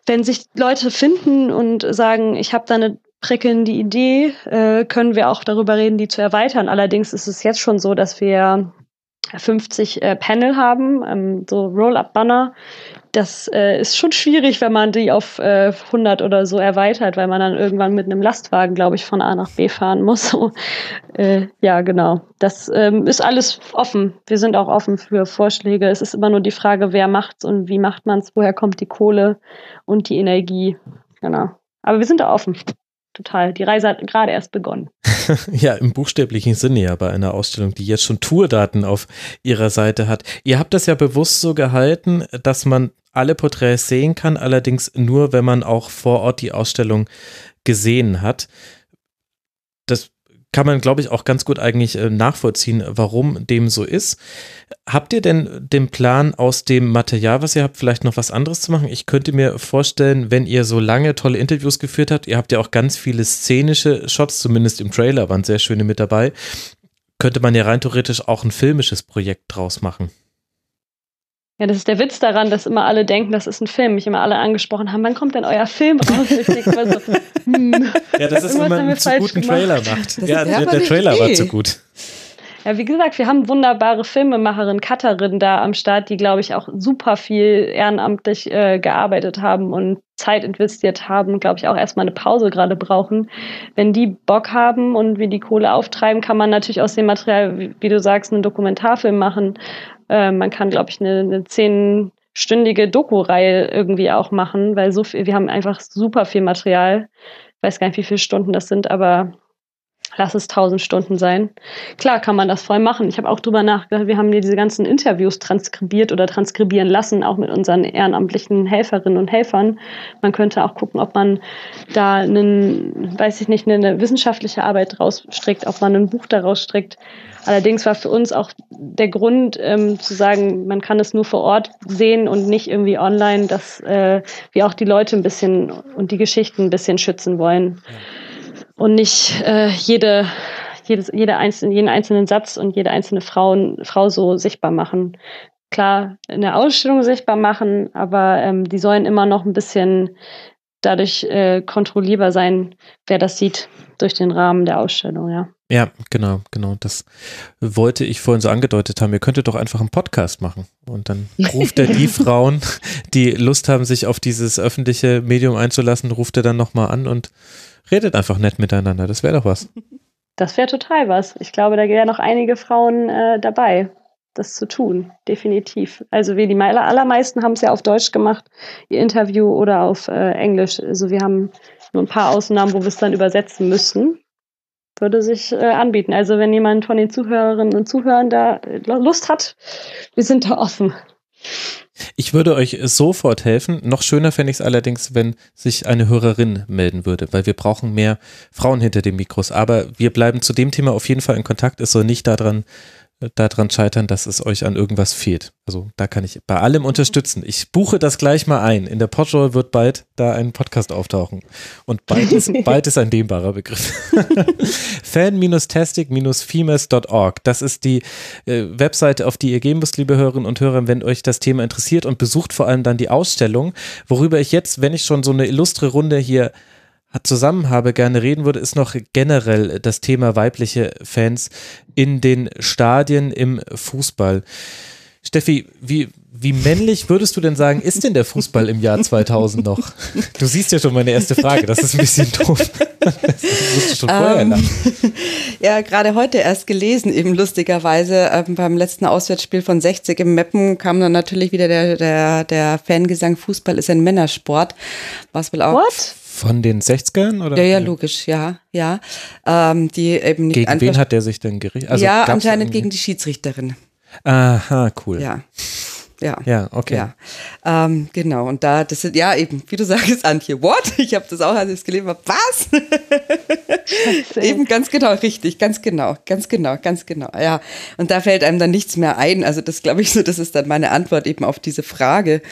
Wenn sich Leute finden und sagen, ich habe da eine prickelnde Idee, äh, können wir auch darüber reden, die zu erweitern. Allerdings ist es jetzt schon so, dass wir 50 äh, Panel haben, ähm, so Roll-Up-Banner. Das äh, ist schon schwierig, wenn man die auf äh, 100 oder so erweitert, weil man dann irgendwann mit einem Lastwagen, glaube ich, von A nach B fahren muss. Äh, ja, genau. Das ähm, ist alles offen. Wir sind auch offen für Vorschläge. Es ist immer nur die Frage, wer macht's und wie macht man's, woher kommt die Kohle und die Energie. Genau. Aber wir sind da offen. Total. Die Reise hat gerade erst begonnen. Ja, im buchstäblichen Sinne ja bei einer Ausstellung, die jetzt schon Tourdaten auf ihrer Seite hat. Ihr habt das ja bewusst so gehalten, dass man alle Porträts sehen kann, allerdings nur, wenn man auch vor Ort die Ausstellung gesehen hat. Kann man, glaube ich, auch ganz gut eigentlich äh, nachvollziehen, warum dem so ist. Habt ihr denn den Plan, aus dem Material, was ihr habt, vielleicht noch was anderes zu machen? Ich könnte mir vorstellen, wenn ihr so lange tolle Interviews geführt habt, ihr habt ja auch ganz viele szenische Shots, zumindest im Trailer waren sehr schöne mit dabei, könnte man ja rein theoretisch auch ein filmisches Projekt draus machen. Ja, das ist der Witz daran, dass immer alle denken, das ist ein Film. Mich immer alle angesprochen haben, wann kommt denn euer Film raus? Ich denke immer so, hm, Ja, das ist, wenn man einen zu guten gemacht. Trailer macht. Das ja, ist der, der Trailer war zu gut. Ja, wie gesagt, wir haben wunderbare Filmemacherin, Cutterin da am Start, die, glaube ich, auch super viel ehrenamtlich äh, gearbeitet haben und Zeit investiert haben, glaube ich, auch erstmal eine Pause gerade brauchen. Wenn die Bock haben und wir die Kohle auftreiben, kann man natürlich aus dem Material, wie, wie du sagst, einen Dokumentarfilm machen. Äh, man kann, glaube ich, eine, eine zehnstündige Doku-Reihe irgendwie auch machen, weil so viel, wir haben einfach super viel Material. Ich weiß gar nicht, wie viele Stunden das sind, aber lass es tausend Stunden sein. Klar kann man das voll machen. Ich habe auch drüber nachgedacht, wir haben hier diese ganzen Interviews transkribiert oder transkribieren lassen, auch mit unseren ehrenamtlichen Helferinnen und Helfern. Man könnte auch gucken, ob man da einen, weiß ich nicht, eine wissenschaftliche Arbeit draus strickt, ob man ein Buch daraus strickt. Allerdings war für uns auch der Grund ähm, zu sagen, man kann es nur vor Ort sehen und nicht irgendwie online, dass äh, wir auch die Leute ein bisschen und die Geschichten ein bisschen schützen wollen. Ja und nicht äh, jede, jedes, jede einzelne, jeden einzelnen Satz und jede einzelne Frau, Frau so sichtbar machen. Klar, in der Ausstellung sichtbar machen, aber ähm, die sollen immer noch ein bisschen dadurch äh, kontrollierbar sein, wer das sieht durch den Rahmen der Ausstellung, ja. Ja, genau, genau. Das wollte ich vorhin so angedeutet haben. Ihr könntet doch einfach einen Podcast machen. Und dann ruft er die Frauen, die Lust haben, sich auf dieses öffentliche Medium einzulassen, ruft er dann nochmal an und Redet einfach nett miteinander, das wäre doch was. Das wäre total was. Ich glaube, da wären noch einige Frauen äh, dabei, das zu tun, definitiv. Also wir die allermeisten haben es ja auf Deutsch gemacht, ihr Interview oder auf äh, Englisch. Also wir haben nur ein paar Ausnahmen, wo wir es dann übersetzen müssten. Würde sich äh, anbieten. Also wenn jemand von den Zuhörerinnen und Zuhörern da Lust hat, wir sind da offen. Ich würde euch sofort helfen. Noch schöner fände ich es allerdings, wenn sich eine Hörerin melden würde, weil wir brauchen mehr Frauen hinter den Mikros. Aber wir bleiben zu dem Thema auf jeden Fall in Kontakt. Es soll nicht daran daran scheitern, dass es euch an irgendwas fehlt. Also da kann ich bei allem unterstützen. Ich buche das gleich mal ein. In der Podroll wird bald da ein Podcast auftauchen. Und bald ist, bald ist ein dehnbarer Begriff. Fan-tastic-females.org. Das ist die äh, Webseite, auf die ihr gehen müsst, liebe Hörerinnen und Hörer, wenn euch das Thema interessiert und besucht vor allem dann die Ausstellung, worüber ich jetzt, wenn ich schon so eine illustre Runde hier zusammen habe, gerne reden würde, ist noch generell das Thema weibliche Fans in den Stadien im Fußball. Steffi, wie, wie männlich würdest du denn sagen, ist denn der Fußball im Jahr 2000 noch? Du siehst ja schon meine erste Frage, das ist ein bisschen doof. Das musst du schon vorher um, ähm, Ja, gerade heute erst gelesen, eben lustigerweise. Ähm, beim letzten Auswärtsspiel von 60 im Meppen kam dann natürlich wieder der, der, der Fangesang, Fußball ist ein Männersport. Was will auch. What? Von den 60ern? Oder? Ja, ja, logisch, ja, ja. Ähm, die eben nicht gegen wen hat der sich denn gerichtet? Also ja, anscheinend gegen die Schiedsrichterin. Aha, cool. Ja. Ja. Ja, okay. Ja. Ähm, genau. Und da, das sind, ja, eben, wie du sagst, Antje, what? Ich habe das auch, als ich es gelesen habe. Was? eben ganz genau, richtig, ganz genau, ganz genau, ganz genau. Ja. Und da fällt einem dann nichts mehr ein. Also, das glaube ich so, das ist dann meine Antwort eben auf diese Frage.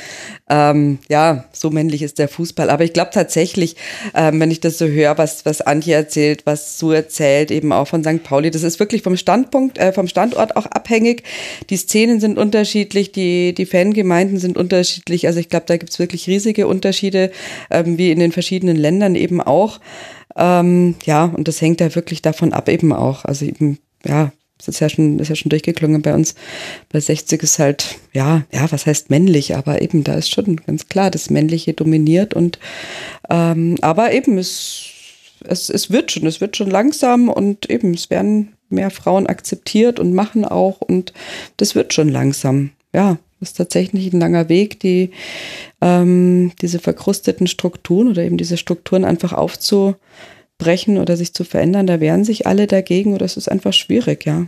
Ähm, ja, so männlich ist der Fußball. Aber ich glaube tatsächlich, ähm, wenn ich das so höre, was, was Antje erzählt, was Sue erzählt, eben auch von St. Pauli, das ist wirklich vom Standpunkt, äh, vom Standort auch abhängig. Die Szenen sind unterschiedlich, die, die Fangemeinden sind unterschiedlich. Also ich glaube, da gibt es wirklich riesige Unterschiede, ähm, wie in den verschiedenen Ländern eben auch. Ähm, ja, und das hängt ja wirklich davon ab eben auch. Also eben, ja, das ist ja schon, ist ja schon durchgeklungen bei uns. Bei 60 ist halt, ja, ja, was heißt männlich, aber eben, da ist schon ganz klar, das Männliche dominiert und ähm, aber eben, es, es, es wird schon, es wird schon langsam und eben, es werden mehr Frauen akzeptiert und machen auch und das wird schon langsam. Ja, das ist tatsächlich ein langer Weg, die, ähm, diese verkrusteten Strukturen oder eben diese Strukturen einfach aufzubrechen oder sich zu verändern. Da wehren sich alle dagegen oder es ist einfach schwierig, ja.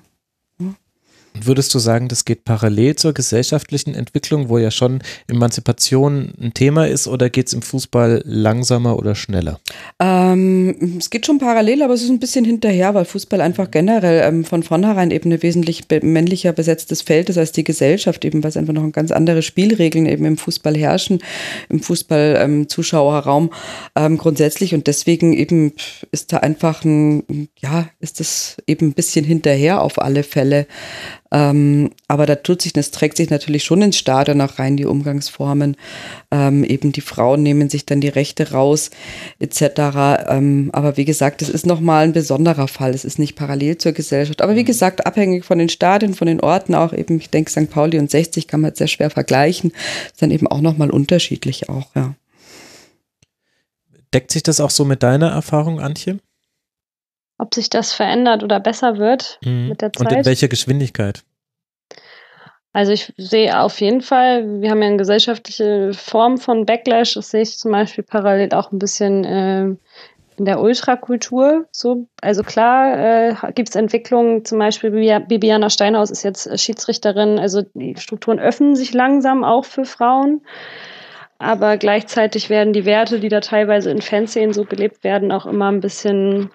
Würdest du sagen, das geht parallel zur gesellschaftlichen Entwicklung, wo ja schon Emanzipation ein Thema ist, oder geht es im Fußball langsamer oder schneller? Ähm, es geht schon parallel, aber es ist ein bisschen hinterher, weil Fußball einfach generell ähm, von vornherein eben ein wesentlich männlicher besetztes Feld ist als die Gesellschaft, eben weil es einfach noch ganz andere Spielregeln eben im Fußball herrschen, im Fußball-Zuschauerraum ähm, ähm, grundsätzlich und deswegen eben ist da einfach ein, ja, ist das eben ein bisschen hinterher auf alle Fälle. Ähm, aber da tut sich, das trägt sich natürlich schon ins Stadion auch rein, die Umgangsformen. Ähm, eben die Frauen nehmen sich dann die Rechte raus, etc. Ähm, aber wie gesagt, es ist nochmal ein besonderer Fall. Es ist nicht parallel zur Gesellschaft. Aber wie gesagt, abhängig von den Stadien, von den Orten auch eben, ich denke, St. Pauli und 60 kann man jetzt sehr schwer vergleichen. Ist dann eben auch nochmal unterschiedlich auch, ja. Deckt sich das auch so mit deiner Erfahrung, Antje? Ob sich das verändert oder besser wird mhm. mit der Zeit. Und in welcher Geschwindigkeit? Also ich sehe auf jeden Fall, wir haben ja eine gesellschaftliche Form von Backlash. Das sehe ich zum Beispiel parallel auch ein bisschen äh, in der Ultrakultur. So, also klar äh, gibt es Entwicklungen, zum Beispiel Bibiana Steinhaus ist jetzt Schiedsrichterin. Also die Strukturen öffnen sich langsam auch für Frauen. Aber gleichzeitig werden die Werte, die da teilweise in Fanszenen so gelebt werden, auch immer ein bisschen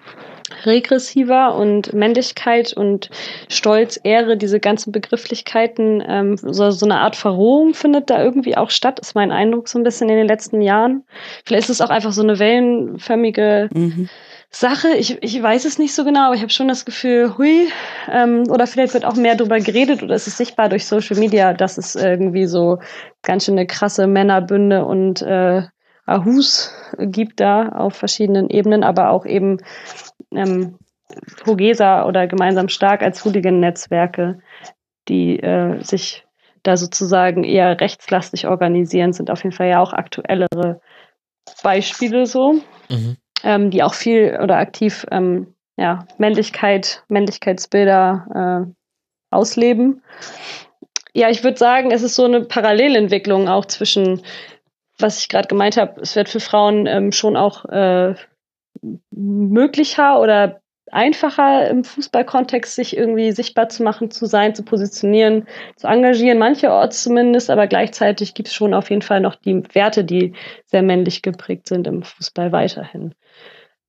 regressiver und Männlichkeit und Stolz, Ehre, diese ganzen Begrifflichkeiten, ähm, so, so eine Art Verrohung findet da irgendwie auch statt, ist mein Eindruck so ein bisschen in den letzten Jahren. Vielleicht ist es auch einfach so eine wellenförmige mhm. Sache. Ich, ich weiß es nicht so genau, aber ich habe schon das Gefühl, hui, ähm, oder vielleicht wird auch mehr darüber geredet oder es ist sichtbar durch Social Media, dass es irgendwie so ganz schön eine krasse Männerbünde und äh, Ahus gibt da auf verschiedenen Ebenen, aber auch eben ähm, Hogesa oder gemeinsam stark als Hooligan-Netzwerke, die äh, sich da sozusagen eher rechtslastig organisieren, sind auf jeden Fall ja auch aktuellere Beispiele so, mhm. ähm, die auch viel oder aktiv ähm, ja, Männlichkeit, Männlichkeitsbilder äh, ausleben. Ja, ich würde sagen, es ist so eine Parallelentwicklung auch zwischen, was ich gerade gemeint habe, es wird für Frauen ähm, schon auch äh, möglicher oder einfacher im Fußballkontext sich irgendwie sichtbar zu machen, zu sein, zu positionieren, zu engagieren, mancherorts zumindest, aber gleichzeitig gibt es schon auf jeden Fall noch die Werte, die sehr männlich geprägt sind im Fußball weiterhin.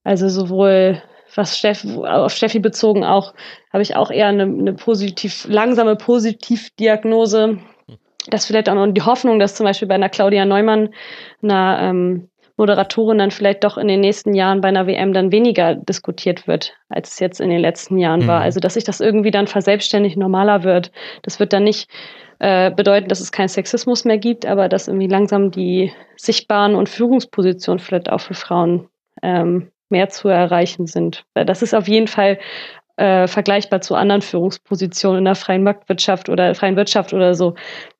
Also sowohl was Steffi, auf Steffi bezogen auch, habe ich auch eher eine, eine positiv, langsame Positivdiagnose. Das vielleicht auch noch die Hoffnung, dass zum Beispiel bei einer Claudia Neumann, einer ähm, Moderatorin dann vielleicht doch in den nächsten Jahren bei einer WM dann weniger diskutiert wird, als es jetzt in den letzten Jahren mhm. war. Also dass sich das irgendwie dann verselbstständigt normaler wird. Das wird dann nicht äh, bedeuten, dass es keinen Sexismus mehr gibt, aber dass irgendwie langsam die sichtbaren und Führungspositionen vielleicht auch für Frauen ähm, mehr zu erreichen sind. Das ist auf jeden Fall äh, vergleichbar zu anderen Führungspositionen in der freien Marktwirtschaft oder freien Wirtschaft oder so,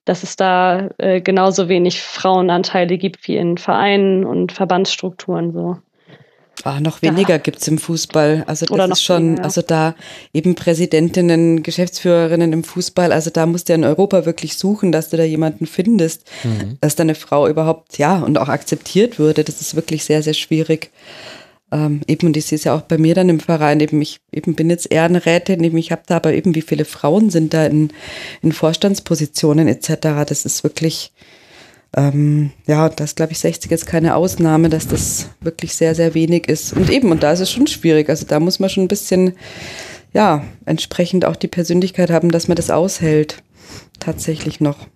dass es da äh, genauso wenig Frauenanteile gibt wie in Vereinen und Verbandsstrukturen so. Ah, noch weniger ja. gibt's im Fußball. Also das ist schon, weniger, ja. also da eben Präsidentinnen, Geschäftsführerinnen im Fußball, also da musst du ja in Europa wirklich suchen, dass du da jemanden findest, mhm. dass da eine Frau überhaupt, ja, und auch akzeptiert würde. Das ist wirklich sehr, sehr schwierig. Ähm, eben, und ich sehe es ja auch bei mir dann im Verein, eben ich eben bin jetzt Ehrenrätin, eben ich habe da aber eben, wie viele Frauen sind da in, in Vorstandspositionen etc. Das ist wirklich, ähm, ja, das glaube ich 60 ist keine Ausnahme, dass das wirklich sehr, sehr wenig ist. Und eben, und da ist es schon schwierig. Also da muss man schon ein bisschen, ja, entsprechend auch die Persönlichkeit haben, dass man das aushält. Tatsächlich noch.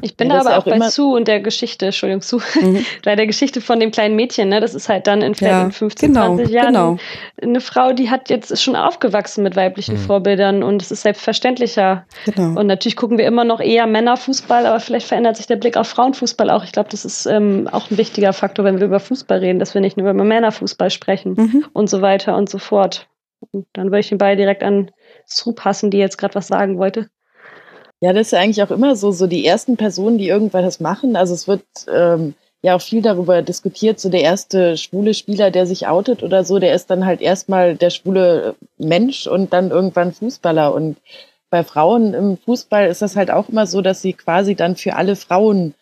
Ich bin ja, da aber auch, bei Sue und der Geschichte, Entschuldigung, Sue, mhm. bei der Geschichte von dem kleinen Mädchen, ne? Das ist halt dann in vielleicht ja, in 15, genau, 20 Jahren genau. eine Frau, die hat jetzt ist schon aufgewachsen mit weiblichen mhm. Vorbildern und es ist selbstverständlicher. Genau. Und natürlich gucken wir immer noch eher Männerfußball, aber vielleicht verändert sich der Blick auf Frauenfußball auch. Ich glaube, das ist ähm, auch ein wichtiger Faktor, wenn wir über Fußball reden, dass wir nicht nur über Männerfußball sprechen mhm. und so weiter und so fort. Und dann würde ich den Ball direkt an Sue passen, die jetzt gerade was sagen wollte. Ja, das ist ja eigentlich auch immer so, so die ersten Personen, die irgendwas machen. Also es wird ähm, ja auch viel darüber diskutiert, so der erste schwule Spieler, der sich outet oder so, der ist dann halt erstmal der schwule Mensch und dann irgendwann Fußballer. Und bei Frauen im Fußball ist das halt auch immer so, dass sie quasi dann für alle Frauen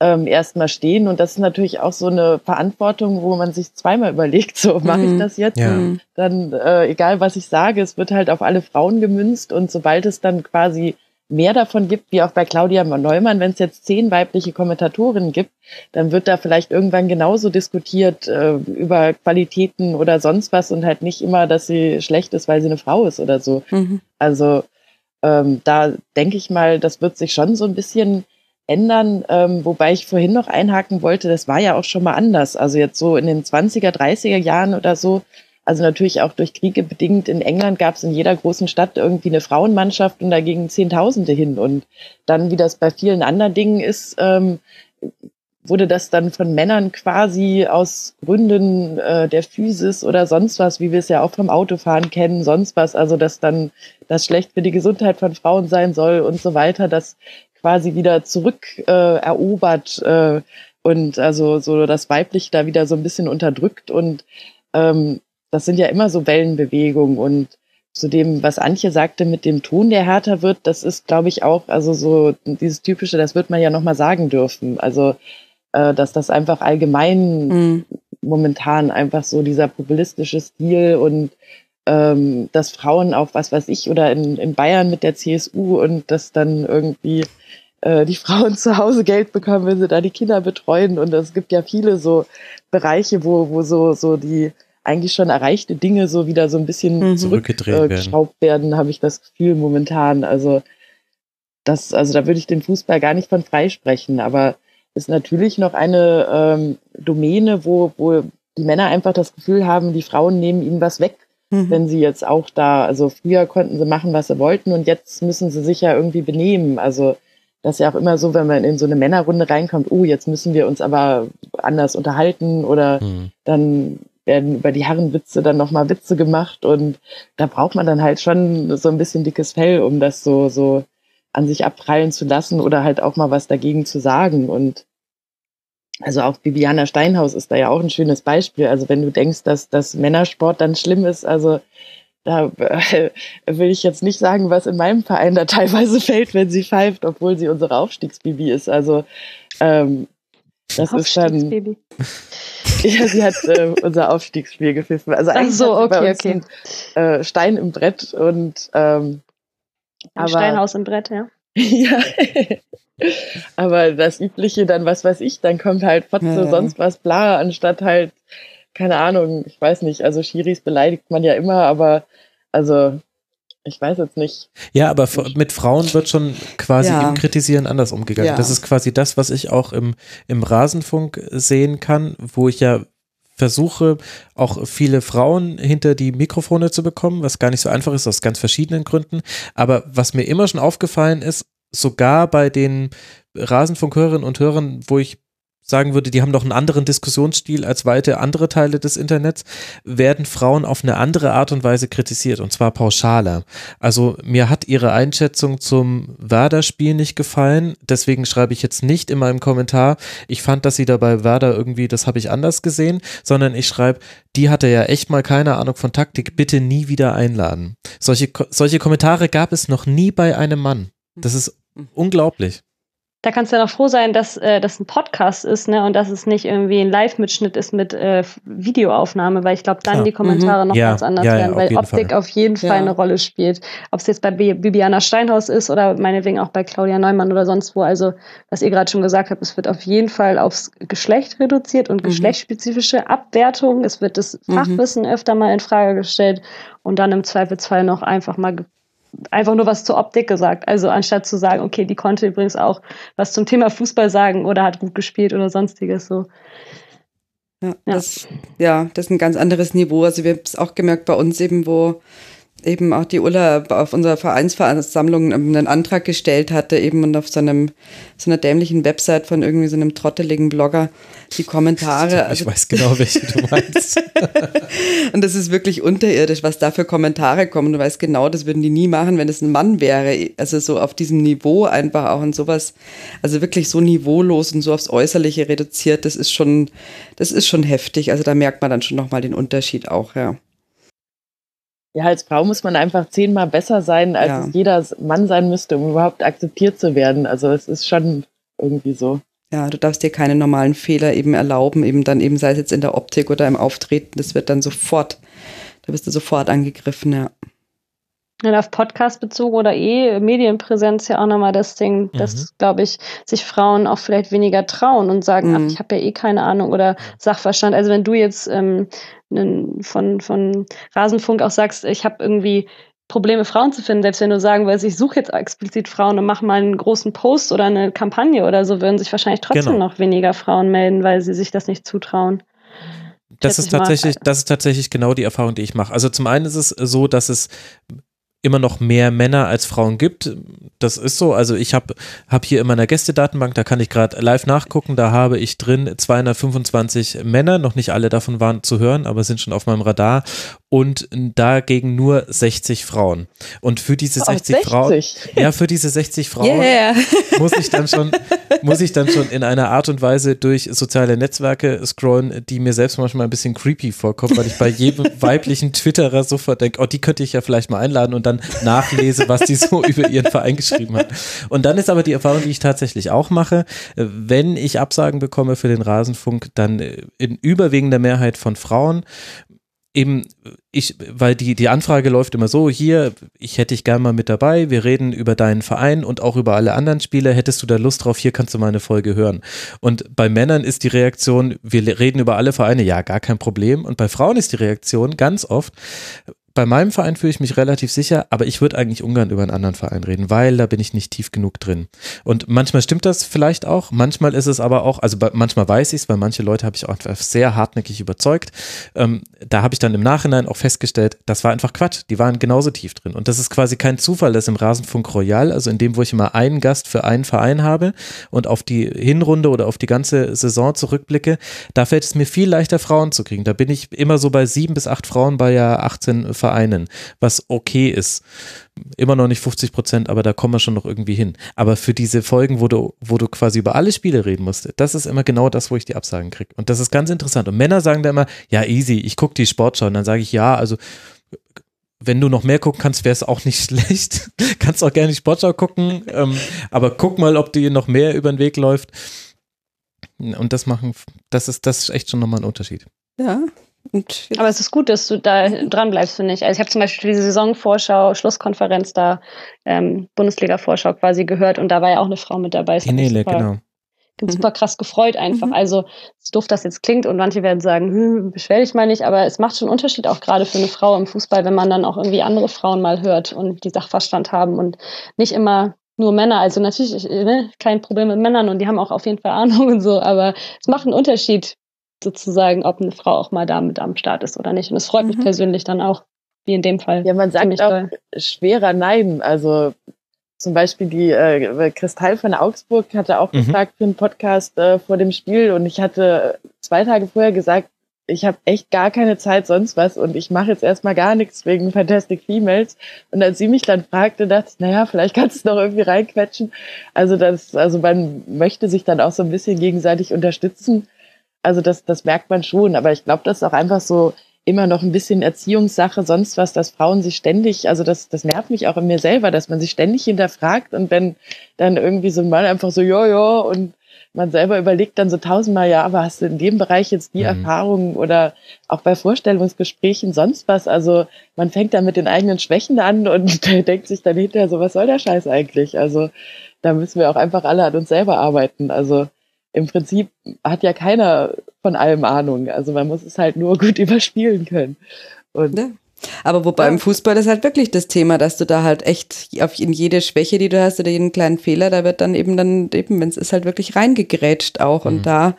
ähm, erstmal stehen. Und das ist natürlich auch so eine Verantwortung, wo man sich zweimal überlegt, so mache ich mhm. das jetzt? Ja. Dann, äh, egal was ich sage, es wird halt auf alle Frauen gemünzt und sobald es dann quasi mehr davon gibt, wie auch bei Claudia Neumann, wenn es jetzt zehn weibliche Kommentatorinnen gibt, dann wird da vielleicht irgendwann genauso diskutiert äh, über Qualitäten oder sonst was und halt nicht immer, dass sie schlecht ist, weil sie eine Frau ist oder so. Mhm. Also ähm, da denke ich mal, das wird sich schon so ein bisschen ändern, ähm, wobei ich vorhin noch einhaken wollte, das war ja auch schon mal anders. Also jetzt so in den 20er, 30er Jahren oder so, also natürlich auch durch Kriege bedingt. In England gab es in jeder großen Stadt irgendwie eine Frauenmannschaft und da gingen Zehntausende hin. Und dann, wie das bei vielen anderen Dingen ist, ähm, wurde das dann von Männern quasi aus Gründen äh, der Physis oder sonst was, wie wir es ja auch vom Autofahren kennen, sonst was, also dass dann das schlecht für die Gesundheit von Frauen sein soll und so weiter, das quasi wieder zurück äh, äh, und also so das Weibliche da wieder so ein bisschen unterdrückt und ähm, das sind ja immer so Wellenbewegungen und zu dem, was Antje sagte mit dem Ton, der härter wird, das ist, glaube ich, auch, also so dieses typische, das wird man ja nochmal sagen dürfen. Also, äh, dass das einfach allgemein mhm. momentan einfach so dieser populistische Stil und ähm, dass Frauen auch, was weiß ich, oder in, in Bayern mit der CSU und dass dann irgendwie äh, die Frauen zu Hause Geld bekommen, wenn sie da die Kinder betreuen. Und es gibt ja viele so Bereiche, wo, wo so, so die eigentlich schon erreichte Dinge so wieder so ein bisschen mhm. zurückgeschraubt äh, werden, habe ich das Gefühl momentan. Also das, also da würde ich den Fußball gar nicht von freisprechen, aber ist natürlich noch eine ähm, Domäne, wo, wo die Männer einfach das Gefühl haben, die Frauen nehmen ihnen was weg, mhm. wenn sie jetzt auch da, also früher konnten sie machen, was sie wollten und jetzt müssen sie sich ja irgendwie benehmen. Also das ist ja auch immer so, wenn man in so eine Männerrunde reinkommt, oh, jetzt müssen wir uns aber anders unterhalten oder mhm. dann werden über die Herrenwitze dann nochmal Witze gemacht und da braucht man dann halt schon so ein bisschen dickes Fell, um das so, so an sich abprallen zu lassen oder halt auch mal was dagegen zu sagen und also auch Bibiana Steinhaus ist da ja auch ein schönes Beispiel. Also wenn du denkst, dass das Männersport dann schlimm ist, also da äh, will ich jetzt nicht sagen, was in meinem Verein da teilweise fällt, wenn sie pfeift, obwohl sie unsere Aufstiegsbibi ist. Also ähm, das ist dann. Ja, sie hat äh, unser Aufstiegsspiel gepfiffen. Also eigentlich Ach so, okay, okay. Ein, äh, Stein im Brett und ähm, ein aber, Steinhaus im Brett, ja. ja. aber das Übliche dann, was weiß ich, dann kommt halt Fotze, ja, ja. sonst was, bla, anstatt halt, keine Ahnung, ich weiß nicht, also Schiris beleidigt man ja immer, aber also ich weiß jetzt nicht. Ja, aber mit Frauen wird schon quasi ja. im Kritisieren anders umgegangen. Ja. Das ist quasi das, was ich auch im, im Rasenfunk sehen kann, wo ich ja versuche, auch viele Frauen hinter die Mikrofone zu bekommen, was gar nicht so einfach ist, aus ganz verschiedenen Gründen. Aber was mir immer schon aufgefallen ist, sogar bei den Rasenfunkhörerinnen und Hörern, wo ich sagen würde, die haben doch einen anderen Diskussionsstil als weite andere Teile des Internets, werden Frauen auf eine andere Art und Weise kritisiert und zwar pauschaler. Also mir hat ihre Einschätzung zum Werder-Spiel nicht gefallen, deswegen schreibe ich jetzt nicht in meinem Kommentar, ich fand, dass sie dabei Werder irgendwie, das habe ich anders gesehen, sondern ich schreibe, die hatte ja echt mal keine Ahnung von Taktik, bitte nie wieder einladen. Solche, solche Kommentare gab es noch nie bei einem Mann. Das ist unglaublich da kannst du ja noch froh sein, dass äh, das ein Podcast ist, ne, und dass es nicht irgendwie ein Live-Mitschnitt ist mit äh, Videoaufnahme, weil ich glaube, dann ja. die Kommentare mhm. noch ja. ganz anders ja, werden, weil Optik Fall. auf jeden Fall eine Rolle spielt. Ob es jetzt bei Bibiana Steinhaus ist oder meinetwegen auch bei Claudia Neumann oder sonst wo. Also, was ihr gerade schon gesagt habt, es wird auf jeden Fall aufs Geschlecht reduziert und mhm. geschlechtsspezifische Abwertung. Es wird das mhm. Fachwissen öfter mal in Frage gestellt und dann im Zweifelsfall noch einfach mal einfach nur was zur Optik gesagt. Also anstatt zu sagen, okay, die konnte übrigens auch was zum Thema Fußball sagen oder hat gut gespielt oder sonstiges so. Ja, ja. Das, ja, das ist ein ganz anderes Niveau. Also wir haben es auch gemerkt bei uns eben, wo eben auch die Ulla auf unserer Vereinsversammlung einen Antrag gestellt hatte, eben und auf so einem so einer dämlichen Website von irgendwie so einem trotteligen Blogger die Kommentare. Ich also, weiß genau, welche du meinst. und das ist wirklich unterirdisch, was da für Kommentare kommen. Du weißt genau, das würden die nie machen, wenn es ein Mann wäre. Also so auf diesem Niveau einfach auch und sowas, also wirklich so niveaulos und so aufs Äußerliche reduziert, das ist schon, das ist schon heftig. Also da merkt man dann schon nochmal den Unterschied auch, ja ja, als Frau muss man einfach zehnmal besser sein, als ja. jeder Mann sein müsste, um überhaupt akzeptiert zu werden. Also es ist schon irgendwie so. Ja, du darfst dir keine normalen Fehler eben erlauben, eben dann eben sei es jetzt in der Optik oder im Auftreten, das wird dann sofort, da bist du sofort angegriffen, ja. Ja, auf Podcast bezogen oder eh Medienpräsenz ja auch nochmal das Ding, mhm. dass, glaube ich, sich Frauen auch vielleicht weniger trauen und sagen, mhm. ach, ich habe ja eh keine Ahnung oder Sachverstand. Also wenn du jetzt ähm, von, von Rasenfunk auch sagst, ich habe irgendwie Probleme, Frauen zu finden, selbst wenn du sagen willst, ich suche jetzt explizit Frauen und mache mal einen großen Post oder eine Kampagne oder so, würden sich wahrscheinlich trotzdem genau. noch weniger Frauen melden, weil sie sich das nicht zutrauen. das ist tatsächlich, das ist tatsächlich genau die Erfahrung, die ich mache. Also zum einen ist es so, dass es immer noch mehr Männer als Frauen gibt. Das ist so. Also ich habe hab hier in meiner Gästedatenbank, da kann ich gerade live nachgucken, da habe ich drin 225 Männer, noch nicht alle davon waren zu hören, aber sind schon auf meinem Radar und dagegen nur 60 Frauen. Und für diese 60, 60. Frauen, ja, für diese 60 Frauen yeah. muss ich dann schon, muss ich dann schon in einer Art und Weise durch soziale Netzwerke scrollen, die mir selbst manchmal ein bisschen creepy vorkommen, weil ich bei jedem weiblichen Twitterer sofort denke, oh, die könnte ich ja vielleicht mal einladen und dann nachlese, was die so über ihren Verein geschrieben hat. Und dann ist aber die Erfahrung, die ich tatsächlich auch mache, wenn ich Absagen bekomme für den Rasenfunk, dann in überwiegender Mehrheit von Frauen eben, ich, weil die, die Anfrage läuft immer so, hier, ich hätte dich gern mal mit dabei, wir reden über deinen Verein und auch über alle anderen Spiele, hättest du da Lust drauf, hier kannst du mal eine Folge hören. Und bei Männern ist die Reaktion, wir reden über alle Vereine, ja, gar kein Problem. Und bei Frauen ist die Reaktion ganz oft, bei meinem Verein fühle ich mich relativ sicher, aber ich würde eigentlich ungern über einen anderen Verein reden, weil da bin ich nicht tief genug drin. Und manchmal stimmt das vielleicht auch, manchmal ist es aber auch, also manchmal weiß ich es, weil manche Leute habe ich auch sehr hartnäckig überzeugt. Ähm, da habe ich dann im Nachhinein auch festgestellt, das war einfach Quatsch, die waren genauso tief drin. Und das ist quasi kein Zufall, dass im Rasenfunk Royal, also in dem, wo ich immer einen Gast für einen Verein habe und auf die Hinrunde oder auf die ganze Saison zurückblicke, da fällt es mir viel leichter, Frauen zu kriegen. Da bin ich immer so bei sieben bis acht Frauen bei ja 18 Vereinen, was okay ist. Immer noch nicht 50 Prozent, aber da kommen wir schon noch irgendwie hin. Aber für diese Folgen, wo du, wo du quasi über alle Spiele reden musst, das ist immer genau das, wo ich die Absagen kriege. Und das ist ganz interessant. Und Männer sagen da immer, ja, easy, ich gucke die Sportschau. Und dann sage ich, ja, also wenn du noch mehr gucken kannst, wäre es auch nicht schlecht. kannst auch gerne die Sportschau gucken, ähm, aber guck mal, ob dir noch mehr über den Weg läuft. Und das machen, das ist, das ist echt schon nochmal ein Unterschied. Ja, aber es ist gut, dass du da dran bleibst, finde ich. Also ich habe zum Beispiel diese Saisonvorschau, Schlusskonferenz da, ähm, Bundesliga-Vorschau quasi gehört und da war ja auch eine Frau mit dabei. Das Nele, genau. Super krass gefreut einfach. Mhm. Also, so doof das jetzt klingt und manche werden sagen, hm, beschwer dich mal nicht, aber es macht schon einen Unterschied auch gerade für eine Frau im Fußball, wenn man dann auch irgendwie andere Frauen mal hört und die Sachverstand haben und nicht immer nur Männer. Also natürlich ne, kein Problem mit Männern und die haben auch auf jeden Fall Ahnung und so, aber es macht einen Unterschied, sozusagen, ob eine Frau auch mal da mit am Start ist oder nicht. Und es freut mhm. mich persönlich dann auch, wie in dem Fall. Ja, man sagt auch toll. schwerer Nein. Also zum Beispiel die äh, Kristall von Augsburg hatte auch mhm. gefragt für einen Podcast äh, vor dem Spiel und ich hatte zwei Tage vorher gesagt, ich habe echt gar keine Zeit sonst was und ich mache jetzt erstmal gar nichts wegen Fantastic Females. Und als sie mich dann fragte, dachte ich, naja, vielleicht kannst du es noch irgendwie reinquetschen. Also das, also man möchte sich dann auch so ein bisschen gegenseitig unterstützen. Also das, das merkt man schon, aber ich glaube, das ist auch einfach so immer noch ein bisschen Erziehungssache, sonst was, dass Frauen sich ständig, also das, das nervt mich auch in mir selber, dass man sich ständig hinterfragt und wenn dann irgendwie so ein Mann einfach so, ja, ja, und man selber überlegt dann so tausendmal, ja, aber hast du in dem Bereich jetzt die mhm. Erfahrungen oder auch bei Vorstellungsgesprächen sonst was? Also man fängt dann mit den eigenen Schwächen an und denkt sich dann hinterher so, was soll der Scheiß eigentlich? Also da müssen wir auch einfach alle an uns selber arbeiten. Also im Prinzip hat ja keiner von allem Ahnung. Also man muss es halt nur gut überspielen können. Und ja. Aber wobei ja. im Fußball ist halt wirklich das Thema, dass du da halt echt auf in jede Schwäche, die du hast oder jeden kleinen Fehler, da wird dann eben dann eben, wenn es ist halt wirklich reingegrätscht auch. Und mhm. da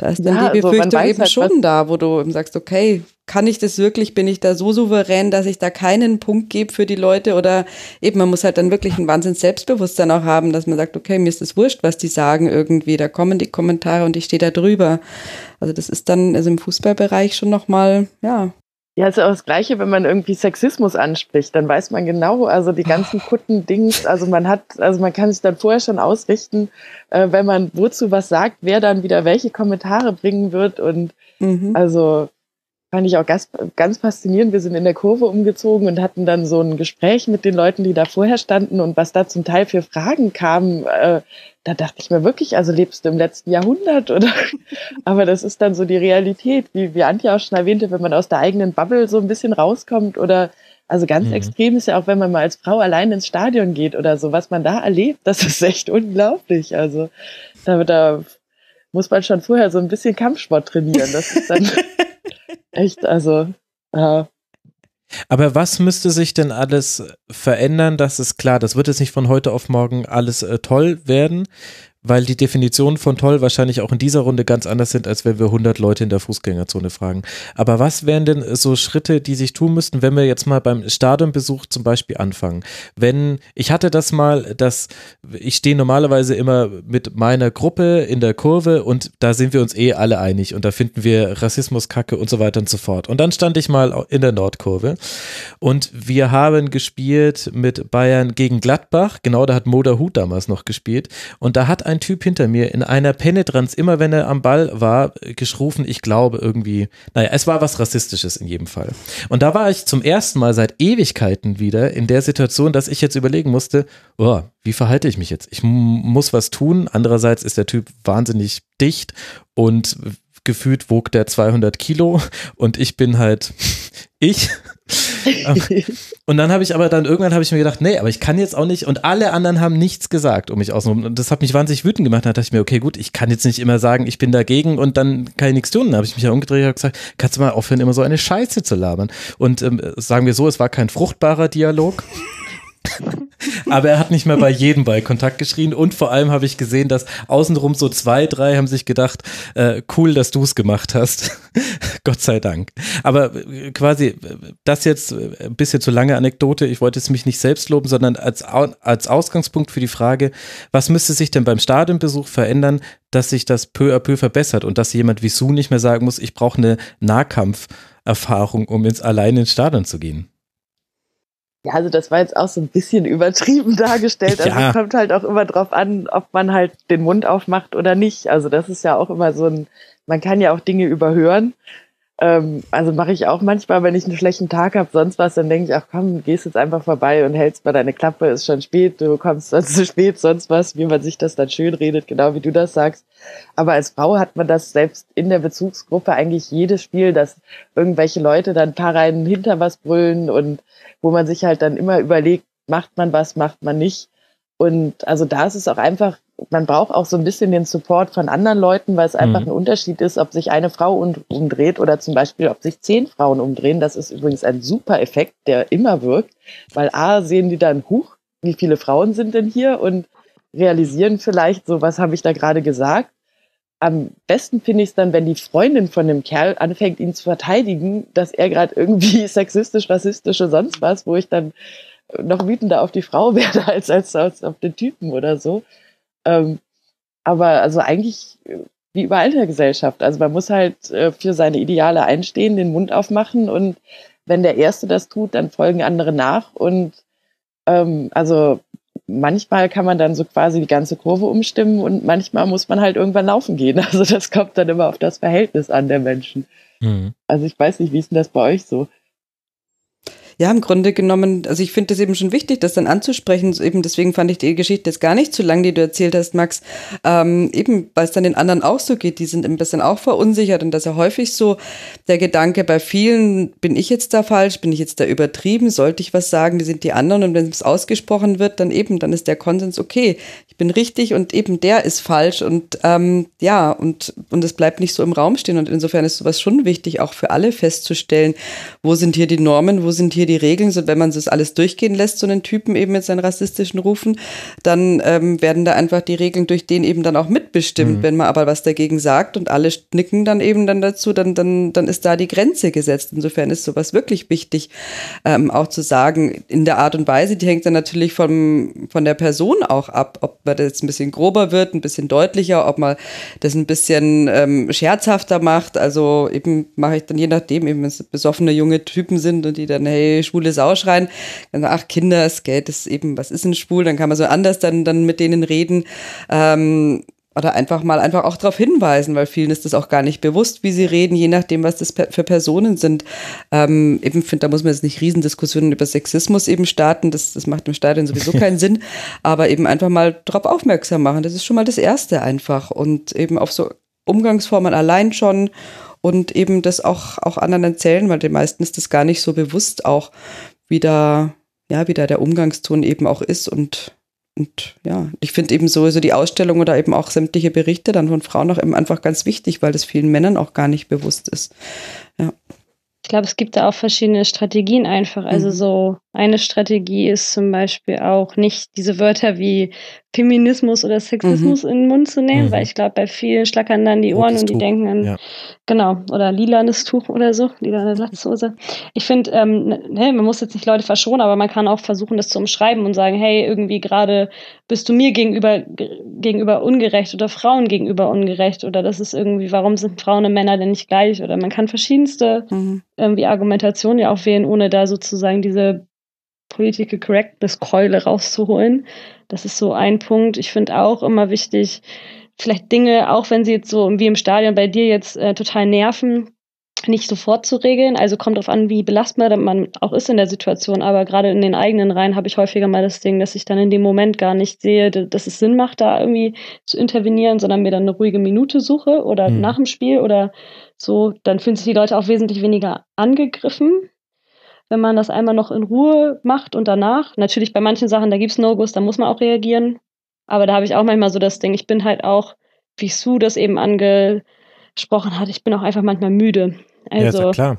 da ist dann ja, die also Befürchtung also eben halt, schon da, wo du eben sagst, okay, kann ich das wirklich, bin ich da so souverän, dass ich da keinen Punkt gebe für die Leute? Oder eben, man muss halt dann wirklich ein Wahnsinns Selbstbewusstsein auch haben, dass man sagt, okay, mir ist das wurscht, was die sagen irgendwie, da kommen die Kommentare und ich stehe da drüber. Also das ist dann, also im Fußballbereich schon nochmal, ja, ja, ist ja auch das Gleiche, wenn man irgendwie Sexismus anspricht, dann weiß man genau, also die ganzen Kutten-Dings, also man hat, also man kann sich dann vorher schon ausrichten, äh, wenn man wozu was sagt, wer dann wieder welche Kommentare bringen wird und mhm. also fand ich auch ganz, ganz faszinierend. Wir sind in der Kurve umgezogen und hatten dann so ein Gespräch mit den Leuten, die da vorher standen und was da zum Teil für Fragen kamen. Äh, da dachte ich mir wirklich, also lebst du im letzten Jahrhundert oder? Aber das ist dann so die Realität, wie, wie Antje auch schon erwähnte, wenn man aus der eigenen Bubble so ein bisschen rauskommt oder also ganz mhm. extrem ist ja auch, wenn man mal als Frau allein ins Stadion geht oder so, was man da erlebt, das ist echt unglaublich. Also da, da muss man schon vorher so ein bisschen Kampfsport trainieren. Das ist dann echt, also, ja. Aber was müsste sich denn alles verändern? Das ist klar, das wird jetzt nicht von heute auf morgen alles äh, toll werden. Weil die Definitionen von toll wahrscheinlich auch in dieser Runde ganz anders sind, als wenn wir 100 Leute in der Fußgängerzone fragen. Aber was wären denn so Schritte, die sich tun müssten, wenn wir jetzt mal beim Stadionbesuch zum Beispiel anfangen? Wenn, ich hatte das mal, dass ich stehe normalerweise immer mit meiner Gruppe in der Kurve und da sind wir uns eh alle einig und da finden wir Rassismus, Kacke und so weiter und so fort. Und dann stand ich mal in der Nordkurve und wir haben gespielt mit Bayern gegen Gladbach. Genau, da hat Moda Hut damals noch gespielt und da hat ein Typ hinter mir in einer Penetranz, immer wenn er am Ball war, geschrufen, ich glaube irgendwie, naja, es war was Rassistisches in jedem Fall. Und da war ich zum ersten Mal seit Ewigkeiten wieder in der Situation, dass ich jetzt überlegen musste, oh, wie verhalte ich mich jetzt? Ich muss was tun. Andererseits ist der Typ wahnsinnig dicht und gefühlt wog der 200 Kilo und ich bin halt ich. Und dann habe ich aber dann irgendwann habe ich mir gedacht, nee, aber ich kann jetzt auch nicht und alle anderen haben nichts gesagt um mich außen und das hat mich wahnsinnig wütend gemacht. Da dachte ich mir, okay, gut, ich kann jetzt nicht immer sagen, ich bin dagegen und dann kann ich nichts tun. Dann habe ich mich ja umgedreht und gesagt, kannst du mal aufhören, immer so eine Scheiße zu labern. Und ähm, sagen wir so, es war kein fruchtbarer Dialog. Aber er hat nicht mehr bei jedem bei Kontakt geschrien und vor allem habe ich gesehen, dass außenrum so zwei, drei haben sich gedacht, äh, cool, dass du es gemacht hast. Gott sei Dank. Aber äh, quasi, das jetzt äh, ein bisschen zu lange Anekdote. Ich wollte es mich nicht selbst loben, sondern als, als Ausgangspunkt für die Frage, was müsste sich denn beim Stadionbesuch verändern, dass sich das peu à peu verbessert und dass jemand wie Sue nicht mehr sagen muss, ich brauche eine Nahkampferfahrung, um ins alleine ins Stadion zu gehen. Ja, also das war jetzt auch so ein bisschen übertrieben dargestellt. Also ja. es kommt halt auch immer drauf an, ob man halt den Mund aufmacht oder nicht. Also das ist ja auch immer so ein, man kann ja auch Dinge überhören. Ähm, also mache ich auch manchmal, wenn ich einen schlechten Tag habe, sonst was, dann denke ich, ach komm, gehst jetzt einfach vorbei und hältst mal deine Klappe, ist schon spät, du kommst sonst zu spät, sonst was, wie man sich das dann schön redet, genau wie du das sagst. Aber als Frau hat man das selbst in der Bezugsgruppe eigentlich jedes Spiel, dass irgendwelche Leute dann paar Reihen hinter was brüllen und wo man sich halt dann immer überlegt, macht man was, macht man nicht. Und also da ist es auch einfach, man braucht auch so ein bisschen den Support von anderen Leuten, weil es einfach mhm. ein Unterschied ist, ob sich eine Frau umdreht oder zum Beispiel, ob sich zehn Frauen umdrehen. Das ist übrigens ein super Effekt, der immer wirkt, weil A, sehen die dann, huch, wie viele Frauen sind denn hier und realisieren vielleicht so, was habe ich da gerade gesagt am besten finde ich es dann, wenn die Freundin von dem Kerl anfängt, ihn zu verteidigen, dass er gerade irgendwie sexistisch, rassistisch oder sonst was, wo ich dann noch wütender auf die Frau werde als, als, als auf den Typen oder so. Ähm, aber also eigentlich wie überall in der Gesellschaft. Also man muss halt äh, für seine Ideale einstehen, den Mund aufmachen und wenn der Erste das tut, dann folgen andere nach und ähm, also manchmal kann man dann so quasi die ganze Kurve umstimmen und manchmal muss man halt irgendwann laufen gehen. Also das kommt dann immer auf das Verhältnis an der Menschen. Mhm. Also ich weiß nicht, wie ist denn das bei euch so? Ja, im Grunde genommen, also ich finde es eben schon wichtig, das dann anzusprechen. Eben deswegen fand ich die Geschichte jetzt gar nicht zu lang, die du erzählt hast, Max. Ähm, eben, weil es dann den anderen auch so geht, die sind ein bisschen auch verunsichert und das ist ja häufig so. Der Gedanke bei vielen, bin ich jetzt da falsch, bin ich jetzt da übertrieben, sollte ich was sagen, die sind die anderen und wenn es ausgesprochen wird, dann eben, dann ist der Konsens okay, ich bin richtig und eben der ist falsch und ähm, ja, und, und es bleibt nicht so im Raum stehen. Und insofern ist sowas schon wichtig, auch für alle festzustellen, wo sind hier die Normen, wo sind hier die Regeln sind, wenn man das alles durchgehen lässt, so einen Typen eben mit seinen rassistischen Rufen, dann ähm, werden da einfach die Regeln durch den eben dann auch mitbestimmt. Mhm. Wenn man aber was dagegen sagt und alle nicken dann eben dann dazu, dann, dann, dann ist da die Grenze gesetzt. Insofern ist sowas wirklich wichtig, ähm, auch zu sagen, in der Art und Weise, die hängt dann natürlich vom, von der Person auch ab, ob man das jetzt ein bisschen grober wird, ein bisschen deutlicher, ob man das ein bisschen ähm, scherzhafter macht. Also eben mache ich dann je nachdem, eben wenn es besoffene junge Typen sind und die dann, hey, schwule Sau schreien, dann ach Kinder, geht, ist eben, was ist ein schwul? Dann kann man so anders dann, dann mit denen reden. Ähm, oder einfach mal einfach auch darauf hinweisen, weil vielen ist das auch gar nicht bewusst, wie sie reden, je nachdem, was das für Personen sind. Ähm, eben finde, da muss man jetzt nicht Riesendiskussionen über Sexismus eben starten, das, das macht im Stadion sowieso keinen Sinn, aber eben einfach mal darauf aufmerksam machen. Das ist schon mal das Erste einfach und eben auf so Umgangsformen allein schon und eben das auch, auch anderen erzählen, weil den meisten ist das gar nicht so bewusst auch, wie da, ja, wie da der Umgangston eben auch ist und und ja, ich finde eben sowieso die Ausstellung oder eben auch sämtliche Berichte dann von Frauen auch eben einfach ganz wichtig, weil das vielen Männern auch gar nicht bewusst ist. Ja. Ich glaube, es gibt da auch verschiedene Strategien einfach. Also mhm. so Eine Strategie ist zum Beispiel auch nicht diese Wörter wie Feminismus oder Sexismus mhm. in den Mund zu nehmen, mhm. weil ich glaube, bei vielen schlackern dann die Ohren Rotes und die Tuch. denken an, ja. genau, oder lilanes Tuch oder so, lilane Latzhose. Ich finde, ähm, ne, man muss jetzt nicht Leute verschonen, aber man kann auch versuchen, das zu umschreiben und sagen, hey, irgendwie gerade bist du mir gegenüber, gegenüber ungerecht oder Frauen gegenüber ungerecht oder das ist irgendwie, warum sind Frauen und Männer denn nicht gleich oder man kann verschiedenste mhm. irgendwie Argumentationen ja auch wählen, ohne da sozusagen diese Political Correctness Keule rauszuholen. Das ist so ein Punkt. Ich finde auch immer wichtig, vielleicht Dinge, auch wenn sie jetzt so wie im Stadion bei dir jetzt äh, total nerven, nicht sofort zu regeln. Also kommt darauf an, wie belastbar man auch ist in der Situation. Aber gerade in den eigenen Reihen habe ich häufiger mal das Ding, dass ich dann in dem Moment gar nicht sehe, dass es Sinn macht, da irgendwie zu intervenieren, sondern mir dann eine ruhige Minute suche oder mhm. nach dem Spiel oder so. Dann fühlen sich die Leute auch wesentlich weniger angegriffen wenn man das einmal noch in Ruhe macht und danach. Natürlich bei manchen Sachen, da gibt es No-Gos, da muss man auch reagieren. Aber da habe ich auch manchmal so das Ding, ich bin halt auch, wie Sue das eben angesprochen hat, ich bin auch einfach manchmal müde. Also, ja, klar.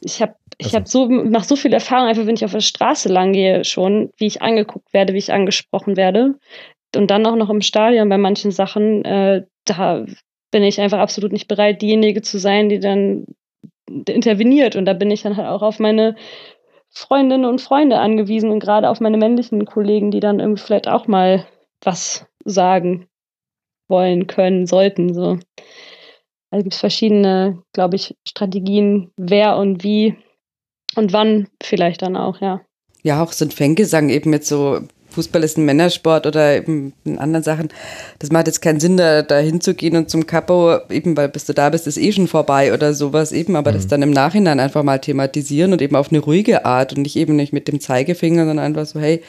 Ich habe ich also. hab so, nach so viel Erfahrung, einfach wenn ich auf der Straße lang gehe, schon, wie ich angeguckt werde, wie ich angesprochen werde. Und dann auch noch im Stadion bei manchen Sachen, äh, da bin ich einfach absolut nicht bereit, diejenige zu sein, die dann interveniert. Und da bin ich dann halt auch auf meine Freundinnen und Freunde angewiesen und gerade auf meine männlichen Kollegen, die dann irgendwie vielleicht auch mal was sagen wollen, können, sollten. So. Also gibt es verschiedene, glaube ich, Strategien, wer und wie und wann vielleicht dann auch, ja. Ja, auch so ein Fangesang eben mit so Fußball ist ein Männersport oder eben in anderen Sachen. Das macht jetzt keinen Sinn, da, da hinzugehen und zum Kapo, eben weil bis du da bist, ist eh schon vorbei oder sowas eben, aber mhm. das dann im Nachhinein einfach mal thematisieren und eben auf eine ruhige Art und nicht eben nicht mit dem Zeigefinger, sondern einfach so, hey,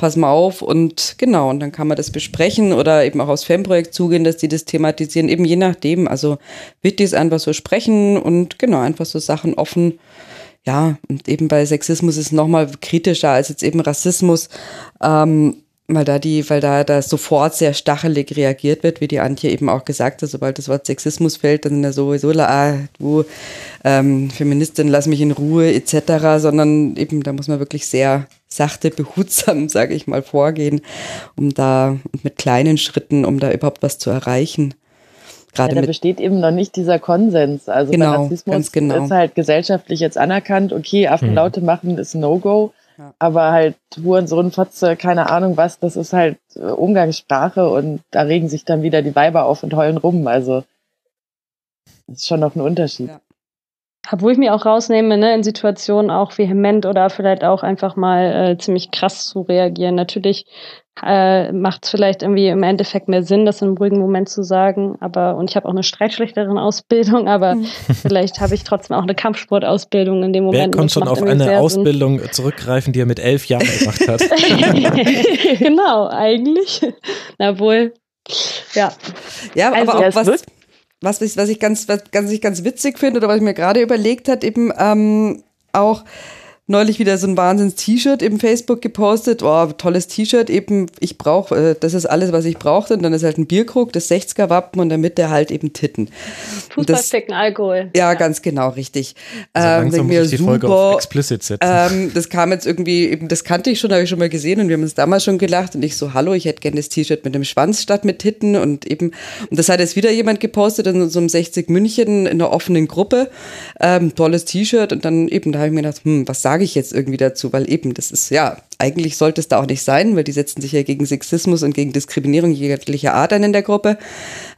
pass mal auf und genau, und dann kann man das besprechen oder eben auch aufs Fanprojekt zugehen, dass die das thematisieren, eben je nachdem. Also wichtig ist einfach so sprechen und genau, einfach so Sachen offen ja, und eben bei Sexismus ist es nochmal kritischer als jetzt eben Rassismus, ähm, weil da die, weil da, da sofort sehr stachelig reagiert wird, wie die Antje eben auch gesagt hat, sobald das Wort Sexismus fällt, dann sind ja sowieso, ah, du ähm, Feministin, lass mich in Ruhe etc., sondern eben da muss man wirklich sehr sachte, behutsam, sage ich mal, vorgehen, um da mit kleinen Schritten, um da überhaupt was zu erreichen. Gerade ja, da besteht eben noch nicht dieser Konsens. Also genau, Rassismus genau. ist halt gesellschaftlich jetzt anerkannt, okay, Affenlaute hm. machen ist No-Go, ja. aber halt Hurensohn, Fotze, keine Ahnung was, das ist halt äh, Umgangssprache und da regen sich dann wieder die Weiber auf und heulen rum. Also das ist schon noch ein Unterschied. Ja. Obwohl ich mir auch rausnehme, ne, in Situationen auch vehement oder vielleicht auch einfach mal äh, ziemlich krass zu reagieren. Natürlich äh, macht es vielleicht irgendwie im Endeffekt mehr Sinn, das in einem ruhigen Moment zu sagen. Aber und ich habe auch eine streitschlechterin Ausbildung, aber mhm. vielleicht habe ich trotzdem auch eine Kampfsportausbildung in dem Moment. Wer konnte schon auf eine Ausbildung Sinn. zurückgreifen, die er mit elf Jahren gemacht hat? genau, eigentlich. Na wohl. Ja. Ja, also, aber auch was, was, ich, was ich ganz, was ganz, ich ganz witzig finde oder was ich mir gerade überlegt hat, eben ähm, auch neulich wieder so ein Wahnsinns-T-Shirt im Facebook gepostet. Oh, tolles T-Shirt, eben, ich brauche, äh, das ist alles, was ich brauchte. Und dann ist halt ein Bierkrug, das 60er-Wappen und in der Mitte halt eben Titten. Fußballsticken, Alkohol. Ja, ja, ganz genau, richtig. Also ähm, langsam muss ich die super, Folge auf explicit setzen. Ähm, das kam jetzt irgendwie, eben, das kannte ich schon, habe ich schon mal gesehen und wir haben uns damals schon gelacht und ich so, hallo, ich hätte gerne das T-Shirt mit dem Schwanz statt mit Titten und eben, und das hat jetzt wieder jemand gepostet in so einem 60 München in einer offenen Gruppe. Ähm, tolles T-Shirt und dann eben, da habe ich mir gedacht, hm, was sage sage ich jetzt irgendwie dazu, weil eben, das ist ja, eigentlich sollte es da auch nicht sein, weil die setzen sich ja gegen Sexismus und gegen Diskriminierung jeglicher Art ein in der Gruppe.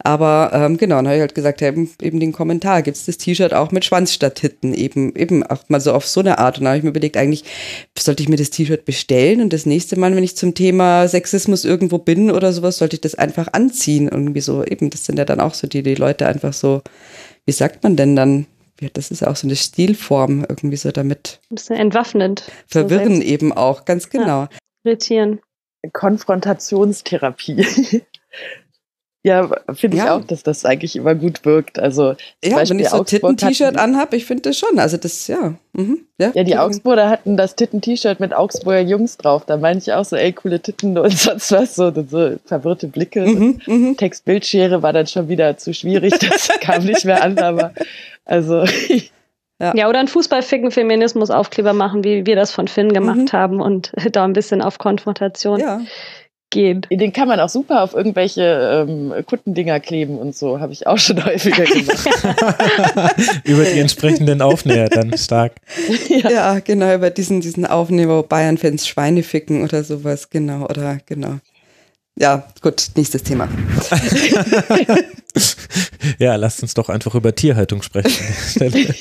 Aber ähm, genau, dann habe ich halt gesagt, ja, eben, eben den Kommentar, gibt es das T-Shirt auch mit Schwanz statt Titten, eben, eben auch mal so auf so eine Art. Und dann habe ich mir überlegt, eigentlich sollte ich mir das T-Shirt bestellen und das nächste Mal, wenn ich zum Thema Sexismus irgendwo bin oder sowas, sollte ich das einfach anziehen. Irgendwie so, eben, das sind ja dann auch so die, die Leute einfach so, wie sagt man denn dann? Ja, das ist auch so eine Stilform, irgendwie so damit. Ein bisschen entwaffnend. Verwirren so eben auch, ganz genau. Ja, irritieren. Konfrontationstherapie. ja, finde ich ja. auch, dass das eigentlich immer gut wirkt. Also ja, Beispiel wenn ich so Titten-T-Shirt anhab, ich finde das schon. Also das, ja. Mhm. Ja, ja die Augsburger hatten das Titten-T-Shirt mit Augsburger Jungs drauf. Da meine ich auch so, ey, coole Titten und sonst was, so, so verwirrte Blicke. Mhm, mhm. Text-Bildschere war dann schon wieder zu schwierig, das kam nicht mehr an, aber also. Ja. ja, oder ein Fußballficken Feminismus-Aufkleber machen, wie wir das von Finn gemacht mhm. haben und da ein bisschen auf Konfrontation ja. gehen. Den kann man auch super auf irgendwelche ähm, Kuttendinger kleben und so, habe ich auch schon häufiger gemacht. über die entsprechenden Aufnäher dann stark. Ja, ja genau, über diesen, diesen Aufnehmer, wo Bayern-Fans Schweine ficken oder sowas, genau, oder genau. Ja, gut, nächstes Thema. ja, lasst uns doch einfach über Tierhaltung sprechen.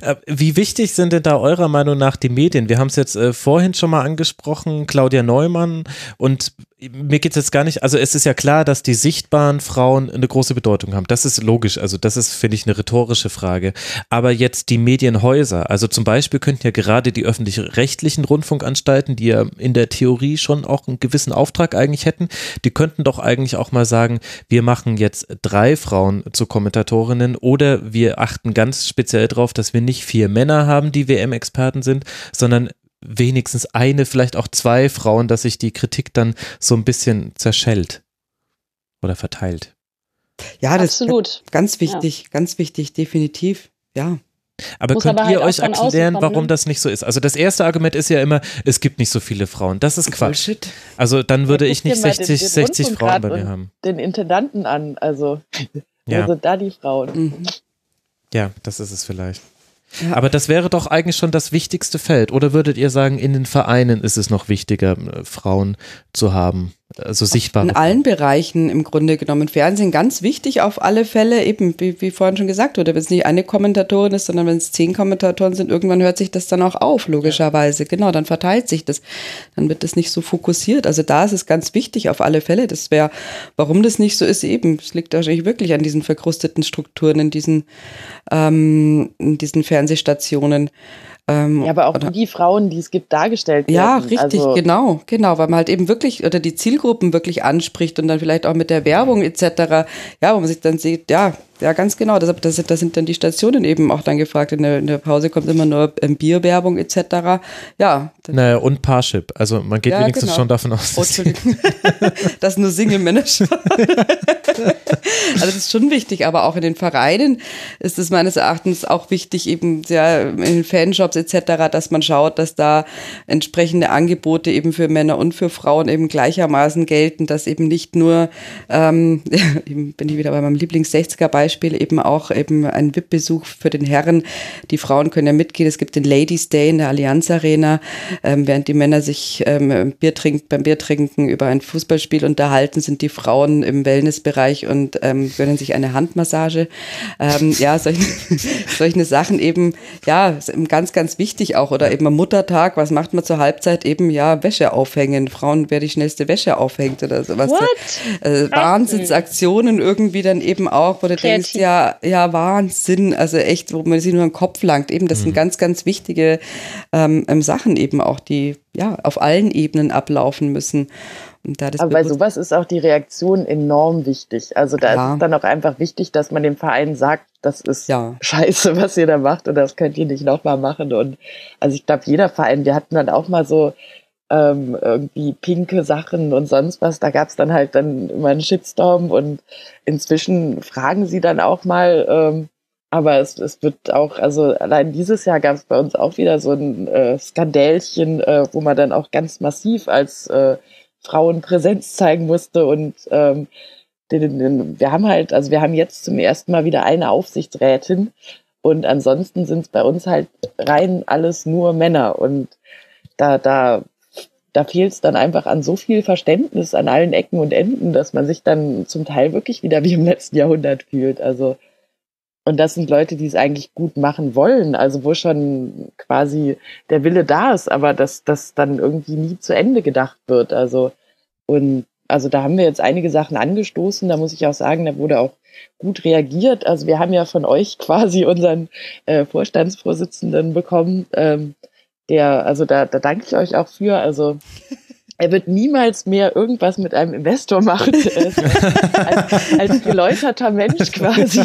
Äh, wie wichtig sind denn da eurer Meinung nach die Medien? Wir haben es jetzt äh, vorhin schon mal angesprochen, Claudia Neumann und mir geht es jetzt gar nicht, also es ist ja klar, dass die sichtbaren Frauen eine große Bedeutung haben. Das ist logisch, also das ist, finde ich, eine rhetorische Frage. Aber jetzt die Medienhäuser, also zum Beispiel könnten ja gerade die öffentlich-rechtlichen Rundfunkanstalten, die ja in der Theorie schon auch einen gewissen Auftrag eigentlich hätten, die könnten doch eigentlich auch mal sagen, wir machen jetzt drei Frauen zu Kommentatorinnen oder wir achten ganz speziell darauf, dass wir nicht vier Männer haben, die WM-Experten sind, sondern wenigstens eine, vielleicht auch zwei Frauen, dass sich die Kritik dann so ein bisschen zerschellt oder verteilt. Ja, das Absolut. ist ganz wichtig, ja. ganz wichtig, definitiv, ja. Aber Muss könnt aber ihr halt euch erklären, warum ne? das nicht so ist? Also das erste Argument ist ja immer, es gibt nicht so viele Frauen. Das ist Quatsch. Bullshit. Also dann würde ich nicht 60, den, den 60 Frauen bei mir haben. Den Intendanten an, also ja. also da die Frauen. Mhm. Ja, das ist es vielleicht. Aber das wäre doch eigentlich schon das wichtigste Feld. Oder würdet ihr sagen, in den Vereinen ist es noch wichtiger, äh, Frauen zu haben? Also sichtbar. In allen Bereichen im Grunde genommen. Fernsehen ganz wichtig auf alle Fälle, eben wie, wie vorhin schon gesagt wurde, wenn es nicht eine Kommentatorin ist, sondern wenn es zehn Kommentatoren sind, irgendwann hört sich das dann auch auf, logischerweise. Genau, dann verteilt sich das. Dann wird das nicht so fokussiert. Also da ist es ganz wichtig auf alle Fälle. Das wäre, warum das nicht so ist, eben, es liegt wahrscheinlich wirklich an diesen verkrusteten Strukturen in diesen, ähm, in diesen Fernsehstationen. Ähm, ja, aber auch oder, die Frauen, die es gibt, dargestellt werden. Ja, richtig, also, genau, genau, weil man halt eben wirklich oder die Zielgruppen wirklich anspricht und dann vielleicht auch mit der Werbung etc. Ja, wo man sich dann sieht, ja, ja, ganz genau. Das, das, das sind dann die Stationen eben auch dann gefragt. In der, in der Pause kommt immer nur ähm, Bierwerbung etc. Ja. Naja, und Parship. Also man geht ja, wenigstens genau. schon davon aus. Oh, Entschuldigung. dass nur Single-Manager. also das ist schon wichtig, aber auch in den Vereinen ist es meines Erachtens auch wichtig, eben ja, in den Fanshops etc., dass man schaut, dass da entsprechende Angebote eben für Männer und für Frauen eben gleichermaßen gelten, dass eben nicht nur, ähm, bin ich wieder bei meinem Lieblings-60er-Beispiel, Beispiel eben auch eben ein VIP-Besuch für den Herren. Die Frauen können ja mitgehen. Es gibt den Ladies Day in der Allianz Arena, ähm, während die Männer sich ähm, Bier trink, beim Biertrinken über ein Fußballspiel unterhalten, sind die Frauen im Wellnessbereich und ähm, gönnen sich eine Handmassage. Ähm, ja, solche, solche Sachen eben, ja, ganz, ganz wichtig auch. Oder eben am Muttertag, was macht man zur Halbzeit? Eben, ja, Wäsche aufhängen. Frauen, wer die schnellste Wäsche aufhängt oder sowas. What? Äh, Wahnsinnsaktionen irgendwie dann eben auch, wo du denkst, denkst, ja, ja, Wahnsinn, also echt, wo man sich nur den Kopf langt. Eben, das mhm. sind ganz, ganz wichtige ähm, ähm, Sachen eben auch, die ja auf allen Ebenen ablaufen müssen. Aber bei sowas ist auch die Reaktion enorm wichtig. Also da ja. ist es dann auch einfach wichtig, dass man dem Verein sagt, das ist ja. scheiße, was ihr da macht und das könnt ihr nicht nochmal machen. Und also ich glaube, jeder Verein, wir hatten dann auch mal so ähm, irgendwie pinke Sachen und sonst was. Da gab es dann halt dann immer einen Shitstorm und inzwischen fragen sie dann auch mal, ähm, aber es, es wird auch, also allein dieses Jahr gab es bei uns auch wieder so ein äh, Skandälchen, äh, wo man dann auch ganz massiv als äh, Frauen Präsenz zeigen musste und ähm, wir haben halt, also wir haben jetzt zum ersten Mal wieder eine Aufsichtsrätin und ansonsten sind es bei uns halt rein alles nur Männer und da, da da fehlt es dann einfach an so viel Verständnis an allen Ecken und Enden, dass man sich dann zum Teil wirklich wieder wie im letzten Jahrhundert fühlt. Also, und das sind Leute, die es eigentlich gut machen wollen, also wo schon quasi der Wille da ist, aber dass das dann irgendwie nie zu Ende gedacht wird. Also, und also da haben wir jetzt einige Sachen angestoßen, da muss ich auch sagen, da wurde auch gut reagiert. Also wir haben ja von euch quasi unseren äh, Vorstandsvorsitzenden bekommen, ähm, der, also da, da danke ich euch auch für. Also er wird niemals mehr irgendwas mit einem Investor machen. als, als geläuterter Mensch quasi.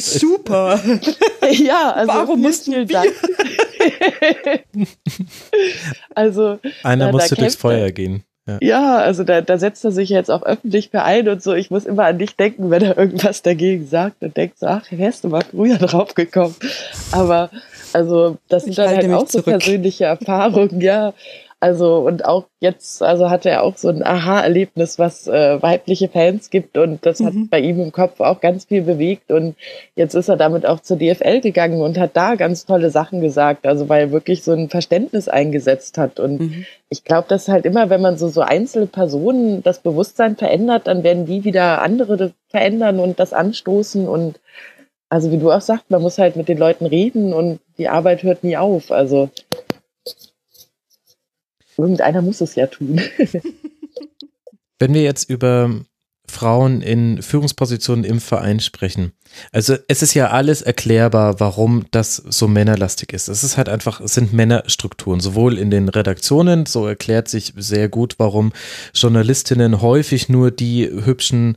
Super. ja, also warum mussten wir sagen? also einer musste durchs Feuer gehen. Ja, ja also da, da setzt er sich jetzt auch öffentlich für ein und so. Ich muss immer an dich denken, wenn er irgendwas dagegen sagt und denkt so, ach, wärst du mal früher drauf gekommen. Aber also das sind dann halt auch so persönliche Erfahrungen, ja. Also und auch jetzt, also hatte er auch so ein Aha-Erlebnis, was äh, weibliche Fans gibt und das mhm. hat bei ihm im Kopf auch ganz viel bewegt und jetzt ist er damit auch zur DFL gegangen und hat da ganz tolle Sachen gesagt, also weil er wirklich so ein Verständnis eingesetzt hat und mhm. ich glaube, dass halt immer, wenn man so so einzelne Personen das Bewusstsein verändert, dann werden die wieder andere verändern und das anstoßen und also wie du auch sagst, man muss halt mit den Leuten reden und die Arbeit hört nie auf, also Irgendeiner muss es ja tun. Wenn wir jetzt über Frauen in Führungspositionen im Verein sprechen. Also es ist ja alles erklärbar, warum das so männerlastig ist. Es ist halt einfach, es sind Männerstrukturen, sowohl in den Redaktionen, so erklärt sich sehr gut, warum Journalistinnen häufig nur die hübschen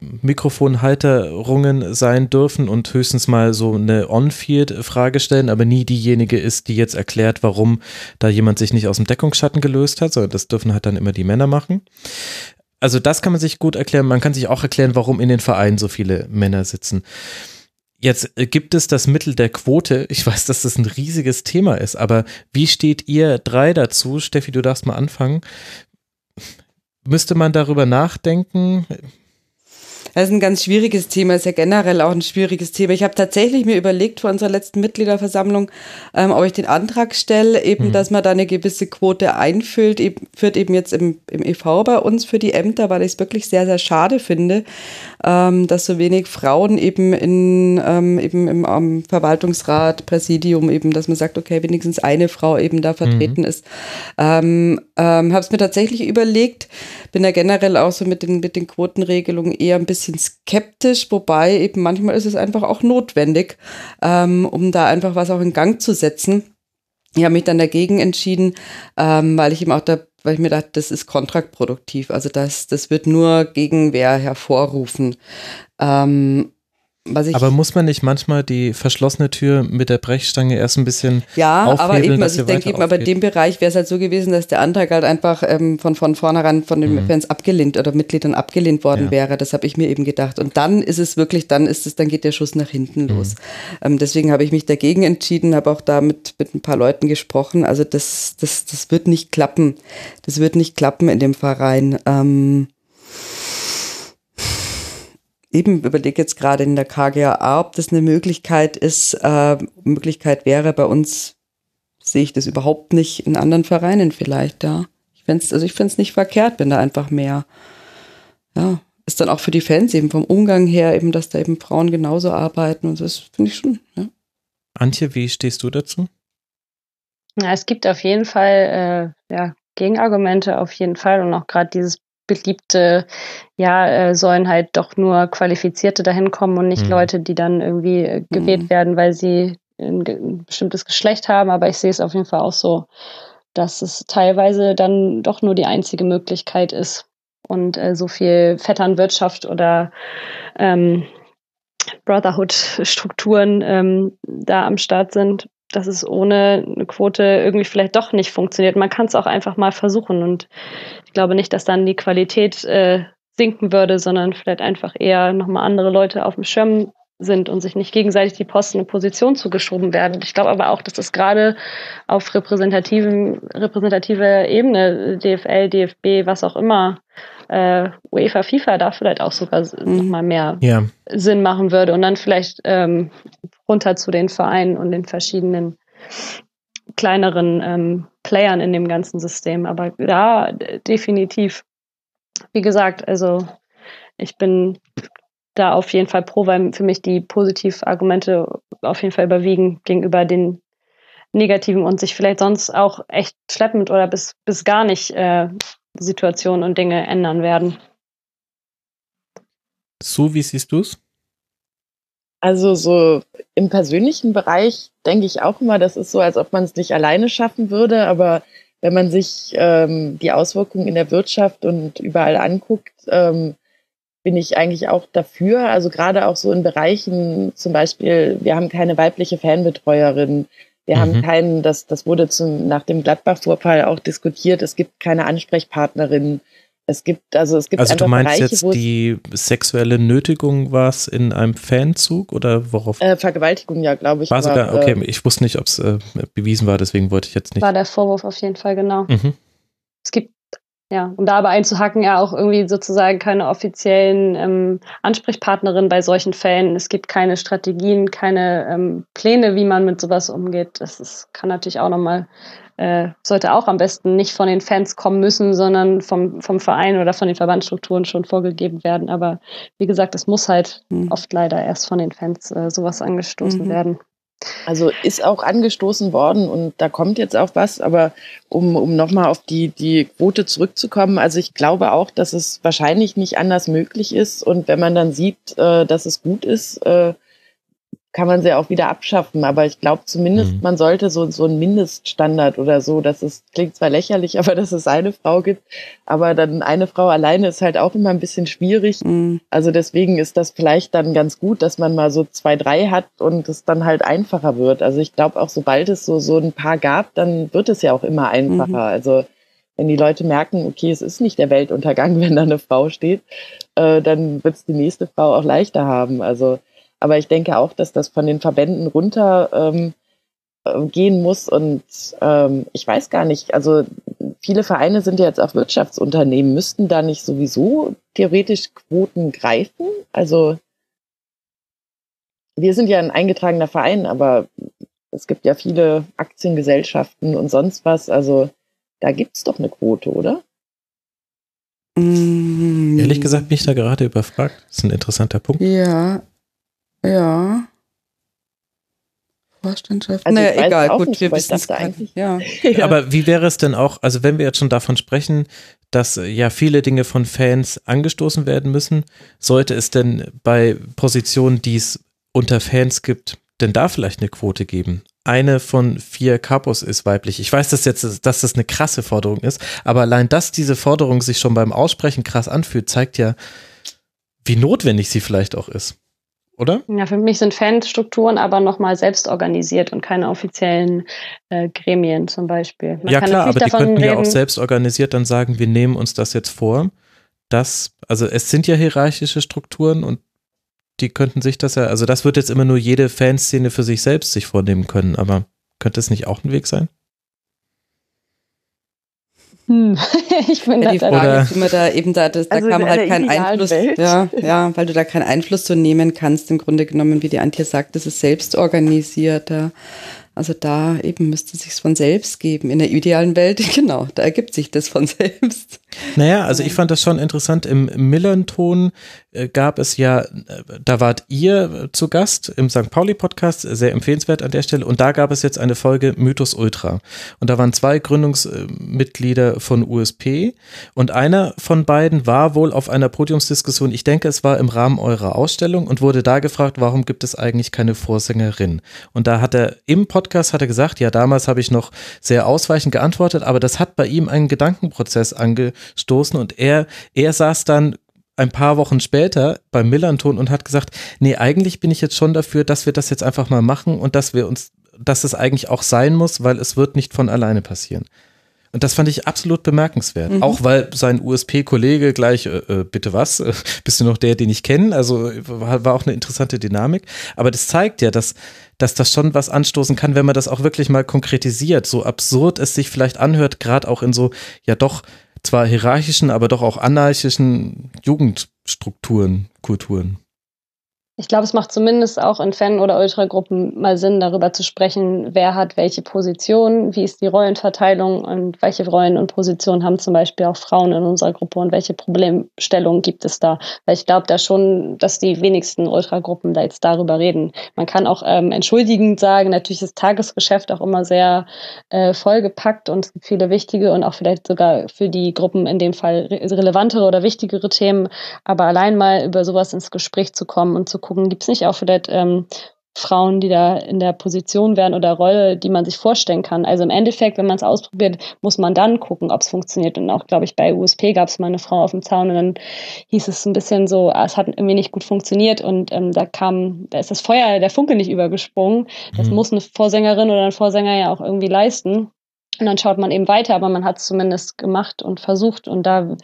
Mikrofonhalterungen sein dürfen und höchstens mal so eine On-Field-Frage stellen, aber nie diejenige ist, die jetzt erklärt, warum da jemand sich nicht aus dem Deckungsschatten gelöst hat, sondern das dürfen halt dann immer die Männer machen. Also das kann man sich gut erklären. Man kann sich auch erklären, warum in den Vereinen so viele Männer sitzen. Jetzt äh, gibt es das Mittel der Quote. Ich weiß, dass das ein riesiges Thema ist, aber wie steht ihr drei dazu? Steffi, du darfst mal anfangen. Müsste man darüber nachdenken? Das ist ein ganz schwieriges Thema, ist ja generell auch ein schwieriges Thema. Ich habe tatsächlich mir überlegt vor unserer letzten Mitgliederversammlung, ähm, ob ich den Antrag stelle, eben, mhm. dass man da eine gewisse Quote einfüllt, eben, führt eben jetzt im, im EV bei uns für die Ämter, weil ich es wirklich sehr, sehr schade finde, ähm, dass so wenig Frauen eben in ähm, eben im um, Verwaltungsrat, Präsidium eben, dass man sagt, okay, wenigstens eine Frau eben da vertreten mhm. ist. Ähm, ähm, habe es mir tatsächlich überlegt, bin ja generell auch so mit den, mit den Quotenregelungen eher ein bisschen skeptisch, wobei eben manchmal ist es einfach auch notwendig, ähm, um da einfach was auch in Gang zu setzen. Ich habe mich dann dagegen entschieden, ähm, weil ich eben auch da, weil ich mir dachte, das ist kontraproduktiv. Also das, das wird nur Gegenwehr hervorrufen. Ähm, aber muss man nicht manchmal die verschlossene Tür mit der Brechstange erst ein bisschen Ja, aber eben, also ich denke eben, aber in dem Bereich wäre es halt so gewesen, dass der Antrag halt einfach ähm, von, von vornherein von den mhm. Fans abgelehnt oder Mitgliedern abgelehnt worden ja. wäre. Das habe ich mir eben gedacht. Und dann ist es wirklich, dann ist es, dann geht der Schuss nach hinten mhm. los. Ähm, deswegen habe ich mich dagegen entschieden, habe auch da mit, mit ein paar Leuten gesprochen. Also das, das, das wird nicht klappen. Das wird nicht klappen in dem Verein. Ähm, eben überlege jetzt gerade in der KGAA, ob das eine Möglichkeit ist, äh, Möglichkeit wäre bei uns, sehe ich das überhaupt nicht in anderen Vereinen vielleicht, ja. Ich also finde es nicht verkehrt, wenn da einfach mehr, ja, ist dann auch für die Fans eben vom Umgang her eben, dass da eben Frauen genauso arbeiten und das finde ich schon, ja. Antje, wie stehst du dazu? Ja, es gibt auf jeden Fall äh, ja, Gegenargumente auf jeden Fall und auch gerade dieses beliebte, ja, äh, sollen halt doch nur Qualifizierte dahin kommen und nicht mhm. Leute, die dann irgendwie äh, gewählt mhm. werden, weil sie ein, ein bestimmtes Geschlecht haben. Aber ich sehe es auf jeden Fall auch so, dass es teilweise dann doch nur die einzige Möglichkeit ist und äh, so viel Vetternwirtschaft oder ähm, Brotherhood-Strukturen ähm, da am Start sind, dass es ohne eine Quote irgendwie vielleicht doch nicht funktioniert. Man kann es auch einfach mal versuchen und ich glaube nicht, dass dann die Qualität äh, sinken würde, sondern vielleicht einfach eher nochmal andere Leute auf dem Schirm sind und sich nicht gegenseitig die Posten und Position zugeschoben werden. Ich glaube aber auch, dass das gerade auf repräsentativen, repräsentativer Ebene, DFL, DFB, was auch immer, äh, UEFA, FIFA da vielleicht auch sogar mhm. nochmal mehr ja. Sinn machen würde und dann vielleicht ähm, runter zu den Vereinen und den verschiedenen kleineren ähm, Playern in dem ganzen System. Aber ja, definitiv. Wie gesagt, also ich bin da auf jeden Fall pro, weil für mich die Positivargumente auf jeden Fall überwiegen gegenüber den negativen und sich vielleicht sonst auch echt schleppend oder bis, bis gar nicht äh, Situationen und Dinge ändern werden. So, wie siehst du es? Also so im persönlichen Bereich denke ich auch immer, das ist so, als ob man es nicht alleine schaffen würde, aber wenn man sich ähm, die Auswirkungen in der Wirtschaft und überall anguckt, ähm, bin ich eigentlich auch dafür. Also gerade auch so in Bereichen, zum Beispiel, wir haben keine weibliche Fanbetreuerin, Wir Mhm. haben keinen, das, das wurde zum, nach dem Gladbach-Vorfall auch diskutiert, es gibt keine Ansprechpartnerin. Es gibt, also es gibt Also einfach du meinst Bereiche, jetzt die sexuelle Nötigung war es in einem Fanzug oder worauf? äh, Vergewaltigung, ja, glaube ich. war sogar, aber, okay, äh, ich wusste nicht, ob es äh, bewiesen war, deswegen wollte ich jetzt nicht. War der Vorwurf auf jeden Fall, genau. Mhm. Es gibt, ja, um da aber einzuhacken, ja auch irgendwie sozusagen keine offiziellen ähm, Ansprechpartnerinnen bei solchen Fällen. Es gibt keine Strategien, keine ähm, Pläne, wie man mit sowas umgeht. Das ist, kann natürlich auch nochmal, äh, sollte auch am besten nicht von den Fans kommen müssen, sondern vom, vom Verein oder von den Verbandsstrukturen schon vorgegeben werden. Aber wie gesagt, es muss halt Mhm. oft leider erst von den Fans äh, sowas angestoßen Mhm. werden. Also ist auch angestoßen worden und da kommt jetzt auch was, aber um, um nochmal auf die, die Quote zurückzukommen, also ich glaube auch, dass es wahrscheinlich nicht anders möglich ist und wenn man dann sieht, äh, dass es gut ist, äh, kann man sie auch wieder abschaffen. Aber ich glaube zumindest, Mhm. man sollte so, so einen Mindeststandard oder so, dass es klingt zwar lächerlich, aber dass es eine Frau gibt, aber dann eine Frau alleine ist halt auch immer ein bisschen schwierig. Mhm. Also deswegen ist das vielleicht dann ganz gut, dass man mal so zwei, drei hat und es dann halt einfacher wird. Also ich glaube auch, sobald es so, so ein paar gab, dann wird es ja auch immer einfacher. Mhm. Also wenn die Leute merken, okay, es ist nicht der Weltuntergang, wenn da eine Frau steht, äh, dann wird es die nächste Frau auch leichter haben. Also, aber ich denke auch, dass das von den Verbänden runter ähm, äh, gehen muss und ähm, ich weiß gar nicht, also viele Vereine sind ja jetzt auch Wirtschaftsunternehmen, müssten da nicht sowieso theoretisch Quoten greifen? Also wir sind ja ein eingetragener Verein, aber es gibt ja viele Aktiengesellschaften und sonst was, also da gibt's doch eine Quote, oder? Mhm. Ehrlich gesagt bin ich da gerade überfragt. Das ist ein interessanter Punkt. Ja, ja. Vorstandschaft. Also naja, egal, auch gut, nicht, wir wissen es eigentlich-. Ja. Aber wie wäre es denn auch, also wenn wir jetzt schon davon sprechen, dass äh, ja viele Dinge von Fans angestoßen werden müssen, sollte es denn bei Positionen, die es unter Fans gibt, denn da vielleicht eine Quote geben? Eine von vier Kapos ist weiblich. Ich weiß, dass jetzt, dass das eine krasse Forderung ist, aber allein, dass diese Forderung sich schon beim Aussprechen krass anfühlt, zeigt ja, wie notwendig sie vielleicht auch ist. Oder? Ja, für mich sind Fanstrukturen aber nochmal selbst organisiert und keine offiziellen äh, Gremien zum Beispiel. Man ja klar, aber die könnten ja auch reden- selbst organisiert dann sagen, wir nehmen uns das jetzt vor. Das, also es sind ja hierarchische Strukturen und die könnten sich das ja, also das wird jetzt immer nur jede Fanszene für sich selbst sich vornehmen können, aber könnte es nicht auch ein Weg sein? Hm. ich bin Ja, die Frage ist immer da eben da, das, da Also man halt idealen Einfluss, Welt. ja, ja, weil du da keinen Einfluss so nehmen kannst, im Grunde genommen, wie die Antje sagt, das ist selbst organisiert. Ja. Also da eben müsste es sich von selbst geben. In der idealen Welt, genau, da ergibt sich das von selbst. Naja, also ich fand das schon interessant. Im Millern-Ton äh, gab es ja, äh, da wart ihr äh, zu Gast im St. Pauli-Podcast, sehr empfehlenswert an der Stelle. Und da gab es jetzt eine Folge Mythos Ultra. Und da waren zwei Gründungsmitglieder von USP. Und einer von beiden war wohl auf einer Podiumsdiskussion, ich denke, es war im Rahmen eurer Ausstellung und wurde da gefragt, warum gibt es eigentlich keine Vorsängerin? Und da hat er im Podcast hat er gesagt, ja, damals habe ich noch sehr ausweichend geantwortet, aber das hat bei ihm einen Gedankenprozess angestoßen und er, er saß dann ein paar Wochen später beim Millanton und hat gesagt, nee, eigentlich bin ich jetzt schon dafür, dass wir das jetzt einfach mal machen und dass wir uns, dass es eigentlich auch sein muss, weil es wird nicht von alleine passieren. Und das fand ich absolut bemerkenswert. Mhm. Auch weil sein USP-Kollege gleich, äh, äh, bitte was, äh, bist du noch der, den ich kenne? Also war, war auch eine interessante Dynamik. Aber das zeigt ja, dass, dass das schon was anstoßen kann, wenn man das auch wirklich mal konkretisiert. So absurd es sich vielleicht anhört, gerade auch in so, ja doch, zwar hierarchischen, aber doch auch anarchischen Jugendstrukturen, Kulturen. Ich glaube, es macht zumindest auch in Fan- oder Ultragruppen mal Sinn, darüber zu sprechen, wer hat welche Position, wie ist die Rollenverteilung und welche Rollen und Positionen haben zum Beispiel auch Frauen in unserer Gruppe und welche Problemstellungen gibt es da. Weil ich glaube da schon, dass die wenigsten Ultragruppen da jetzt darüber reden. Man kann auch ähm, entschuldigend sagen, natürlich ist Tagesgeschäft auch immer sehr äh, vollgepackt und es gibt viele wichtige und auch vielleicht sogar für die Gruppen in dem Fall re relevantere oder wichtigere Themen. Aber allein mal über sowas ins Gespräch zu kommen und zu gucken, gibt es nicht auch vielleicht ähm, Frauen, die da in der Position wären oder Rolle, die man sich vorstellen kann. Also im Endeffekt, wenn man es ausprobiert, muss man dann gucken, ob es funktioniert. Und auch, glaube ich, bei USP gab es mal eine Frau auf dem Zaun und dann hieß es ein bisschen so, ah, es hat irgendwie nicht gut funktioniert und ähm, da kam, da ist das Feuer, der Funke nicht übergesprungen. Das mhm. muss eine Vorsängerin oder ein Vorsänger ja auch irgendwie leisten. Und dann schaut man eben weiter, aber man hat es zumindest gemacht und versucht und da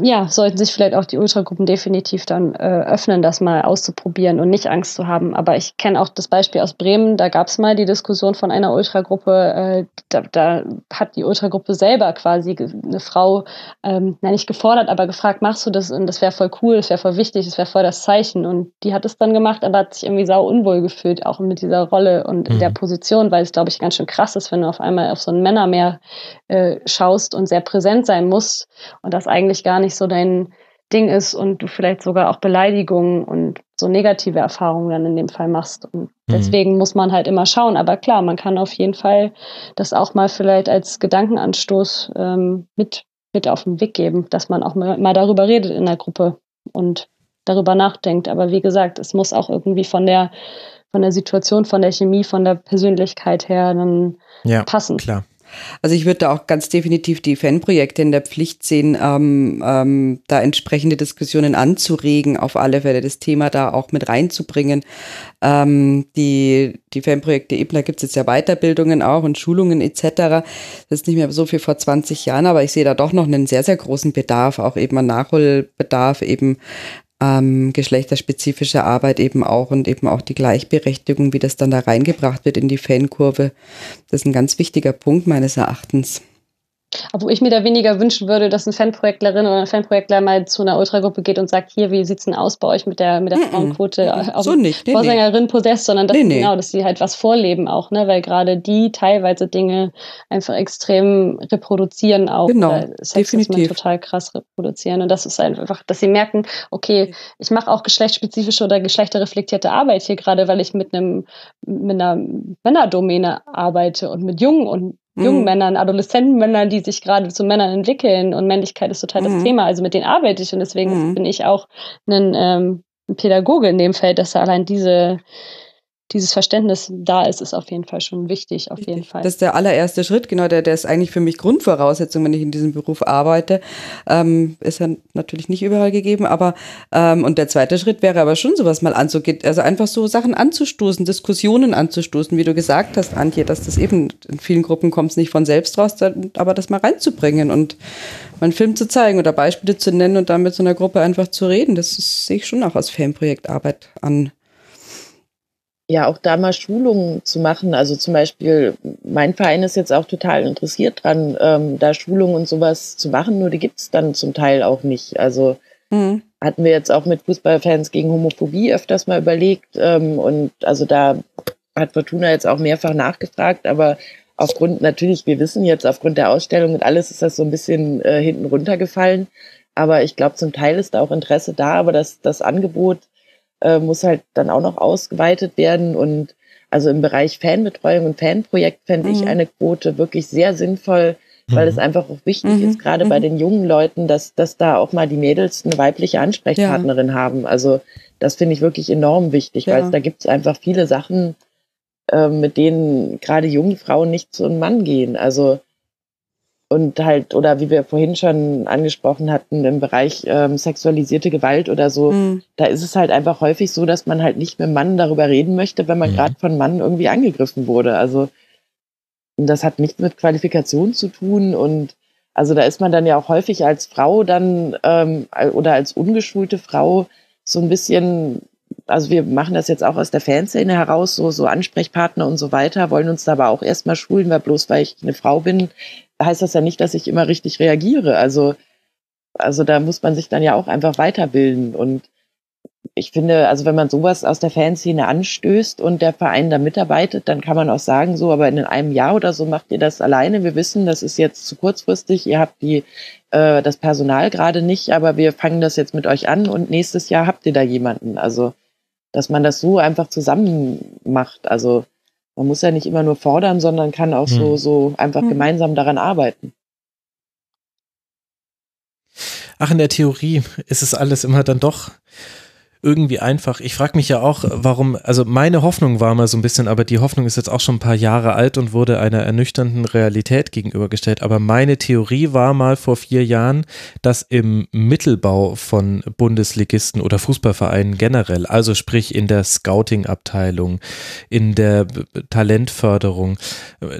ja, sollten sich vielleicht auch die Ultragruppen definitiv dann äh, öffnen, das mal auszuprobieren und nicht Angst zu haben. Aber ich kenne auch das Beispiel aus Bremen, da gab es mal die Diskussion von einer Ultragruppe, äh, da, da hat die Ultragruppe selber quasi eine Frau, ähm, na nicht gefordert, aber gefragt, machst du das? Und das wäre voll cool, das wäre voll wichtig, das wäre voll das Zeichen. Und die hat es dann gemacht, aber hat sich irgendwie sau unwohl gefühlt, auch mit dieser Rolle und mhm. der Position, weil es, glaube ich, ganz schön krass ist, wenn du auf einmal auf so ein Männermeer äh, schaust und sehr präsent sein musst und das eigentlich gar nicht so dein Ding ist und du vielleicht sogar auch Beleidigungen und so negative Erfahrungen dann in dem Fall machst. Und mhm. deswegen muss man halt immer schauen. Aber klar, man kann auf jeden Fall das auch mal vielleicht als Gedankenanstoß ähm, mit, mit auf den Weg geben, dass man auch mal, mal darüber redet in der Gruppe und darüber nachdenkt. Aber wie gesagt, es muss auch irgendwie von der, von der Situation, von der Chemie, von der Persönlichkeit her dann ja, passen. Klar. Also ich würde da auch ganz definitiv die Fanprojekte in der Pflicht sehen, ähm, ähm, da entsprechende Diskussionen anzuregen, auf alle Fälle das Thema da auch mit reinzubringen. Ähm, die, die Fanprojekte eben, da gibt es jetzt ja Weiterbildungen auch und Schulungen etc. Das ist nicht mehr so viel vor 20 Jahren, aber ich sehe da doch noch einen sehr, sehr großen Bedarf, auch eben an Nachholbedarf, eben ähm, geschlechterspezifische Arbeit eben auch und eben auch die Gleichberechtigung, wie das dann da reingebracht wird in die Fankurve. Das ist ein ganz wichtiger Punkt meines Erachtens. Obwohl ich mir da weniger wünschen würde, dass eine Fanprojektlerin oder ein Fanprojektler mal zu einer Ultragruppe geht und sagt, hier, wie sieht's denn aus bei euch mit der, mit der Frauenquote? Mm -mm. So nicht. Nee, Vorsängerin nee. Possess, sondern dass, nee, nee. genau, dass sie halt was vorleben auch, ne, weil gerade die teilweise Dinge einfach extrem reproduzieren auch. Genau, definitiv. total krass reproduzieren und das ist einfach, dass sie merken, okay, ich mache auch geschlechtsspezifische oder geschlechterreflektierte Arbeit hier gerade, weil ich mit einem, mit einer Männerdomäne arbeite und mit Jungen und jungen mhm. Männern, Adoleszentenmännern, die sich gerade zu Männern entwickeln und Männlichkeit ist total mhm. das Thema. Also mit denen arbeite ich und deswegen mhm. bin ich auch ein, ähm, ein Pädagoge in dem Feld, dass er allein diese dieses Verständnis da ist, ist auf jeden Fall schon wichtig, auf jeden Fall. Das ist der allererste Schritt, genau, der, der ist eigentlich für mich Grundvoraussetzung, wenn ich in diesem Beruf arbeite. Ähm, ist ja natürlich nicht überall gegeben, aber ähm, und der zweite Schritt wäre aber schon sowas mal anzugehen, also einfach so Sachen anzustoßen, Diskussionen anzustoßen, wie du gesagt hast, Antje, dass das eben in vielen Gruppen kommt es nicht von selbst raus, aber das mal reinzubringen und mal einen Film zu zeigen oder Beispiele zu nennen und dann mit so einer Gruppe einfach zu reden, das ist, sehe ich schon auch als Fanprojektarbeit an ja auch da mal Schulungen zu machen. Also zum Beispiel, mein Verein ist jetzt auch total interessiert dran, ähm, da Schulungen und sowas zu machen, nur die gibt es dann zum Teil auch nicht. Also mhm. hatten wir jetzt auch mit Fußballfans gegen Homophobie öfters mal überlegt. Ähm, und also da hat Fortuna jetzt auch mehrfach nachgefragt, aber aufgrund, natürlich, wir wissen jetzt, aufgrund der Ausstellung und alles ist das so ein bisschen äh, hinten runtergefallen. Aber ich glaube, zum Teil ist da auch Interesse da, aber das, das Angebot äh, muss halt dann auch noch ausgeweitet werden. Und also im Bereich Fanbetreuung und Fanprojekt fände mhm. ich eine Quote wirklich sehr sinnvoll, weil mhm. es einfach auch wichtig mhm. ist, gerade bei mhm. den jungen Leuten, dass, dass da auch mal die Mädels eine weibliche Ansprechpartnerin ja. haben. Also das finde ich wirklich enorm wichtig, ja. weil da gibt es einfach viele Sachen, äh, mit denen gerade junge Frauen nicht zu einem Mann gehen. Also und halt, oder wie wir vorhin schon angesprochen hatten, im Bereich ähm, sexualisierte Gewalt oder so, mhm. da ist es halt einfach häufig so, dass man halt nicht mit Mann darüber reden möchte, wenn man mhm. gerade von Mann irgendwie angegriffen wurde. Also das hat nichts mit Qualifikation zu tun und also da ist man dann ja auch häufig als Frau dann ähm, oder als ungeschulte Frau so ein bisschen, also wir machen das jetzt auch aus der Fanszene heraus, so, so Ansprechpartner und so weiter, wollen uns da aber auch erstmal schulen, weil bloß weil ich eine Frau bin, heißt das ja nicht, dass ich immer richtig reagiere. Also, also da muss man sich dann ja auch einfach weiterbilden. Und ich finde, also wenn man sowas aus der Fanszene anstößt und der Verein da mitarbeitet, dann kann man auch sagen, so, aber in einem Jahr oder so macht ihr das alleine. Wir wissen, das ist jetzt zu kurzfristig. Ihr habt die, äh, das Personal gerade nicht, aber wir fangen das jetzt mit euch an und nächstes Jahr habt ihr da jemanden. Also, dass man das so einfach zusammen macht. Also, man muss ja nicht immer nur fordern, sondern kann auch hm. so, so einfach hm. gemeinsam daran arbeiten. Ach, in der Theorie ist es alles immer dann doch irgendwie einfach. Ich frage mich ja auch, warum, also meine Hoffnung war mal so ein bisschen, aber die Hoffnung ist jetzt auch schon ein paar Jahre alt und wurde einer ernüchternden Realität gegenübergestellt. Aber meine Theorie war mal vor vier Jahren, dass im Mittelbau von Bundesligisten oder Fußballvereinen generell, also sprich in der Scouting-Abteilung, in der Talentförderung,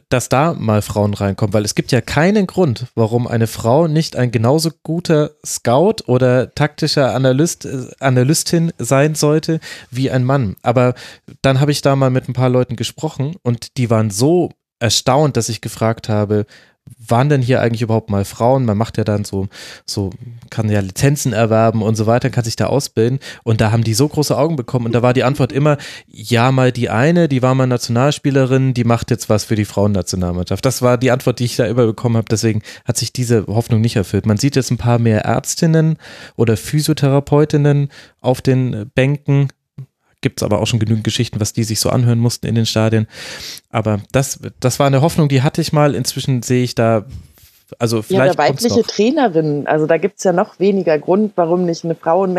dass da mal Frauen reinkommen, weil es gibt ja keinen Grund, warum eine Frau nicht ein genauso guter Scout oder taktischer Analyst, äh, Analystin sein sollte wie ein Mann. Aber dann habe ich da mal mit ein paar Leuten gesprochen und die waren so erstaunt, dass ich gefragt habe, waren denn hier eigentlich überhaupt mal Frauen? Man macht ja dann so, so, kann ja Lizenzen erwerben und so weiter, kann sich da ausbilden. Und da haben die so große Augen bekommen. Und da war die Antwort immer, ja, mal die eine, die war mal Nationalspielerin, die macht jetzt was für die Frauennationalmannschaft. Das war die Antwort, die ich da immer bekommen habe. Deswegen hat sich diese Hoffnung nicht erfüllt. Man sieht jetzt ein paar mehr Ärztinnen oder Physiotherapeutinnen auf den Bänken gibt es aber auch schon genügend Geschichten, was die sich so anhören mussten in den Stadien. Aber das, das war eine Hoffnung, die hatte ich mal. Inzwischen sehe ich da, also vielleicht. Ja, weibliche Trainerin, also da gibt es ja noch weniger Grund, warum nicht eine Frau- und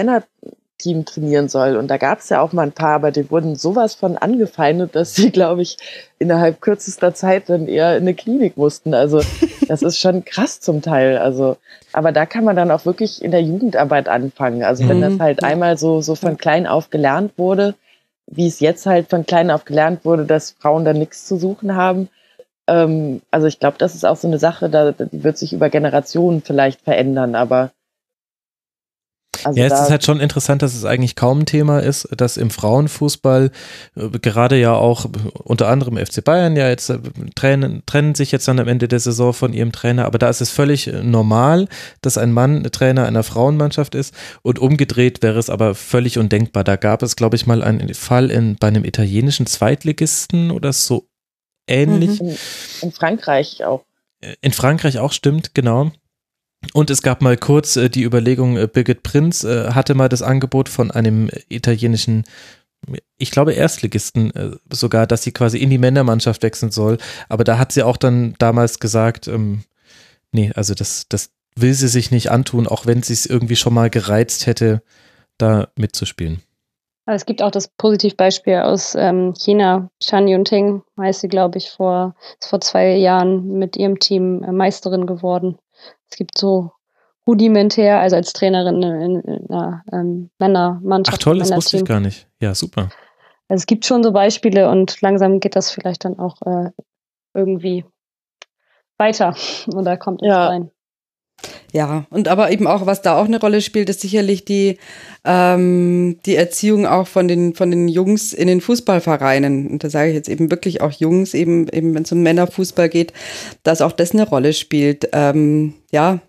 Männerteam trainieren soll. Und da gab es ja auch mal ein paar, aber die wurden sowas von angefeindet, dass sie, glaube ich, innerhalb kürzester Zeit dann eher in eine Klinik mussten. Also das ist schon krass zum Teil. Also, aber da kann man dann auch wirklich in der Jugendarbeit anfangen. Also wenn das Mhm. halt einmal so, so von klein auf gelernt wurde, wie es jetzt halt von klein auf gelernt wurde, dass Frauen da nichts zu suchen haben. Ähm, also ich glaube, das ist auch so eine Sache, da, die wird sich über Generationen vielleicht verändern, aber also ja, es ist halt schon interessant, dass es eigentlich kaum ein Thema ist, dass im Frauenfußball äh, gerade ja auch unter anderem FC Bayern ja jetzt äh, trennen, trennen sich jetzt dann am Ende der Saison von ihrem Trainer, aber da ist es völlig äh, normal, dass ein Mann Trainer einer Frauenmannschaft ist und umgedreht wäre es aber völlig undenkbar. Da gab es, glaube ich, mal einen Fall in, bei einem italienischen Zweitligisten oder so ähnlich. in, in Frankreich auch. In Frankreich auch stimmt, genau. Und es gab mal kurz äh, die Überlegung, äh, Birgit Prinz äh, hatte mal das Angebot von einem italienischen, ich glaube Erstligisten äh, sogar, dass sie quasi in die Männermannschaft wechseln soll. Aber da hat sie auch dann damals gesagt, ähm, nee, also das, das will sie sich nicht antun, auch wenn sie es irgendwie schon mal gereizt hätte, da mitzuspielen. Aber es gibt auch das Positivbeispiel aus ähm, China. Shan Yunting heißt sie, glaube ich, vor, vor zwei Jahren mit ihrem Team äh, Meisterin geworden. Es gibt so rudimentär, also als Trainerin in, in einer ähm, Männermannschaft. Ach toll, das wusste ich gar nicht. Ja, super. Also es gibt schon so Beispiele und langsam geht das vielleicht dann auch äh, irgendwie weiter oder kommt es Ja. rein. Ja, und aber eben auch, was da auch eine Rolle spielt, ist sicherlich die, ähm, die Erziehung auch von den, von den Jungs in den Fußballvereinen. Und da sage ich jetzt eben wirklich auch Jungs, eben, eben wenn es um Männerfußball geht, dass auch das eine Rolle spielt. Ähm, ja,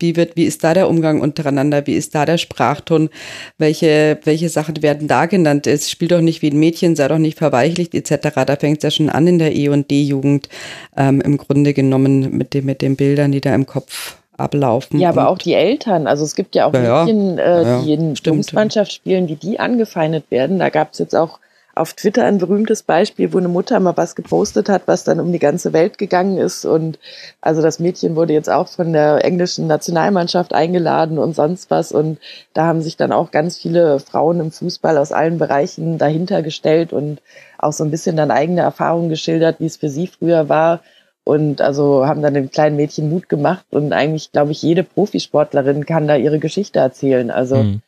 wie wird, wie ist da der Umgang untereinander? Wie ist da der Sprachton? Welche, welche Sachen werden da genannt? Es spielt doch nicht wie ein Mädchen, sei doch nicht verweichlicht, etc. Da fängt es ja schon an in der E- und D-Jugend, ähm, im Grunde genommen mit dem, mit den Bildern, die da im Kopf ablaufen. Ja, aber auch die Eltern. Also es gibt ja auch Ja. Mädchen, äh, Ja, die in Stimmt. Jungsmannschaft spielen, die die angefeindet werden. Da gab es jetzt auch auf Twitter ein berühmtes Beispiel, wo eine Mutter mal was gepostet hat, was dann um die ganze Welt gegangen ist. Und also das Mädchen wurde jetzt auch von der englischen Nationalmannschaft eingeladen und sonst was. Und da haben sich dann auch ganz viele Frauen im Fußball aus allen Bereichen dahinter gestellt und auch so ein bisschen dann eigene Erfahrungen geschildert, wie es für sie früher war. Und also haben dann dem kleinen Mädchen Mut gemacht und eigentlich, glaube ich, jede Profisportlerin kann da ihre Geschichte erzählen. Also Hm.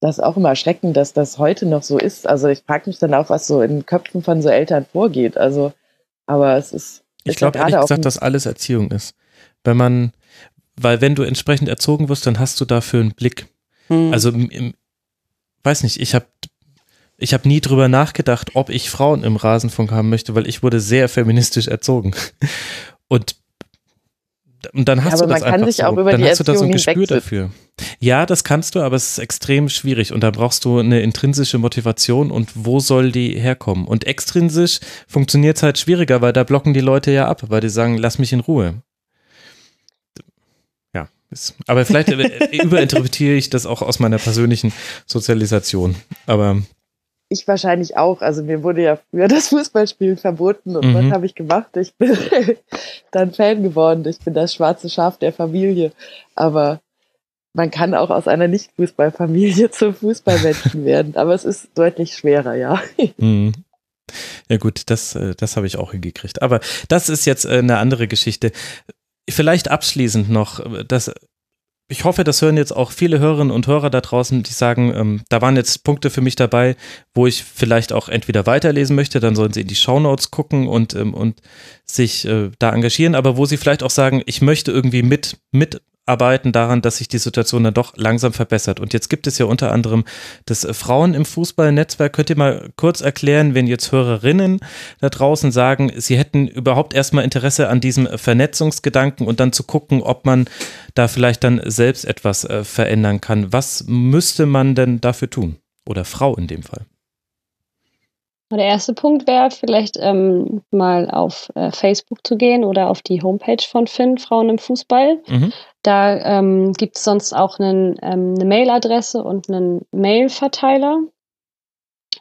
das ist auch immer erschreckend, dass das heute noch so ist. Also ich frage mich dann auch, was so in den Köpfen von so Eltern vorgeht. Also, aber es ist. Ich glaube ehrlich gerade auch gesagt, dass alles Erziehung ist. Wenn man, weil wenn du entsprechend erzogen wirst, dann hast du dafür einen Blick. Hm. Also, im, im, weiß nicht, ich habe ich hab nie drüber nachgedacht, ob ich Frauen im Rasenfunk haben möchte, weil ich wurde sehr feministisch erzogen. Und, und dann hast aber du das einfach sich so. auch über dann die hast du da so ein Gespür dafür. Ja, das kannst du, aber es ist extrem schwierig und da brauchst du eine intrinsische Motivation und wo soll die herkommen? Und extrinsisch funktioniert es halt schwieriger, weil da blocken die Leute ja ab, weil die sagen, lass mich in Ruhe. Ja, ist, aber vielleicht äh, überinterpretiere ich das auch aus meiner persönlichen Sozialisation. Aber Ich wahrscheinlich auch. Also mir wurde ja früher das Fußballspielen verboten und Mhm. was habe ich gemacht? Ich bin dann Fan geworden. Ich bin das schwarze Schaf der Familie. Aber man kann auch aus einer Nicht-Fußballfamilie zum Fußballmenschen werden, aber es ist deutlich schwerer, ja. Mhm. Ja gut, das, äh, das habe ich auch hingekriegt. Aber das ist jetzt äh, eine andere Geschichte. Vielleicht abschließend noch, äh, dass ich hoffe, das hören jetzt auch viele Hörerinnen und Hörer da draußen, die sagen, ähm, da waren jetzt Punkte für mich dabei, wo ich vielleicht auch entweder weiterlesen möchte, dann sollen sie in die Shownotes gucken und, ähm, und sich äh, da engagieren, aber wo sie vielleicht auch sagen, ich möchte irgendwie mit, mit arbeiten daran, dass sich die Situation dann doch langsam verbessert. Und jetzt gibt es ja unter anderem das Frauen im Fußballnetzwerk. Könnt ihr mal kurz erklären, wenn jetzt Hörerinnen da draußen sagen, sie hätten überhaupt erstmal Interesse an diesem Vernetzungsgedanken und dann zu gucken, ob man da vielleicht dann selbst etwas äh, verändern kann. Was müsste man denn dafür tun? Oder Frau in dem Fall? Der erste Punkt wäre vielleicht ähm, mal auf äh, Facebook zu gehen oder auf die Homepage von Finn, Frauen im Fußball. Mhm. Da ähm, gibt es sonst auch einen, ähm, eine Mailadresse und einen Mailverteiler.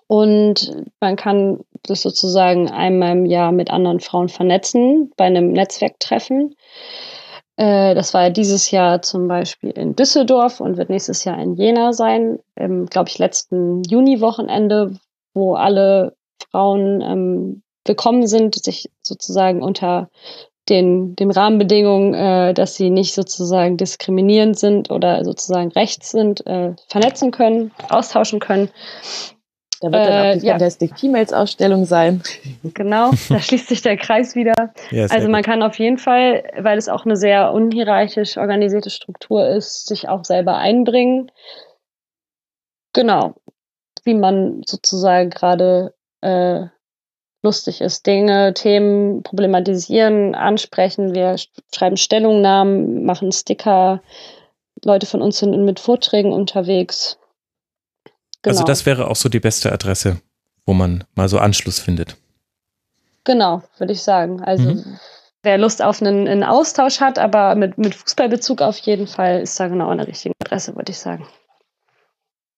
Und man kann das sozusagen einmal im Jahr mit anderen Frauen vernetzen bei einem Netzwerktreffen. Äh, das war ja dieses Jahr zum Beispiel in Düsseldorf und wird nächstes Jahr in Jena sein. Im, glaube ich, letzten Juni-Wochenende, wo alle Frauen ähm, willkommen sind, sich sozusagen unter den, den Rahmenbedingungen, äh, dass sie nicht sozusagen diskriminierend sind oder sozusagen rechts sind, äh, vernetzen können, austauschen können. Da wird dann auch die äh, Fantastic ja. Females Ausstellung sein. Genau, da schließt sich der Kreis wieder. Ja, also man gut. kann auf jeden Fall, weil es auch eine sehr unhierarchisch organisierte Struktur ist, sich auch selber einbringen. Genau, wie man sozusagen gerade äh, lustig ist. Dinge, Themen problematisieren, ansprechen. Wir schreiben Stellungnahmen, machen Sticker. Leute von uns sind mit Vorträgen unterwegs. Genau. Also das wäre auch so die beste Adresse, wo man mal so Anschluss findet. Genau, würde ich sagen. Also mhm. wer Lust auf einen, einen Austausch hat, aber mit, mit Fußballbezug auf jeden Fall, ist da genau eine richtige Adresse, würde ich sagen.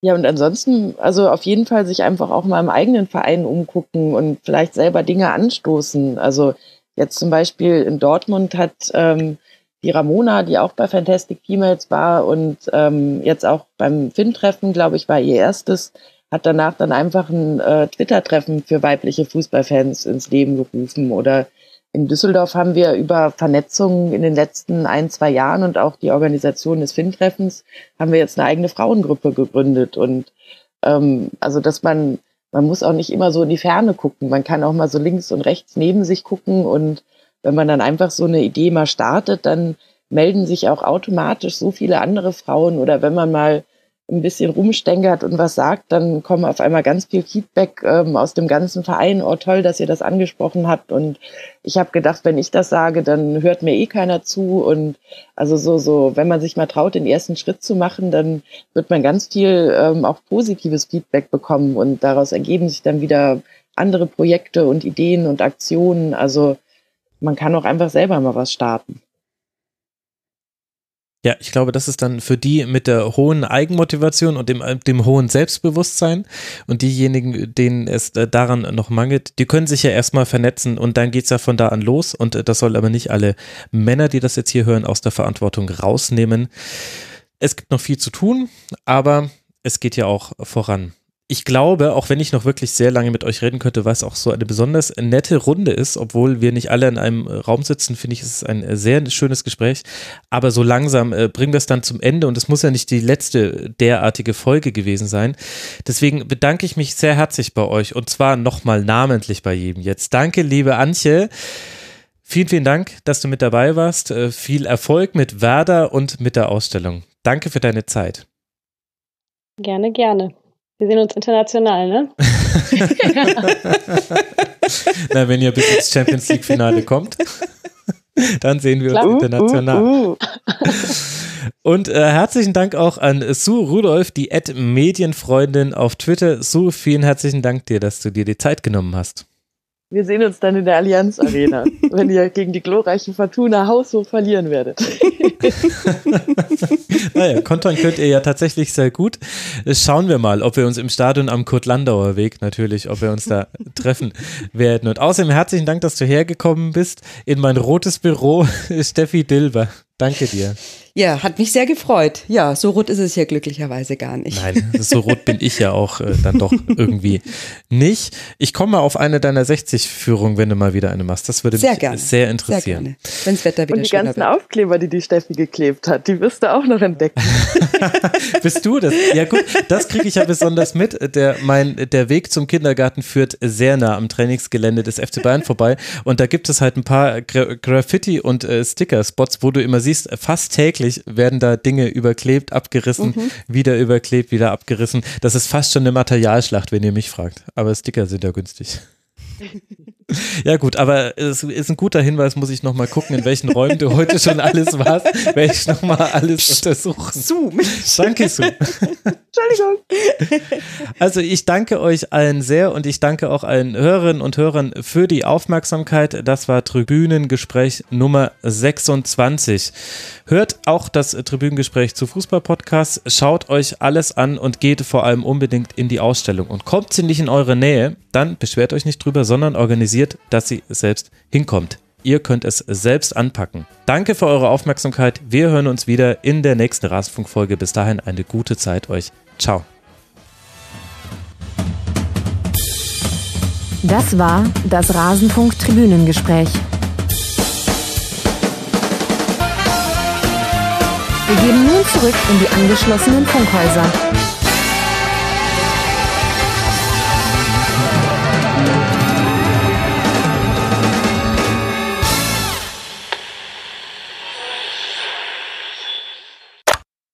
Ja, und ansonsten, also auf jeden Fall sich einfach auch mal im eigenen Verein umgucken und vielleicht selber Dinge anstoßen. Also jetzt zum Beispiel in Dortmund hat ähm, die Ramona, die auch bei Fantastic Females war und ähm, jetzt auch beim Finn-Treffen, glaube ich, war ihr erstes, hat danach dann einfach ein äh, Twitter-Treffen für weibliche Fußballfans ins Leben gerufen oder in Düsseldorf haben wir über Vernetzung in den letzten ein, zwei Jahren und auch die Organisation des FIN-Treffens haben wir jetzt eine eigene Frauengruppe gegründet. Und ähm, also, dass man, man muss auch nicht immer so in die Ferne gucken. Man kann auch mal so links und rechts neben sich gucken. Und wenn man dann einfach so eine Idee mal startet, dann melden sich auch automatisch so viele andere Frauen. Oder wenn man mal ein bisschen rumstängert und was sagt, dann kommen auf einmal ganz viel Feedback ähm, aus dem ganzen Verein. Oh, toll, dass ihr das angesprochen habt. Und ich habe gedacht, wenn ich das sage, dann hört mir eh keiner zu. Und also so, so, wenn man sich mal traut, den ersten Schritt zu machen, dann wird man ganz viel ähm, auch positives Feedback bekommen. Und daraus ergeben sich dann wieder andere Projekte und Ideen und Aktionen. Also man kann auch einfach selber mal was starten. Ja, ich glaube, das ist dann für die mit der hohen Eigenmotivation und dem, dem hohen Selbstbewusstsein und diejenigen, denen es äh, daran noch mangelt, die können sich ja erstmal vernetzen und dann geht es ja von da an los und äh, das soll aber nicht alle Männer, die das jetzt hier hören, aus der Verantwortung rausnehmen. Es gibt noch viel zu tun, aber es geht ja auch voran ich glaube, auch wenn ich noch wirklich sehr lange mit euch reden könnte, es auch so eine besonders nette Runde ist, obwohl wir nicht alle in einem Raum sitzen, finde ich, es ist ein sehr schönes Gespräch. Aber so langsam äh, bringen wir es dann zum Ende und es muss ja nicht die letzte derartige Folge gewesen sein. Deswegen bedanke ich mich sehr herzlich bei euch und zwar nochmal namentlich bei jedem jetzt. Danke, liebe Antje. Vielen, vielen Dank, dass du mit dabei warst. Äh, viel Erfolg mit Werder und mit der Ausstellung. Danke für deine Zeit. Gerne, gerne. Wir sehen uns international, ne? Na, wenn ihr bis ins Champions League Finale kommt, dann sehen wir Klar. uns international. Uh, uh, uh. Und äh, herzlichen Dank auch an Sue Rudolph, die Ad Medienfreundin auf Twitter. Sue, vielen herzlichen Dank dir, dass du dir die Zeit genommen hast. Wir sehen uns dann in der Allianz Arena, wenn ihr gegen die glorreiche Fortuna haushoch verlieren werdet. naja, kontern könnt ihr ja tatsächlich sehr gut. Schauen wir mal, ob wir uns im Stadion am Kurt-Landauer Weg natürlich, ob wir uns da treffen werden. Und außerdem herzlichen Dank, dass du hergekommen bist in mein rotes Büro, Steffi Dilber. Danke dir. Ja, hat mich sehr gefreut. Ja, so rot ist es hier glücklicherweise gar nicht. Nein, so rot bin ich ja auch äh, dann doch irgendwie nicht. Ich komme mal auf eine deiner 60-Führungen, wenn du mal wieder eine machst. Das würde sehr mich gerne. sehr interessieren. Sehr gerne. Wenn das Wetter wieder Und die ganzen wird. Aufkleber, die die Steffi geklebt hat, die wirst du auch noch entdecken. Bist du das? Ja gut, das kriege ich ja besonders mit. Der, mein, der Weg zum Kindergarten führt sehr nah am Trainingsgelände des FC Bayern vorbei und da gibt es halt ein paar Gra Graffiti und äh, Sticker-Spots, wo du immer siehst, fast täglich werden da Dinge überklebt, abgerissen, mhm. wieder überklebt, wieder abgerissen. Das ist fast schon eine Materialschlacht, wenn ihr mich fragt. Aber Sticker sind ja günstig. Ja gut, aber es ist ein guter Hinweis, muss ich nochmal gucken, in welchen Räumen du heute schon alles warst, werde ich nochmal alles untersuchen. Su. Danke, Su. Entschuldigung. Also ich danke euch allen sehr und ich danke auch allen Hörerinnen und Hörern für die Aufmerksamkeit. Das war Tribünengespräch Nummer 26. Hört auch das Tribünengespräch zu Fußball-Podcasts, schaut euch alles an und geht vor allem unbedingt in die Ausstellung. Und kommt sie nicht in eure Nähe, dann beschwert euch nicht drüber, sondern organisiert, dass sie selbst hinkommt. Ihr könnt es selbst anpacken. Danke für eure Aufmerksamkeit. Wir hören uns wieder in der nächsten Rasenfunk-Folge. Bis dahin eine gute Zeit euch. Ciao. Das war das Rasenfunk-Tribünengespräch. Wir gehen nun zurück in die angeschlossenen Funkhäuser.